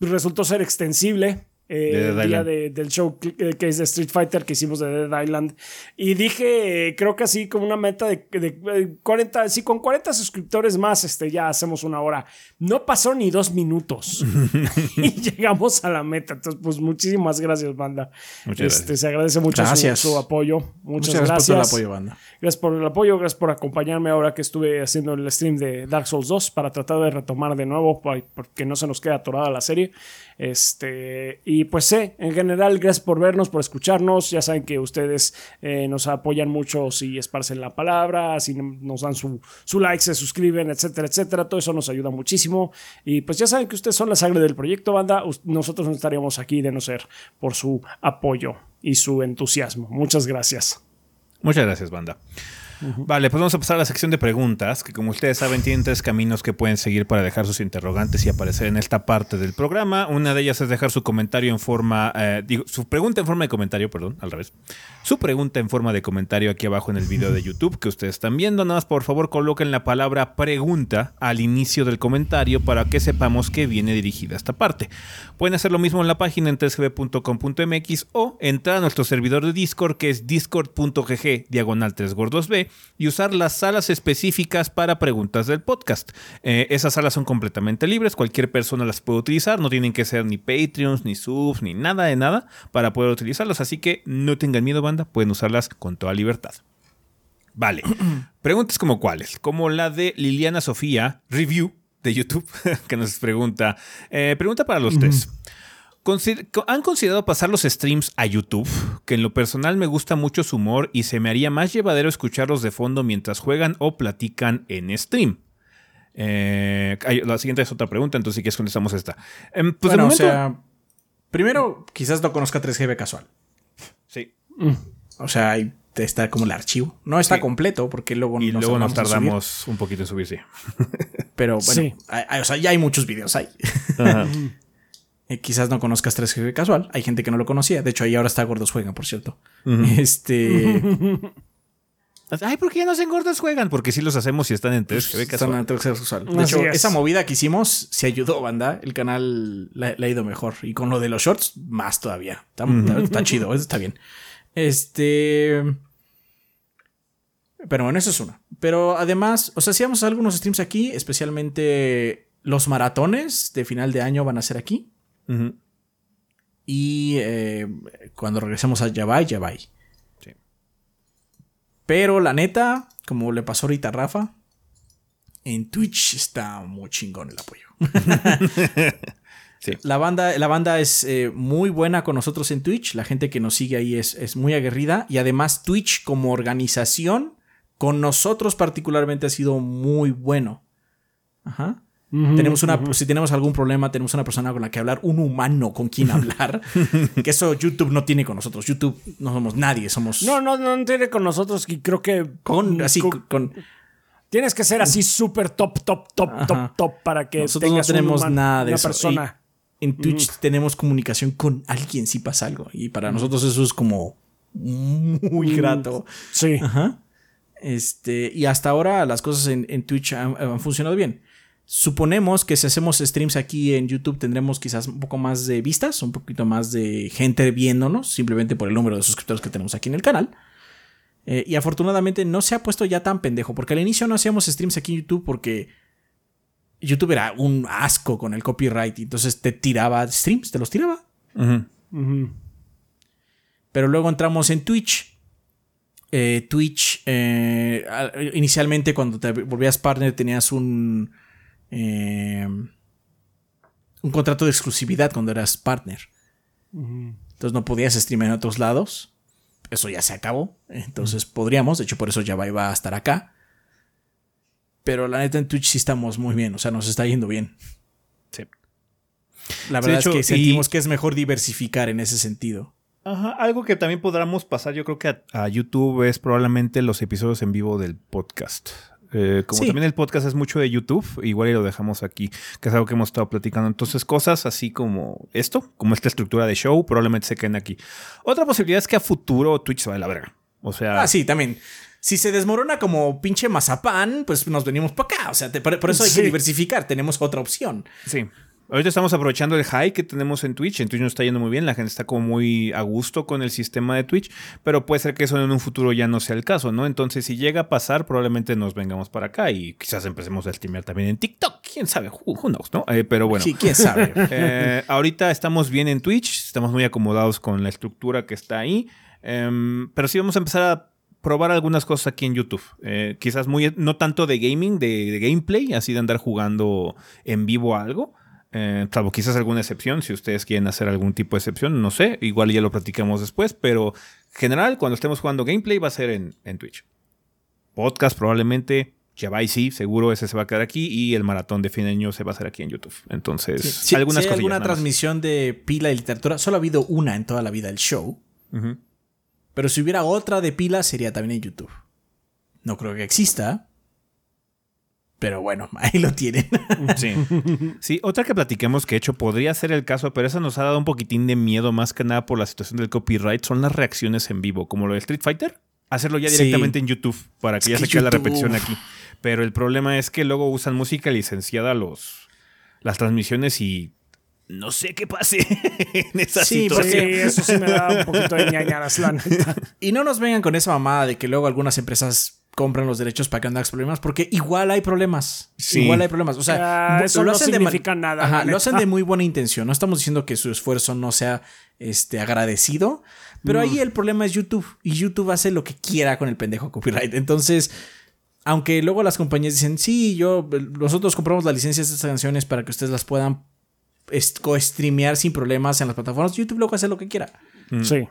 resultó ser extensible. Eh, el día del show eh, que, es de Street Fighter que hicimos de Dead Island. Y dije, creo que así como una meta de, 40, sí, con 40 suscriptores más, este, ya hacemos una hora. No pasó ni dos minutos y llegamos a la meta. Entonces, pues muchísimas gracias, banda. este, Se agradece mucho su, apoyo. Muchas, gracias. gracias. por el apoyo, banda. Gracias por el apoyo, gracias por acompañarme ahora que estuve haciendo el stream de Dark Souls 2 para tratar de retomar de nuevo, porque no se nos queda atorada la serie. Este, y pues sé, en general, gracias por vernos, por escucharnos. Ya saben que ustedes eh, nos apoyan mucho si esparcen la palabra, si nos dan su, su like, se suscriben, etcétera, etcétera. Todo eso nos ayuda muchísimo. Y pues ya saben que ustedes son la sangre del proyecto, banda. Nosotros no estaríamos aquí de no ser por su apoyo y su entusiasmo. Muchas gracias. Muchas gracias, banda. Vale, pues vamos a pasar a la sección de preguntas, que como ustedes saben tienen tres caminos que pueden seguir para dejar sus interrogantes y aparecer en esta parte del programa. Una de ellas es dejar su comentario en forma, eh, digo, su pregunta en forma de comentario, perdón, al revés. Su pregunta en forma de comentario aquí abajo en el video de YouTube que ustedes están viendo. Nada más, por favor, coloquen la palabra pregunta al inicio del comentario para que sepamos que viene dirigida esta parte. Pueden hacer lo mismo en la página en 3gb.com.mx o entrar a nuestro servidor de Discord que es discord.gg diagonal 3 gordos Y usar las salas específicas para preguntas del podcast. Eh, esas salas son completamente libres, cualquier persona las puede utilizar, no tienen que ser ni Patreons, ni subs, ni nada de nada para poder utilizarlas, así que no tengan miedo banda, pueden usarlas con toda libertad. Vale, preguntas como cuáles, como la de Liliana Sofía, review de YouTube, que nos pregunta, eh, pregunta para los tres. ¿Han considerado pasar los streams a YouTube? Que en lo personal me gusta mucho su humor y se me haría más llevadero escucharlos de fondo mientras juegan o platican en stream. Eh, la siguiente es otra pregunta, entonces si quieres contestamos esta. Em, pues bueno, o sea, primero quizás no conozca 3GB casual. Sí. Mm. O sea, está como el archivo. No está completo porque luego y luego nos tardamos un poquito en subir, sí. Pero bueno, o sea, ya hay muchos videos ahí. Eh, quizás no conozcas 3G casual. Hay gente que no lo conocía. De hecho, ahí ahora está Gordos Juegan, por cierto. Este. Ay, ¿por qué ya no hacen gordos juegan? Porque sí los hacemos y están en 3G casual. Están en casual. De hecho, esa movida que hicimos se ayudó, banda. El canal le, ha ido mejor. Y con lo de los shorts, más todavía. Está, está chido, está bien. Este. Pero bueno, eso es una. Pero además, o sea, hacíamos algunos streams aquí, especialmente los maratones de final de año van a ser aquí. Y eh, cuando regresemos a Yabai, Yabai. Sí. Pero la neta, como le pasó ahorita a Rafa, en Twitch está muy chingón el apoyo. La, banda, la banda es eh, muy buena con nosotros en Twitch. La gente que nos sigue ahí es, es muy aguerrida. Y además, Twitch como organización, con nosotros particularmente, ha sido muy bueno. Ajá tenemos una, Si tenemos algún problema, tenemos una persona con la que hablar, un humano con quien hablar. que eso YouTube no tiene con nosotros. YouTube no somos nadie, somos. No, no, no tiene con nosotros. Y creo que. Con, así, con. tienes que ser así súper top, top, top, top, top para que nosotros no tenemos nada de eso. persona. en Twitch tenemos comunicación con alguien si pasa algo. Y para nosotros eso es como muy mm, grato. Sí. Ajá. Este, y hasta ahora las cosas en, en Twitch han, funcionado bien. Suponemos que si hacemos streams aquí en YouTube tendremos quizás un poco más de vistas, un poquito más de gente viéndonos, simplemente por el número de suscriptores que tenemos aquí en el canal. Eh, y afortunadamente no se ha puesto ya tan pendejo, porque al inicio no hacíamos streams aquí en YouTube porque YouTube era un asco con el copyright y entonces te tiraba streams, te los tiraba. Pero luego entramos en Twitch. Eh, Twitch, eh, inicialmente cuando te volvías partner tenías un eh, un contrato de exclusividad cuando eras partner. Entonces no podías streamear en otros lados. Eso ya se acabó. Entonces podríamos. De hecho, por eso ya va a estar acá. Pero la neta en Twitch sí estamos muy bien. O sea, nos está yendo bien. Sí. La verdad es que sentimos que es mejor diversificar en ese sentido. Ajá, algo que también podríamos pasar, yo creo que a, YouTube es probablemente los episodios en vivo del podcast. Eh, como también el podcast es mucho de YouTube, igual y lo dejamos aquí, que es algo que hemos estado platicando. Entonces, cosas así como esto, como esta estructura de show, probablemente se queden aquí. Otra posibilidad es que a futuro Twitch se vaya a la verga. O sea. Ah, sí, también. Si se desmorona como pinche mazapán, pues nos venimos para acá. O sea, por, eso hay que diversificar. Tenemos otra opción. Sí. Ahorita estamos aprovechando el high que tenemos en Twitch. En Twitch nos está yendo muy bien. La gente está como muy a gusto con el sistema de Twitch. Pero puede ser que eso en un futuro ya no sea el caso, ¿no? Entonces, si llega a pasar, probablemente nos vengamos para acá y quizás empecemos a streamear también en TikTok. Quién sabe, who, knows, ¿no? Eh, pero bueno. Sí, quién sabe. Eh, ahorita estamos bien en Twitch. Estamos muy acomodados con la estructura que está ahí. Em, pero sí vamos a empezar a probar algunas cosas aquí en YouTube. Eh, quizás muy, no tanto de gaming, de, de, gameplay, así de andar jugando en vivo algo. Eh, salvo quizás alguna excepción, si ustedes quieren hacer algún tipo de excepción, no sé, igual ya lo platicamos después, pero general, cuando estemos jugando gameplay va a ser en, Twitch. Podcast probablemente, ya va y sí, seguro ese se va a quedar aquí y el maratón de fin de año se va a hacer aquí en YouTube. Entonces, algunas si hay alguna transmisión de pila y literatura, solo ha habido una en toda la vida del show. Pero si hubiera otra de pila sería también en YouTube. No creo que exista, pero bueno, ahí lo tienen. Sí. Sí, otra que platiquemos que de hecho podría ser el caso, pero esa nos ha dado un poquitín de miedo más que nada por la situación del copyright, son las reacciones en vivo, como lo de Street Fighter. Hacerlo ya directamente en YouTube para que ya se quede la repetición aquí. Pero el problema es que luego usan música licenciada los, las transmisiones y no sé qué pase en esa situación. Sí, eso sí me da un poquito de ñañaras, la Y no nos vengan con esa mamada de que luego algunas empresas compran los derechos para que no problemas, porque igual hay problemas. Igual hay problemas. O sea, eso no significa nada. Ajá, lo hacen de muy buena intención. No estamos diciendo que su esfuerzo no sea este, agradecido, pero ahí el problema es YouTube. Y YouTube hace lo que quiera con el pendejo copyright. Entonces, aunque luego las compañías dicen, sí, yo, nosotros compramos la licencia de estas canciones para que ustedes las puedan co-streamear sin problemas en las plataformas, YouTube luego hace lo que quiera. Sí.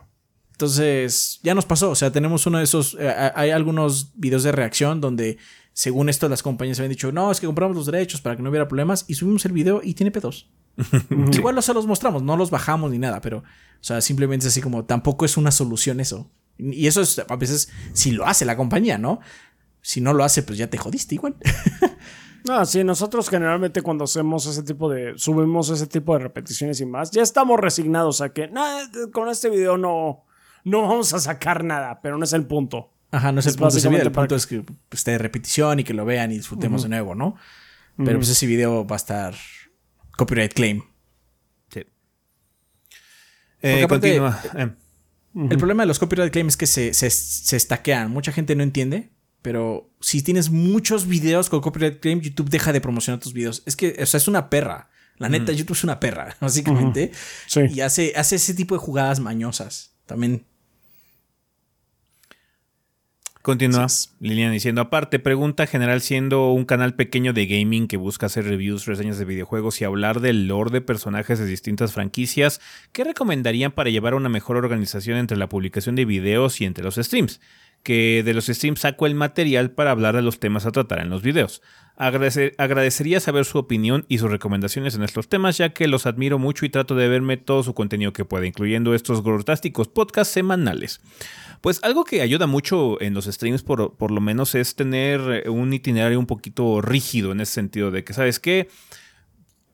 Entonces, ya nos pasó. O sea, tenemos uno de esos. eh, hay algunos videos de reacción donde, según esto, las compañías habían dicho, no, es que compramos los derechos para que no hubiera problemas. Y subimos el video y tiene pedos. Igual se los mostramos, no los bajamos ni nada, pero, o sea, simplemente es así como, tampoco es una solución eso. Y eso es, a veces, si lo hace la compañía, ¿no? Si no lo hace, pues ya te jodiste igual. No, sí, nosotros generalmente cuando hacemos ese tipo de, subimos ese tipo de repeticiones y más, ya estamos resignados a que, "Nah, con este video no, no vamos a sacar nada, pero no es el punto. Ajá, no es el punto de ese video. El punto es que pues, esté de repetición y que lo vean y disfrutemos de nuevo, ¿no? Pero pues ese video va a estar copyright claim. Sí. Eh, aparte- continúa. Eh, El problema de los copyright claims es que se, se, se stackean. Mucha gente no entiende, pero si tienes muchos videos con copyright claim, YouTube deja de promocionar tus videos. Es que, o sea, es una perra. La neta, YouTube es una perra, básicamente. Sí. Y hace, hace ese tipo de jugadas mañosas. También. Continúa Así Lilian diciendo, aparte, pregunta general siendo un canal pequeño de gaming que busca hacer reviews, reseñas de videojuegos y hablar del lore de personajes de distintas franquicias, ¿qué recomendarían para llevar una mejor organización entre la publicación de videos y entre los streams? Que de los streams saco el material para hablar de los temas a tratar en los videos. Agradece- agradecería saber su opinión y sus recomendaciones en estos temas, ya que los admiro mucho y trato de verme todo su contenido que pueda, incluyendo estos grotásticos podcasts semanales. Pues algo que ayuda mucho en los streams, por, por lo menos, es tener un itinerario un poquito rígido en ese sentido de que, ¿sabes qué?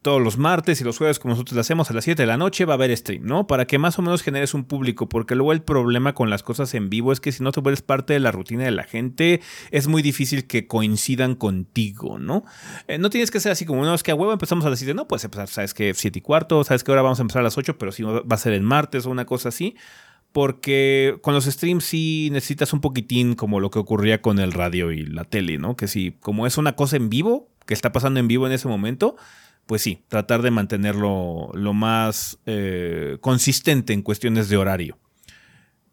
Todos los martes y los jueves, como nosotros lo hacemos a las 7 de la noche, va a haber stream, ¿no? Para que más o menos generes un público, porque luego el problema con las cosas en vivo es que si no te vuelves parte de la rutina de la gente, es muy difícil que coincidan contigo, ¿no? Eh, no tienes que ser así como, no, es que a huevo empezamos a las 7, no, puedes empezar, ¿sabes qué? 7 y cuarto, ¿sabes que ahora vamos a empezar a las 8, pero si va a ser el martes o una cosa así porque con los streams sí necesitas un poquitín como lo que ocurría con el radio y la tele, ¿no? Que si como es una cosa en vivo, que está pasando en vivo en ese momento, pues sí, tratar de mantenerlo lo más eh, consistente en cuestiones de horario.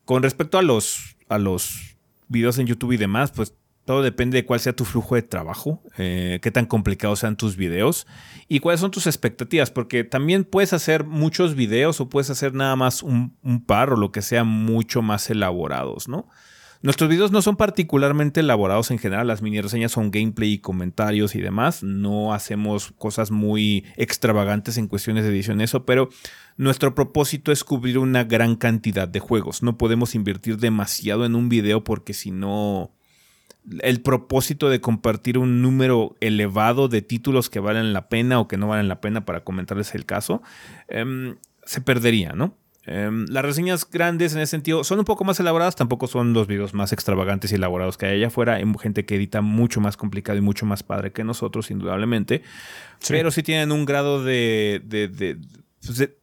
Con respecto a los, a los videos en YouTube y demás, pues todo depende de cuál sea tu flujo de trabajo, eh, qué tan complicados sean tus videos y cuáles son tus expectativas, porque también puedes hacer muchos videos o puedes hacer nada más un, un par o lo que sea mucho más elaborados, ¿no? Nuestros videos no son particularmente elaborados en general, las mini reseñas son gameplay y comentarios y demás, no hacemos cosas muy extravagantes en cuestiones de edición, eso, pero nuestro propósito es cubrir una gran cantidad de juegos, no podemos invertir demasiado en un video porque si no el propósito de compartir un número elevado de títulos que valen la pena o que no valen la pena para comentarles el caso, em, se perdería, ¿no? Em, las reseñas grandes en ese sentido son un poco más elaboradas, tampoco son los videos más extravagantes y elaborados que hay allá afuera. Hay gente que edita mucho más complicado y mucho más padre que nosotros, indudablemente. Pero sí tienen un grado de, pues de-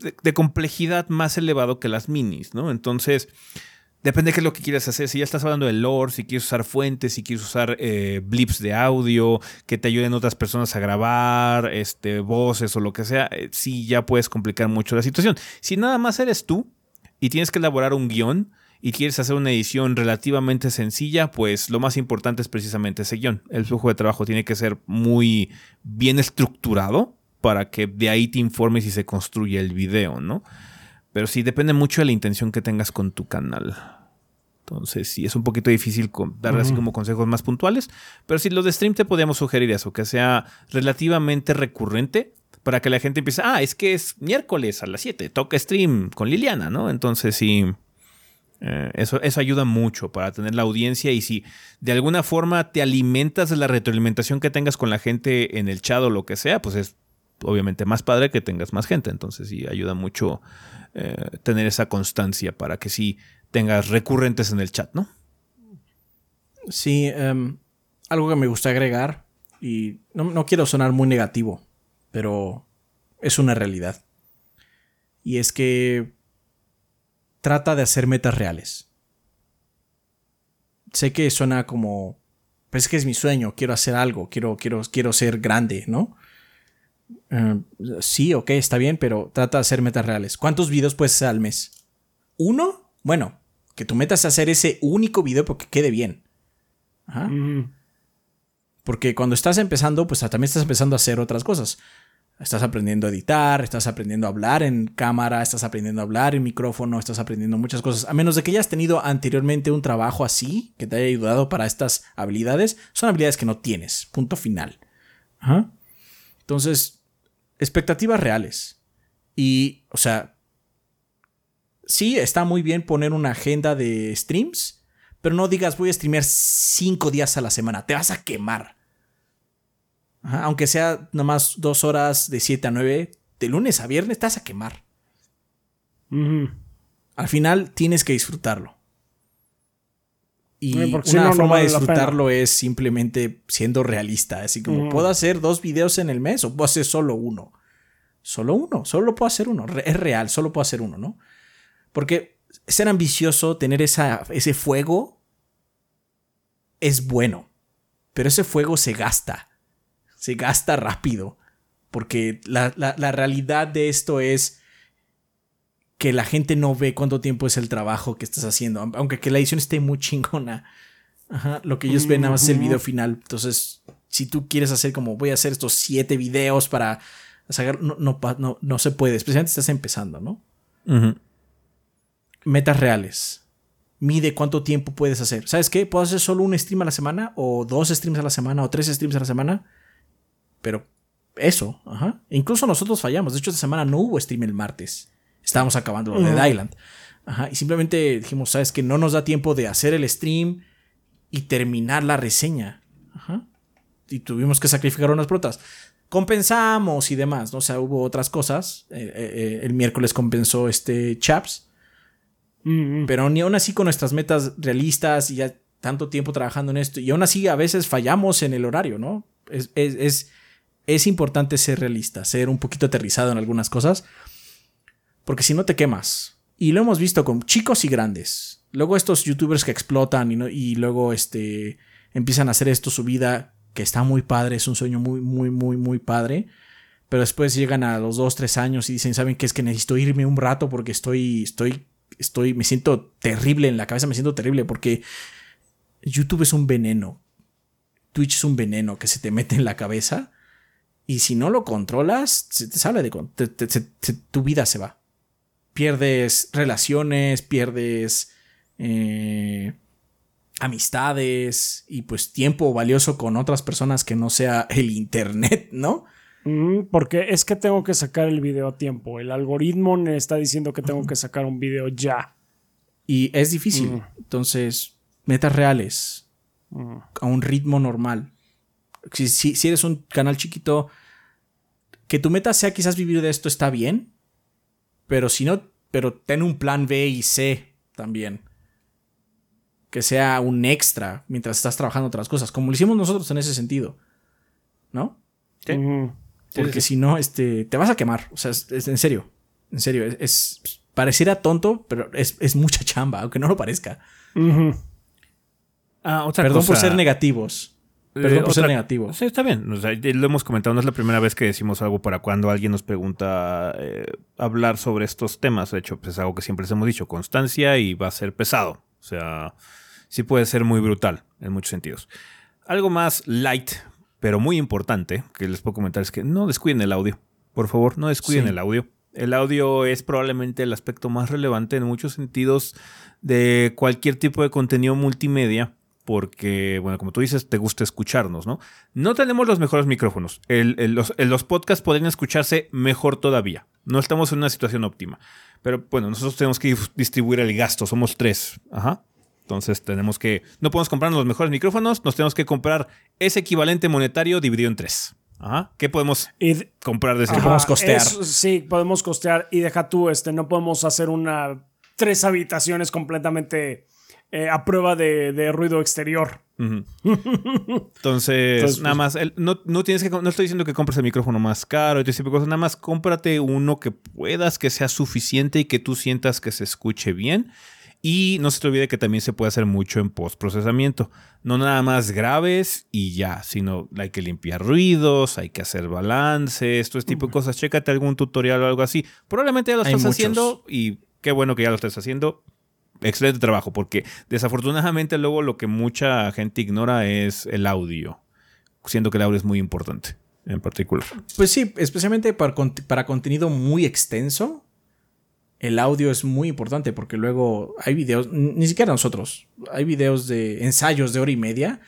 de- de complejidad más elevado que las minis, ¿no? Entonces, Depende de qué es lo que quieras hacer. Si ya estás hablando de lore, si quieres usar fuentes, si quieres usar eh, blips de audio, que te ayuden otras personas a grabar, este, voces o lo que sea, eh, sí ya puedes complicar mucho la situación. Si nada más eres tú y tienes que elaborar un guion y quieres hacer una edición relativamente sencilla, pues lo más importante es precisamente ese guion. El flujo de trabajo tiene que ser muy bien estructurado para que de ahí te informes y se construya el video, ¿no? Pero sí, depende mucho de la intención que tengas con tu canal. Entonces, sí, es un poquito difícil dar así como consejos más puntuales. Pero sí, los de stream te podríamos sugerir eso, que sea relativamente recurrente para que la gente empiece, ah, es que es miércoles a las 7, toca stream con Liliana, ¿no? Entonces, sí, eh, eso, eso ayuda mucho para tener la audiencia y si de alguna forma te alimentas de la retroalimentación que tengas con la gente en el chat o lo que sea, pues es obviamente más padre que tengas más gente. Entonces sí, ayuda mucho eh, tener esa constancia para que sí tengas recurrentes en el chat, ¿no? Sí, em, algo que me gusta agregar, y no, no quiero sonar muy negativo, pero es una realidad. Y es que trata de hacer metas reales. Sé que suena como, pues es que es mi sueño, quiero hacer algo, quiero, quiero, quiero ser grande, ¿no? Eh, sí, ok, está bien, pero trata de hacer metas reales. ¿Cuántos videos puedes hacer al mes? ¿Uno? Bueno, que tu meta es hacer ese único video porque quede bien. Ajá. Porque cuando estás empezando, pues también estás empezando a hacer otras cosas. Estás aprendiendo a editar, estás aprendiendo a hablar en cámara, estás aprendiendo a hablar en micrófono, estás aprendiendo muchas cosas. A menos de que hayas tenido anteriormente un trabajo así, que te haya ayudado para estas habilidades, son habilidades que no tienes. Punto final. Entonces, expectativas reales. Y, o sea, sí, está muy bien poner una agenda de streams, pero no digas voy a streamear cinco días a la semana. Te vas a quemar aunque sea nomás dos horas de 7 a 9, de lunes a viernes estás a quemar. Al final tienes que disfrutarlo. Y una forma de disfrutarlo es simplemente siendo realista. Así como, ¿puedo hacer dos videos en el mes o puedo hacer solo uno? Solo uno, solo puedo hacer uno. Es real, solo puedo hacer uno, ¿no? Porque ser ambicioso, tener esa, ese fuego, es bueno. Pero ese fuego se gasta se gasta rápido. Porque la, realidad de esto es que la gente no ve cuánto tiempo es el trabajo que estás haciendo. Aunque que la edición esté muy chingona. lo que ellos ven nada más es el video final. Entonces, si tú quieres hacer como voy a hacer estos siete videos para sacar, no, no, no, se puede. Especialmente estás empezando, ¿no? Metas reales. Mide cuánto tiempo puedes hacer. ¿Sabes qué? ¿Puedo hacer solo un stream a la semana? ¿O dos streams a la semana? ¿O tres streams a la semana? Pero eso, ajá. incluso nosotros fallamos. De hecho, esta semana no hubo stream el martes. Estábamos acabando lo de Island. Ajá. Y simplemente dijimos, sabes que no nos da tiempo de hacer el stream y terminar la reseña. Ajá. Y tuvimos que sacrificar unas protas. Compensamos y demás, ¿no? O sea, hubo otras cosas. Eh, eh, eh, el miércoles compensó este Chaps. Pero ni aún así con nuestras metas realistas y ya tanto tiempo trabajando en esto. Y aún así a veces fallamos en el horario, ¿no? es, es es importante ser realista, ser un poquito aterrizado en algunas cosas, porque si no te quemas. Y lo hemos visto con chicos y grandes. Luego estos youtubers que explotan y, luego este, empiezan a hacer esto su vida, que está muy padre, es un sueño muy, muy, muy, muy padre. Pero después llegan a los dos, tres años y dicen, ¿saben qué? Es que necesito irme un rato porque estoy, estoy, estoy, me siento terrible en la cabeza, me siento terrible porque YouTube es un veneno. Twitch es un veneno que se te mete en la cabeza y si no lo controlas, se te sale de tu vida se va. Pierdes relaciones, pierdes eh, amistades y pues tiempo valioso con otras personas que no sea el internet, ¿no? Mm, porque es que tengo que sacar el video a tiempo. El algoritmo me está diciendo que tengo que sacar un video ya. Y es difícil. Mm. Entonces, metas reales. Mm. A un ritmo normal si, eres un canal chiquito, que tu meta sea quizás vivir de esto está bien, pero si no, pero ten un plan B y C también. Que sea un extra mientras estás trabajando otras cosas, como lo hicimos nosotros en ese sentido. ¿No? Sí. Porque si no, este, te vas a quemar. O sea, es, en serio. En serio. Es, pareciera tonto, pero es, mucha chamba, aunque no lo parezca. ah, otra Perdón por ser negativos. Perdón eh, por ser negativo. Sí, está bien. lo hemos comentado, no es la primera vez que decimos algo para cuando alguien nos pregunta eh, hablar sobre estos temas. De hecho, pues, es algo que siempre les hemos dicho, constancia y va a ser pesado. O sea, sí puede ser muy brutal en muchos sentidos. Algo más light, pero muy importante que les puedo comentar es que no descuiden el audio. Por favor, no descuiden el audio. El audio es probablemente el aspecto más relevante en muchos sentidos de cualquier tipo de contenido multimedia porque, bueno, como tú dices, te gusta escucharnos, ¿no? No tenemos los mejores micrófonos. los, los, podcasts podrían escucharse mejor todavía. No estamos en una situación óptima. Pero bueno, nosotros tenemos que distribuir el gasto. Somos tres. Ajá. Entonces tenemos que. No podemos comprar los mejores micrófonos. Nos tenemos que comprar ese equivalente monetario dividido en tres. Ajá. ¿Qué podemos comprar de ese? podemos costear? sí, podemos costear. Y deja tú, este, no podemos hacer una. Tres habitaciones completamente eh, a prueba de, ruido exterior. Entonces, nada pues, más, no, tienes que, no estoy diciendo que compres el micrófono más caro y tipo de cosas, nada más cómprate uno que puedas, que sea suficiente y que tú sientas que se escuche bien. Y no se te olvide que también se puede hacer mucho en postprocesamiento. No nada más graves y ya, sino hay que limpiar ruidos, hay que hacer balances, todo este tipo de cosas. Chécate algún tutorial o algo así. Probablemente ya lo estás haciendo y qué bueno que ya lo estés haciendo excelente trabajo, porque desafortunadamente luego lo que mucha gente ignora es el audio, siendo que el audio es muy importante. en particular. Pues sí, especialmente para, para contenido muy extenso. El audio es muy importante porque luego hay videos, ni siquiera nosotros, hay videos de ensayos de hora y media.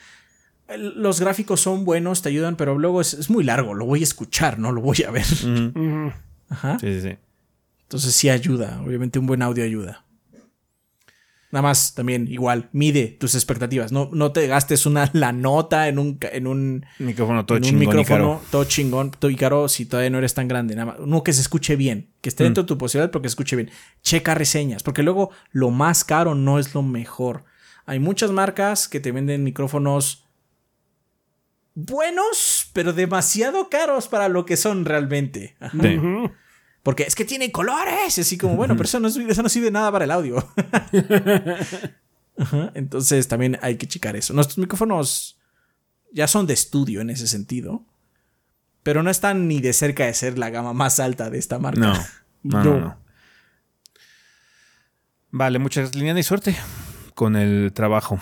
Los gráficos son buenos, te ayudan, pero luego es, muy largo, lo voy a escuchar, no lo voy a ver. Ajá. Sí, sí, sí. Entonces sí ayuda, obviamente un buen audio ayuda. Nada más, también, igual, mide tus expectativas. No, no te gastes una la nota en un, en un micrófono todo chingón. Un micrófono todo chingón, todo y caro si todavía no eres tan grande. Nada más, uno que se escuche bien, que esté dentro mm. de tu posibilidad, pero que se escuche bien. Checa reseñas, porque luego lo más caro no es lo mejor. Hay muchas marcas que te venden micrófonos buenos, pero demasiado caros para lo que son realmente. Porque es que tiene colores. Así como, bueno, pero eso no, sirve nada para el audio. Entonces también hay que checar eso. Nuestros micrófonos ya son de estudio en ese sentido. Pero no están ni de cerca de ser la gama más alta de esta marca. No. No, no, Vale, muchas líneas y suerte con el trabajo.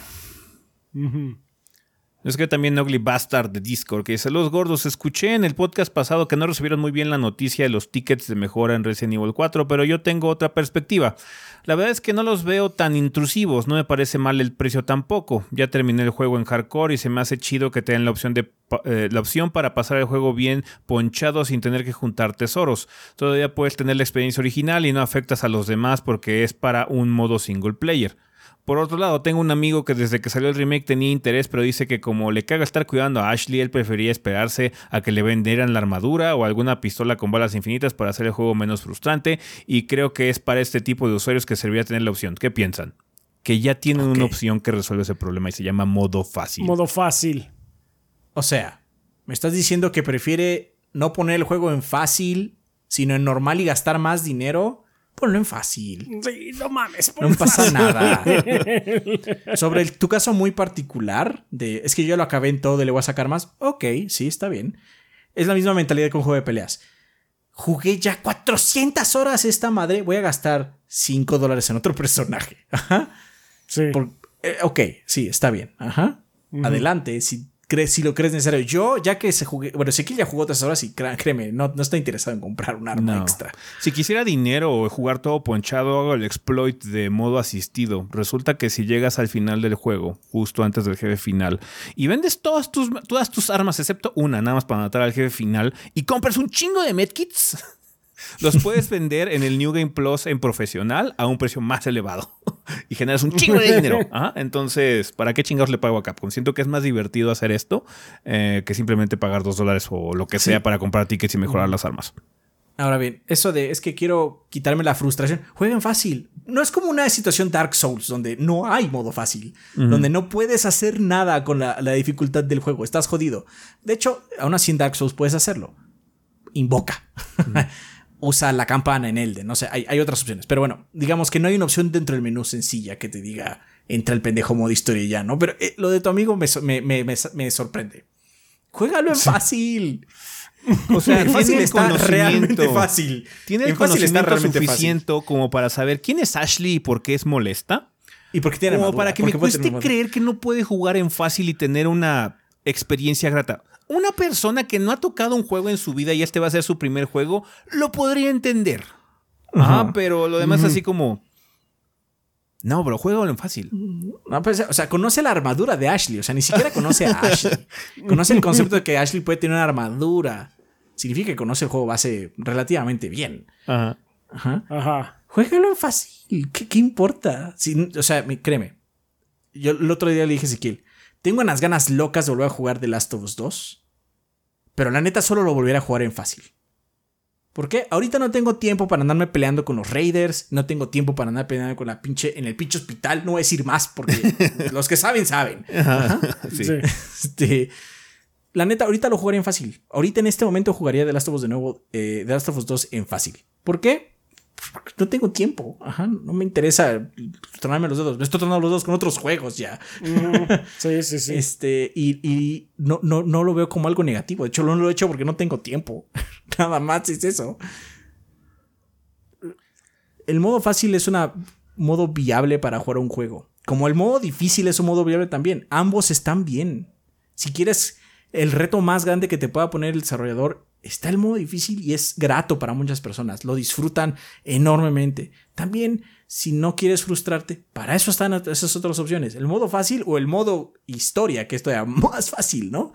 Es que también Ugly Bastard de Discord que dice: Los gordos, escuché en el podcast pasado que no recibieron muy bien la noticia de los tickets de mejora en Resident Evil 4, pero yo tengo otra perspectiva. La verdad es que no los veo tan intrusivos, no me parece mal el precio tampoco. Ya terminé el juego en hardcore y se me hace chido que tengan la opción, de, eh, la opción para pasar el juego bien ponchado sin tener que juntar tesoros. Todavía puedes tener la experiencia original y no afectas a los demás porque es para un modo single player. Por otro lado, tengo un amigo que desde que salió el remake tenía interés, pero dice que como le caga estar cuidando a Ashley, él prefería esperarse a que le vendieran la armadura o alguna pistola con balas infinitas para hacer el juego menos frustrante. Y creo que es para este tipo de usuarios que serviría tener la opción. ¿Qué piensan? Que ya tienen una opción que resuelve ese problema y se llama modo fácil. Modo fácil. O sea, me estás diciendo que prefiere no poner el juego en fácil, sino en normal y gastar más dinero ponlo en fácil. Sí, no mames. No pasa nada. Sobre tu caso muy particular, de es que yo lo acabé en todo y le voy a sacar más. Ok, sí, está bien. Es la misma mentalidad que un juego de peleas. Jugué ya 400 horas esta madre. Voy a gastar 5 dólares en otro personaje. Ajá. Sí. Eh, ok, sí, está bien. Ajá. Adelante. Si si lo crees necesario. Yo, ya que se jugué, bueno, que ya jugó otras horas y créeme, no, no estoy interesado en comprar un arma extra. Si quisiera dinero o jugar todo ponchado, hago el exploit de modo asistido. Resulta que si llegas al final del juego, justo antes del jefe final, y vendes todas tus, todas tus armas, excepto una, nada más para matar al jefe final, y compras un chingo de medkits. Los puedes vender en el New Game Plus en profesional a un precio más elevado y generas un chingo de dinero. Entonces, ¿para qué chingados le pago a Capcom? Siento que es más divertido hacer esto eh, que simplemente pagar dos dólares o lo que sea para comprar tickets y mejorar las armas. Ahora bien, eso de es que quiero quitarme la frustración. Jueguen fácil. No es como una situación Dark Souls donde no hay modo fácil, donde no puedes hacer nada con la, dificultad del juego. Estás jodido. De hecho, aún así en Dark Souls puedes hacerlo. Invoca usa la campana en Elden. No sé, hay, hay, otras opciones. Pero bueno, digamos que no hay una opción dentro del menú sencilla que te diga entra el pendejo modo historia y ya, ¿no? Pero eh, lo de tu amigo me, me, me, sorprende. Juégalo en fácil. O sea, en fácil está realmente fácil. Tiene el conocimiento suficiente como para saber quién es Ashley y por qué es molesta. Y por qué tiene Como para que me cueste creer que no puede jugar en fácil y tener una experiencia grata una persona que no ha tocado un juego en su vida y este va a ser su primer juego, lo podría entender. Ah, pero lo demás así como... No, pero juega en fácil. No, pues, o sea, conoce la armadura de Ashley. O sea, ni siquiera conoce a Ashley. conoce el concepto de que Ashley puede tener una armadura. Significa que conoce el juego base relativamente bien. Ajá. Ajá. Ajá. Juégalo en fácil. ¿Qué, importa? o sea, créeme. Yo el otro día le dije a Ezequiel, tengo unas ganas locas de volver a jugar The Last of Us 2. Pero la neta solo lo volviera a jugar en fácil. ¿Por qué? Ahorita no tengo tiempo para andarme peleando con los Raiders, no tengo tiempo para andar peleando con la pinche en el pinche hospital, no voy a decir más porque los que saben saben. Sí. Este, la neta, ahorita lo jugaría en fácil. Ahorita en este momento jugaría The Last of Us de nuevo, eh, The Last of Us 2 en fácil. ¿Por qué? No tengo tiempo. Ajá, no me interesa tronarme los dedos. Me estoy tronando los dedos con otros juegos ya. sí, sí, sí. Este, y, no, no, no, lo veo como algo negativo. De hecho, no lo he hecho porque no tengo tiempo. Nada más es eso. El modo fácil es un modo viable para jugar un juego. Como el modo difícil es un modo viable también. Ambos están bien. Si quieres el reto más grande que te pueda poner el desarrollador está el modo difícil y es grato para muchas personas. Lo disfrutan enormemente. También, si no quieres frustrarte, para eso están esas otras opciones. El modo fácil o el modo historia, que es todavía más fácil, ¿no?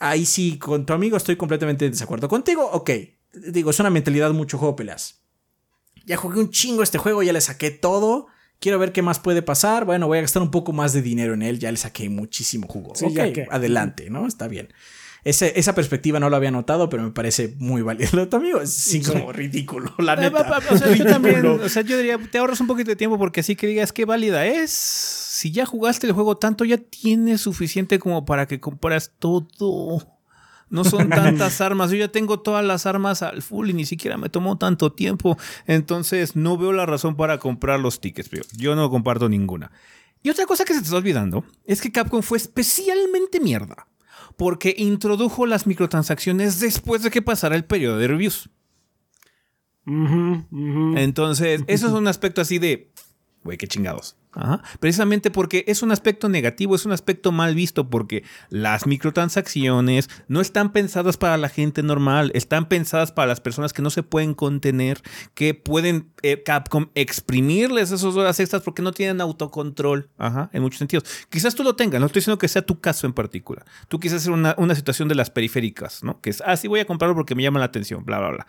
Ahí sí, con tu amigo estoy completamente en desacuerdo. Contigo, ok. Digo, es una mentalidad mucho juego peleas. Ya jugué un chingo este juego, ya le saqué todo. Quiero ver qué más puede pasar. Bueno, voy a gastar un poco más de dinero en él. Ya le saqué muchísimo jugo. ok, adelante, ¿no? Está bien. Esa perspectiva no lo había notado, pero me parece muy válido. Amigo es sí, como ridículo, la neta. O sea, yo también, o sea, yo diría, te ahorras un poquito de tiempo porque así que digas qué válida es. Si ya jugaste el juego tanto, ya tienes suficiente como para que compras todo. No son tantas armas. Yo ya tengo todas las armas al full y ni siquiera me tomó tanto tiempo. Entonces no veo la razón para comprar los tickets. Yo no comparto ninguna. Y otra cosa que se te está olvidando es que Capcom fue especialmente mierda. Porque introdujo las microtransacciones después de que pasara el periodo de reviews. Entonces, eso es un aspecto así de. Güey, qué chingados. Precisamente porque es un aspecto negativo, es un aspecto mal visto, porque las microtransacciones no están pensadas para la gente normal, están pensadas para las personas que no se pueden contener, que pueden eh, Capcom exprimirles esas horas extras porque no tienen autocontrol, Ajá, en muchos sentidos. Quizás tú lo tengas, no estoy diciendo que sea tu caso en particular. Tú quizás ser una, una situación de las periféricas, ¿no? Que es, ah, sí voy a comprarlo porque me llama la atención, bla, bla, bla.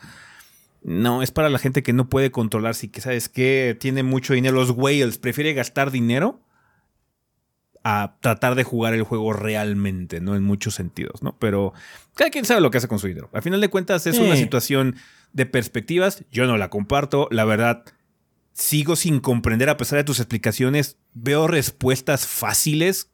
No, es para la gente que no puede controlarse y que sabes que tiene mucho dinero. Los whales prefiere gastar dinero a tratar de jugar el juego realmente, ¿no? En muchos sentidos, ¿no? Pero cada quien sabe lo que hace con su dinero. Al final de cuentas es una situación de perspectivas. Yo no la comparto. La verdad, sigo sin comprender a pesar de tus explicaciones. Veo respuestas fáciles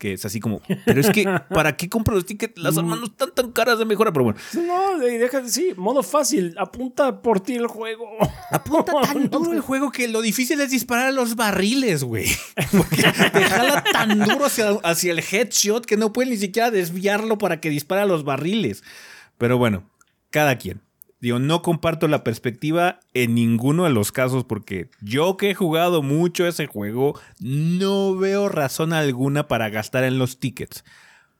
que es así como, pero es que, ¿para qué compro los tickets? Las armas no están tan caras de mejora, pero bueno. No, deja, sí, modo fácil, apunta por ti el juego. Apunta tan duro el juego que lo difícil es disparar a los barriles, güey. Porque te jala tan duro hacia, hacia el headshot que no puedes ni siquiera desviarlo para que dispare a los barriles. Pero bueno, cada quien. Digo, no comparto la perspectiva en ninguno de los casos porque yo que he jugado mucho ese juego, no veo razón alguna para gastar en los tickets.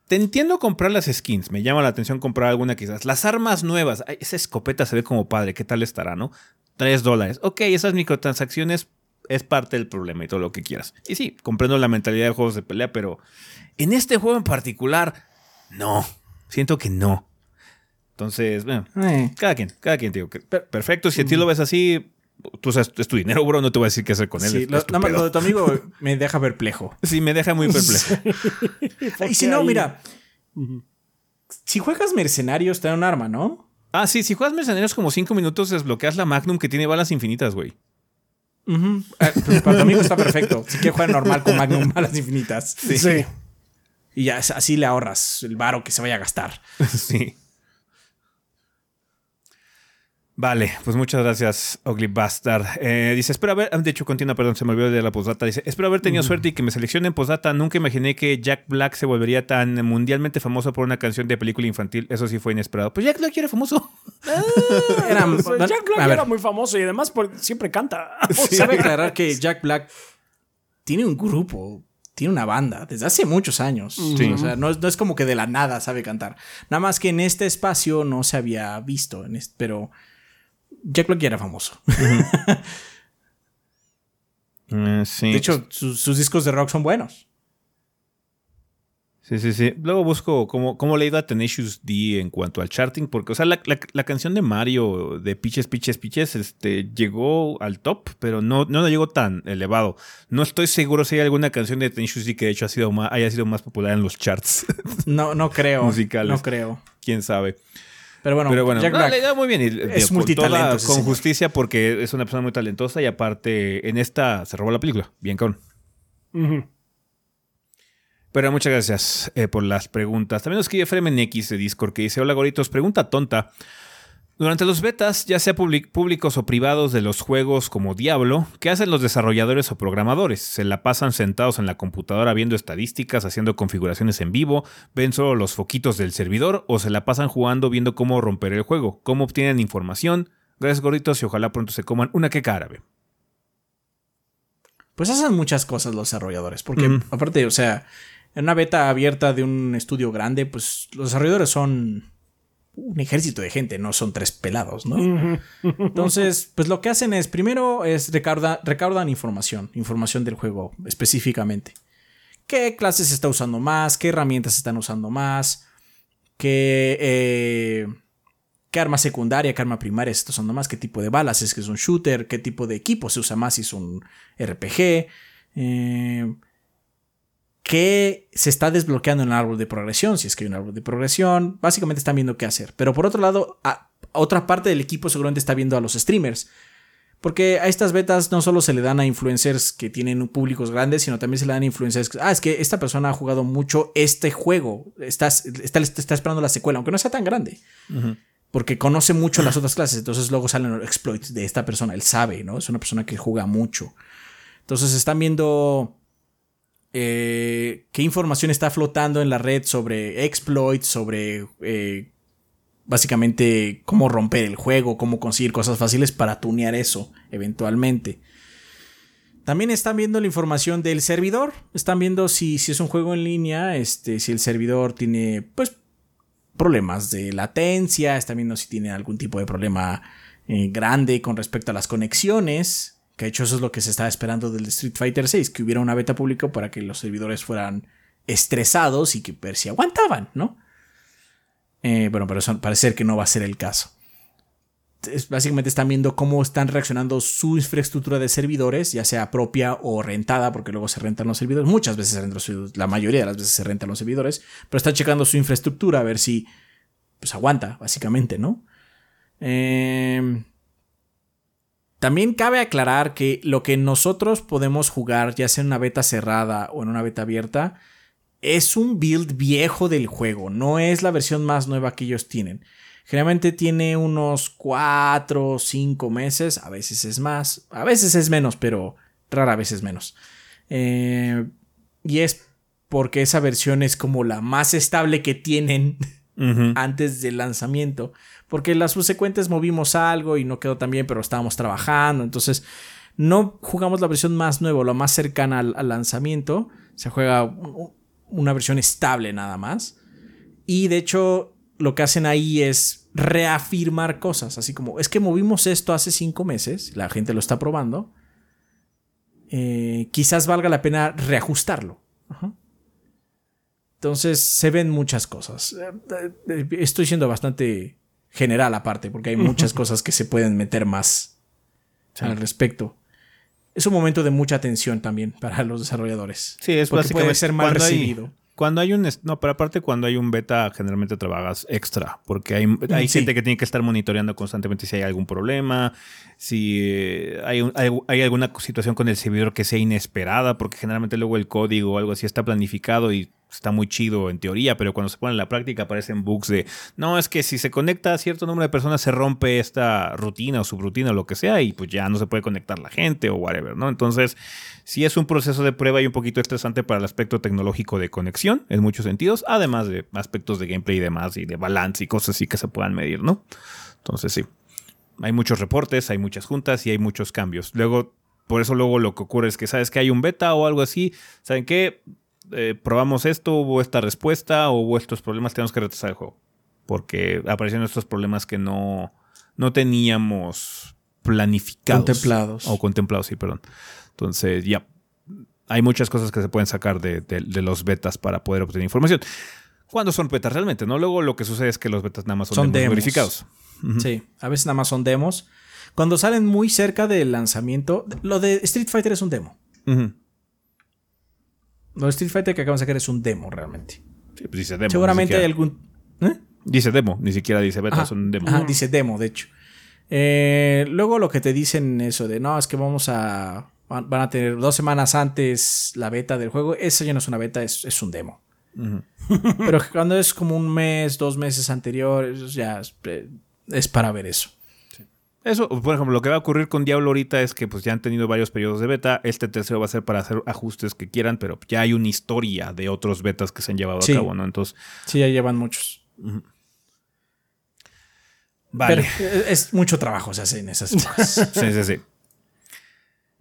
Te entiendo comprar las skins, me llama la atención comprar alguna quizás. Las armas nuevas, esa escopeta se ve como padre, ¿qué tal estará, no? Tres dólares. Ok, esas microtransacciones es parte del problema y todo lo que quieras. Y sí, comprendo la mentalidad de juegos de pelea, pero en este juego en particular, no. Siento que no. Entonces, bueno, eh. cada quien, cada quien, digo. Perfecto, si a ti lo ves así, tú sabes, es tu dinero, bro, no te voy a decir qué hacer con él. Sí, lo, nada más lo de tu amigo me deja perplejo. Sí, me deja muy perplejo. y si no, mira, si juegas mercenarios te da un arma, ¿no? Ah, sí, si juegas mercenarios como cinco minutos desbloqueas la Magnum que tiene balas infinitas, güey. Ah, pues para tu amigo está perfecto. Si quieres jugar normal con Magnum, balas infinitas. Sí. sí. Y ya así le ahorras el varo que se vaya a gastar. Sí. Vale, pues muchas gracias, Ugly Bastard. Eh, dice, espero haber, de hecho continúa, perdón, se me olvidó de la postdata. Dice, espero haber tenido suerte y que me seleccionen postdata. Nunca imaginé que Jack Black se volvería tan mundialmente famoso por una canción de película infantil. Eso sí fue inesperado. Pues Jack Black era famoso. era, Jack Black era muy famoso y además siempre canta. Sabe aclarar que Jack Black tiene un grupo tiene una banda desde hace muchos años. O sea, no, es como que de la nada sabe cantar. Nada más que en este espacio no se había visto, en pero Jack Black ya era famoso. Eh, de hecho, sus discos de rock son buenos. Sí, sí, sí. Luego busco cómo, cómo le ha ido a Tenacious D en cuanto al charting, porque, o sea, la, canción de Mario de Piches, Piches, Piches, este, llegó al top, pero no, no llegó tan elevado. No estoy seguro si hay alguna canción de Tenacious D que de hecho ha sido más, haya sido más popular en los charts. No, no creo. musicales. No creo. Quién sabe. Pero bueno, Pero bueno le muy bien. es multitalento. Con, justicia porque es una persona muy talentosa y aparte en esta se robó la película. Bien con. Pero muchas gracias eh, por las preguntas. También nos escribe Fremen X de Discord que dice: Hola goritos, pregunta tonta. Durante los betas, ya sea públicos o privados de los juegos como Diablo, ¿qué hacen los desarrolladores o programadores? ¿Se la pasan sentados en la computadora viendo estadísticas, haciendo configuraciones en vivo? ¿Ven solo los foquitos del servidor? ¿O se la pasan jugando viendo cómo romper el juego? ¿Cómo obtienen información? Gracias gorditos y ojalá pronto se coman una queca árabe. Pues hacen muchas cosas los desarrolladores, porque aparte, o sea, En una beta abierta de un estudio grande, pues los desarrolladores son un ejército de gente, no son tres pelados, ¿no? Entonces, pues lo que hacen es, primero es recaudan información, información del juego específicamente. ¿Qué clases se está usando más? ¿Qué herramientas se están usando más? ¿Qué, eh, qué arma secundaria, qué arma primaria se está usando más? ¿Qué tipo de balas? ¿Es que es un shooter? ¿Qué tipo de equipo se usa más si es un RPG? Eh, que se está desbloqueando en el árbol de progresión, si es que hay un árbol de progresión, básicamente están viendo qué hacer. Pero por otro lado, a, otra parte del equipo seguramente está viendo a los streamers. Porque a estas betas no solo se le dan a influencers que tienen públicos grandes, sino también se le dan a influencers que, ah, es que esta persona ha jugado mucho este juego, está, está, está esperando la secuela, aunque no sea tan grande. Porque conoce mucho las otras clases, entonces luego salen los exploits de esta persona, él sabe, ¿no? Es una persona que juega mucho. Entonces están viendo eh, qué información está flotando en la red sobre exploits, sobre eh, básicamente cómo romper el juego, cómo conseguir cosas fáciles para tunear eso eventualmente. También están viendo la información del servidor, están viendo si, si es un juego en línea, este, si el servidor tiene pues problemas de latencia, están viendo si tiene algún tipo de problema eh, grande con respecto a las conexiones, que de hecho eso es lo que se estaba esperando del Street Fighter 6, que hubiera una beta pública para que los servidores fueran estresados y que ver si aguantaban, ¿no? Eh, bueno, pero parece ser que no va a ser el caso. básicamente están viendo cómo están reaccionando su infraestructura de servidores, ya sea propia o rentada, porque luego se rentan los servidores. Muchas veces se rentan los servidores, la mayoría de las veces se rentan los servidores, pero están checando su infraestructura a ver si pues aguanta, básicamente, ¿no? Eh, también cabe aclarar que lo que nosotros podemos jugar, ya sea en una beta cerrada o en una beta abierta, es un build viejo del juego, no es la versión más nueva que ellos tienen. Generalmente tiene unos 4 o 5 meses, a veces es más, a veces es menos, pero rara vez es menos. Eh, y es porque esa versión es como la más estable que tienen antes del lanzamiento porque las subsecuentes movimos algo y no quedó tan bien, pero estábamos trabajando, entonces no jugamos la versión más nueva, la más cercana al, lanzamiento, se juega una versión estable nada más. Y de hecho, lo que hacen ahí es reafirmar cosas, así como, es que movimos esto hace cinco meses, la gente lo está probando, eh, quizás valga la pena reajustarlo. Entonces se ven muchas cosas. Eh, eh, estoy siendo bastante general aparte, porque hay muchas cosas que se pueden meter más al respecto. Es un momento de mucha tensión también para los desarrolladores. Sí, es porque puede ser mal recibido. cuando hay un no, pero aparte cuando hay un beta generalmente trabajas extra, porque hay, hay gente que tiene que estar monitoreando constantemente si hay algún problema, si eh, hay, hay, hay, alguna situación con el servidor que sea inesperada, porque generalmente luego el código o algo así está planificado y está muy chido en teoría, pero cuando se pone en la práctica aparecen bugs de, no, es que si se conecta a cierto número de personas se rompe esta rutina o subrutina o lo que sea y pues ya no se puede conectar la gente o whatever, ¿no? Entonces, sí es un proceso de prueba y un poquito estresante para el aspecto tecnológico de conexión en muchos sentidos, además de aspectos de gameplay y demás y de balance y cosas así que se puedan medir, ¿no? Entonces, sí. Hay muchos reportes, hay muchas juntas y hay muchos cambios. Luego, por eso luego lo que ocurre es que sabes que hay un beta o algo así, ¿saben qué? Eh, probamos esto, hubo esta respuesta, hubo estos problemas, tenemos que retrasar el juego. Porque aparecieron estos problemas que no, no teníamos planificados. Contemplados. O contemplados, sí, perdón. Entonces, ya. Hay muchas cosas que se pueden sacar de, los betas para poder obtener información. ¿Cuándo son betas realmente? ¿No? Luego lo que sucede es que los betas nada más son, demos, verificados. Sí, a veces nada más son demos. Cuando salen muy cerca del lanzamiento, lo de Street Fighter es un demo. Lo de Street Fighter que acabamos de sacar es un demo realmente. Sí, pues dice demo. Seguramente hay algún. ¿eh? Dice demo, ni siquiera dice beta, es un demo. Ajá, dice demo, de hecho. Eh, luego lo que te dicen eso de no, es que vamos a. Van a tener dos semanas antes la beta del juego. Eso ya no es una beta, es, un demo. Pero cuando es como un mes, dos meses anterior, ya eh, es para ver eso. Eso, por ejemplo, lo que va a ocurrir con Diablo ahorita es que pues ya han tenido varios periodos de beta. Este tercero va a ser para hacer ajustes que quieran, pero ya hay una historia de otros betas que se han llevado a cabo, ¿no? Entonces. Sí, ya llevan muchos. Vale. es mucho trabajo se hace en esas cosas. sí, sí, sí.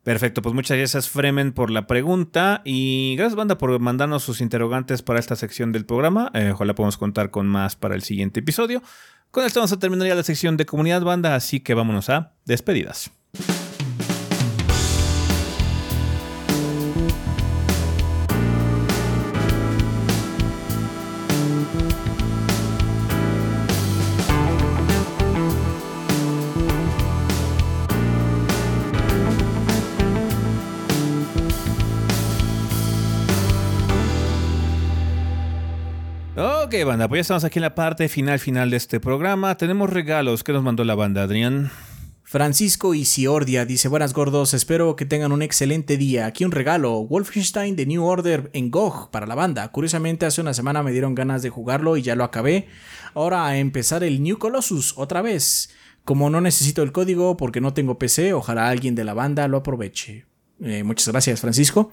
Perfecto, pues muchas gracias Fremen por la pregunta y gracias banda por mandarnos sus interrogantes para esta sección del programa. Eh, ojalá podamos contar con más para el siguiente episodio. Con esto vamos a terminar ya la sección de comunidad banda, así que vámonos a despedidas. Banda, pues ya estamos aquí en la parte final final de este programa. Tenemos regalos que nos mandó la banda, Adrián. Francisco Isiordia dice, buenas gordos, espero que tengan un excelente día. Aquí un regalo, Wolfenstein de New Order en GOG para la banda. Curiosamente hace una semana me dieron ganas de jugarlo y ya lo acabé. Ahora a empezar el New Colossus otra vez. Como no necesito el código porque no tengo PC, ojalá alguien de la banda lo aproveche. Eh, muchas gracias Francisco.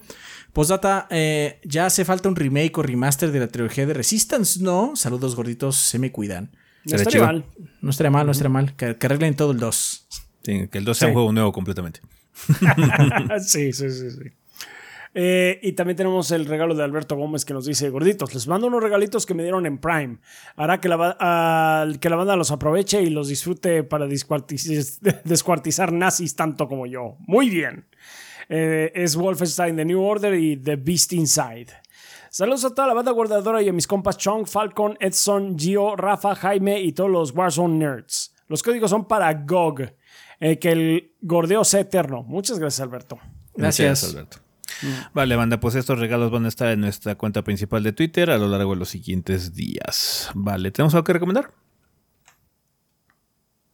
Postdata, eh, ya hace falta un remake o remaster de la trilogía de Resistance, ¿no? Saludos gorditos, se me cuidan. No estaría chido. mal. No estaría mal, no estaría mal. Que, que arreglen todo el 2. Sí, que el 2 sea Sí. un juego nuevo completamente. sí, sí, sí, sí. Eh, y también tenemos el regalo de Alberto Gómez que nos dice, gorditos, les mando unos regalitos que me dieron en Prime. Hará que la, al- que la banda los aproveche y los disfrute para descuartiz- descuartizar nazis tanto como yo. Muy bien. Eh, es Wolfenstein The New Order y The Beast Inside. Saludos a toda la banda guardadora y a mis compas Chong, Falcon, Edson, Gio, Rafa, Jaime y todos los Warzone Nerds. Los códigos son para GOG. Eh, que el gordeo sea eterno. Muchas gracias, Alberto. Gracias. Alberto. Vale, banda, pues estos regalos van a estar en nuestra cuenta principal de Twitter a lo largo de los siguientes días. Vale, ¿tenemos algo que recomendar?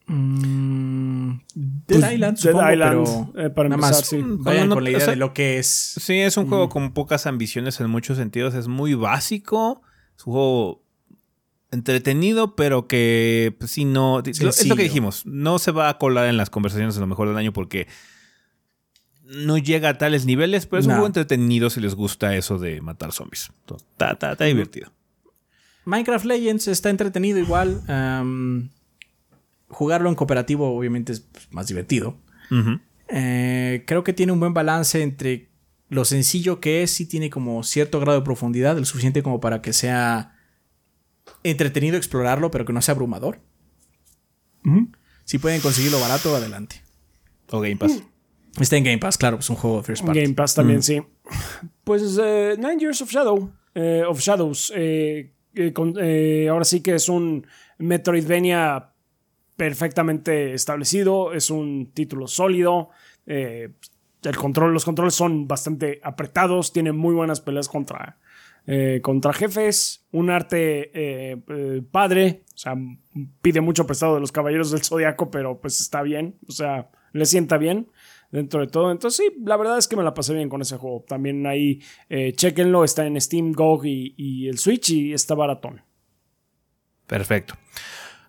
Mm, Dead Pues, Island, Dead supongo, Island, pero eh, para nada empezar, más sí. vayan No, con la o idea sea, de lo que es. Sí, es un juego con pocas ambiciones en muchos sentidos. Es muy básico. Es un juego entretenido, pero que pues, sí no. Es lo Sencillo. que dijimos. No se va a colar en las conversaciones a lo mejor del año porque no llega a tales niveles, pero es un juego entretenido si les gusta eso de matar zombies. Está, está- está divertido. Minecraft Legends está entretenido igual. Jugarlo en cooperativo obviamente es pues, más divertido. Eh, creo que tiene un buen balance entre lo sencillo que es, sí tiene como cierto grado de profundidad, el suficiente como para que sea entretenido explorarlo, pero que no sea abrumador. Si pueden conseguirlo barato, adelante. O Game Pass. Está en Game Pass, claro, es un juego de first party. Game Pass también, sí. Pues eh, Nine Years of Shadow. eh, of Shadows. eh, eh, con- eh, ahora sí que es un Metroidvania perfectamente establecido. Es un título sólido. eh, el control, los controles son bastante apretados. Tiene muy buenas peleas contra, eh, contra jefes. Un arte eh, padre. O sea, pide mucho prestado de los caballeros del zodiaco, pero pues está bien. O sea, le sienta bien dentro de todo. Entonces, sí, la verdad es que me la pasé bien con ese juego. También ahí, eh, chequenlo, está en Steam, GOG y el Switch y está baratón. Perfecto.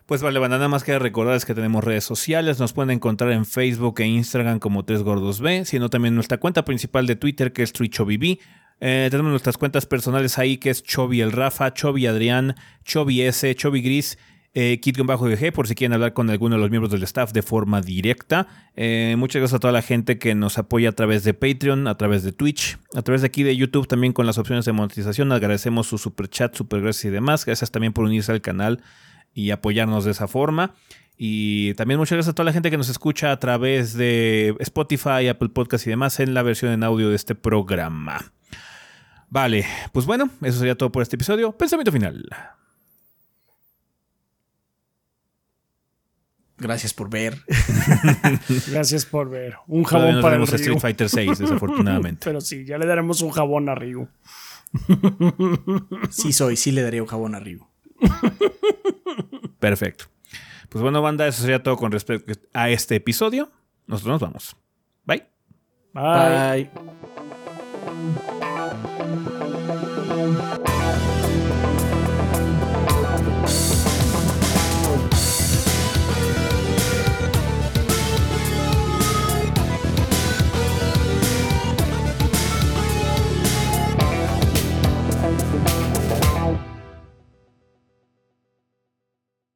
Pues vale, banda, nada más que recordarles que tenemos redes sociales, nos pueden encontrar en Facebook e Instagram como Tres Gordos B, sino también nuestra cuenta principal de Twitter que es TreeChobiB. Eh, tenemos nuestras cuentas personales ahí que es Chobi el Rafa, Chobi Adrián, Chobi S, Chobi Gris, eh, Kit-GG por si quieren hablar con alguno de los miembros del staff de forma directa. Eh, muchas gracias a toda la gente que nos apoya a través de Patreon, a través de Twitch, a través de aquí de YouTube también con las opciones de monetización. Agradecemos su super chat, super gracias y demás. Gracias también por unirse al canal y apoyarnos de esa forma. Y también muchas gracias a toda la gente que nos escucha a través de Spotify, Apple Podcast y demás en la versión en audio de este programa. Vale, pues bueno, eso sería todo por este episodio. Pensamiento final. Gracias por ver. Gracias por ver. Un jabón no para el Street Ryu. Fighter 6, desafortunadamente. Pero sí, ya le daremos un jabón a Ryu. Sí soy, sí le daría un jabón arriba. Perfecto. Pues bueno, banda, eso sería todo con respecto a este episodio. Nosotros nos vamos. Bye. Bye. Bye.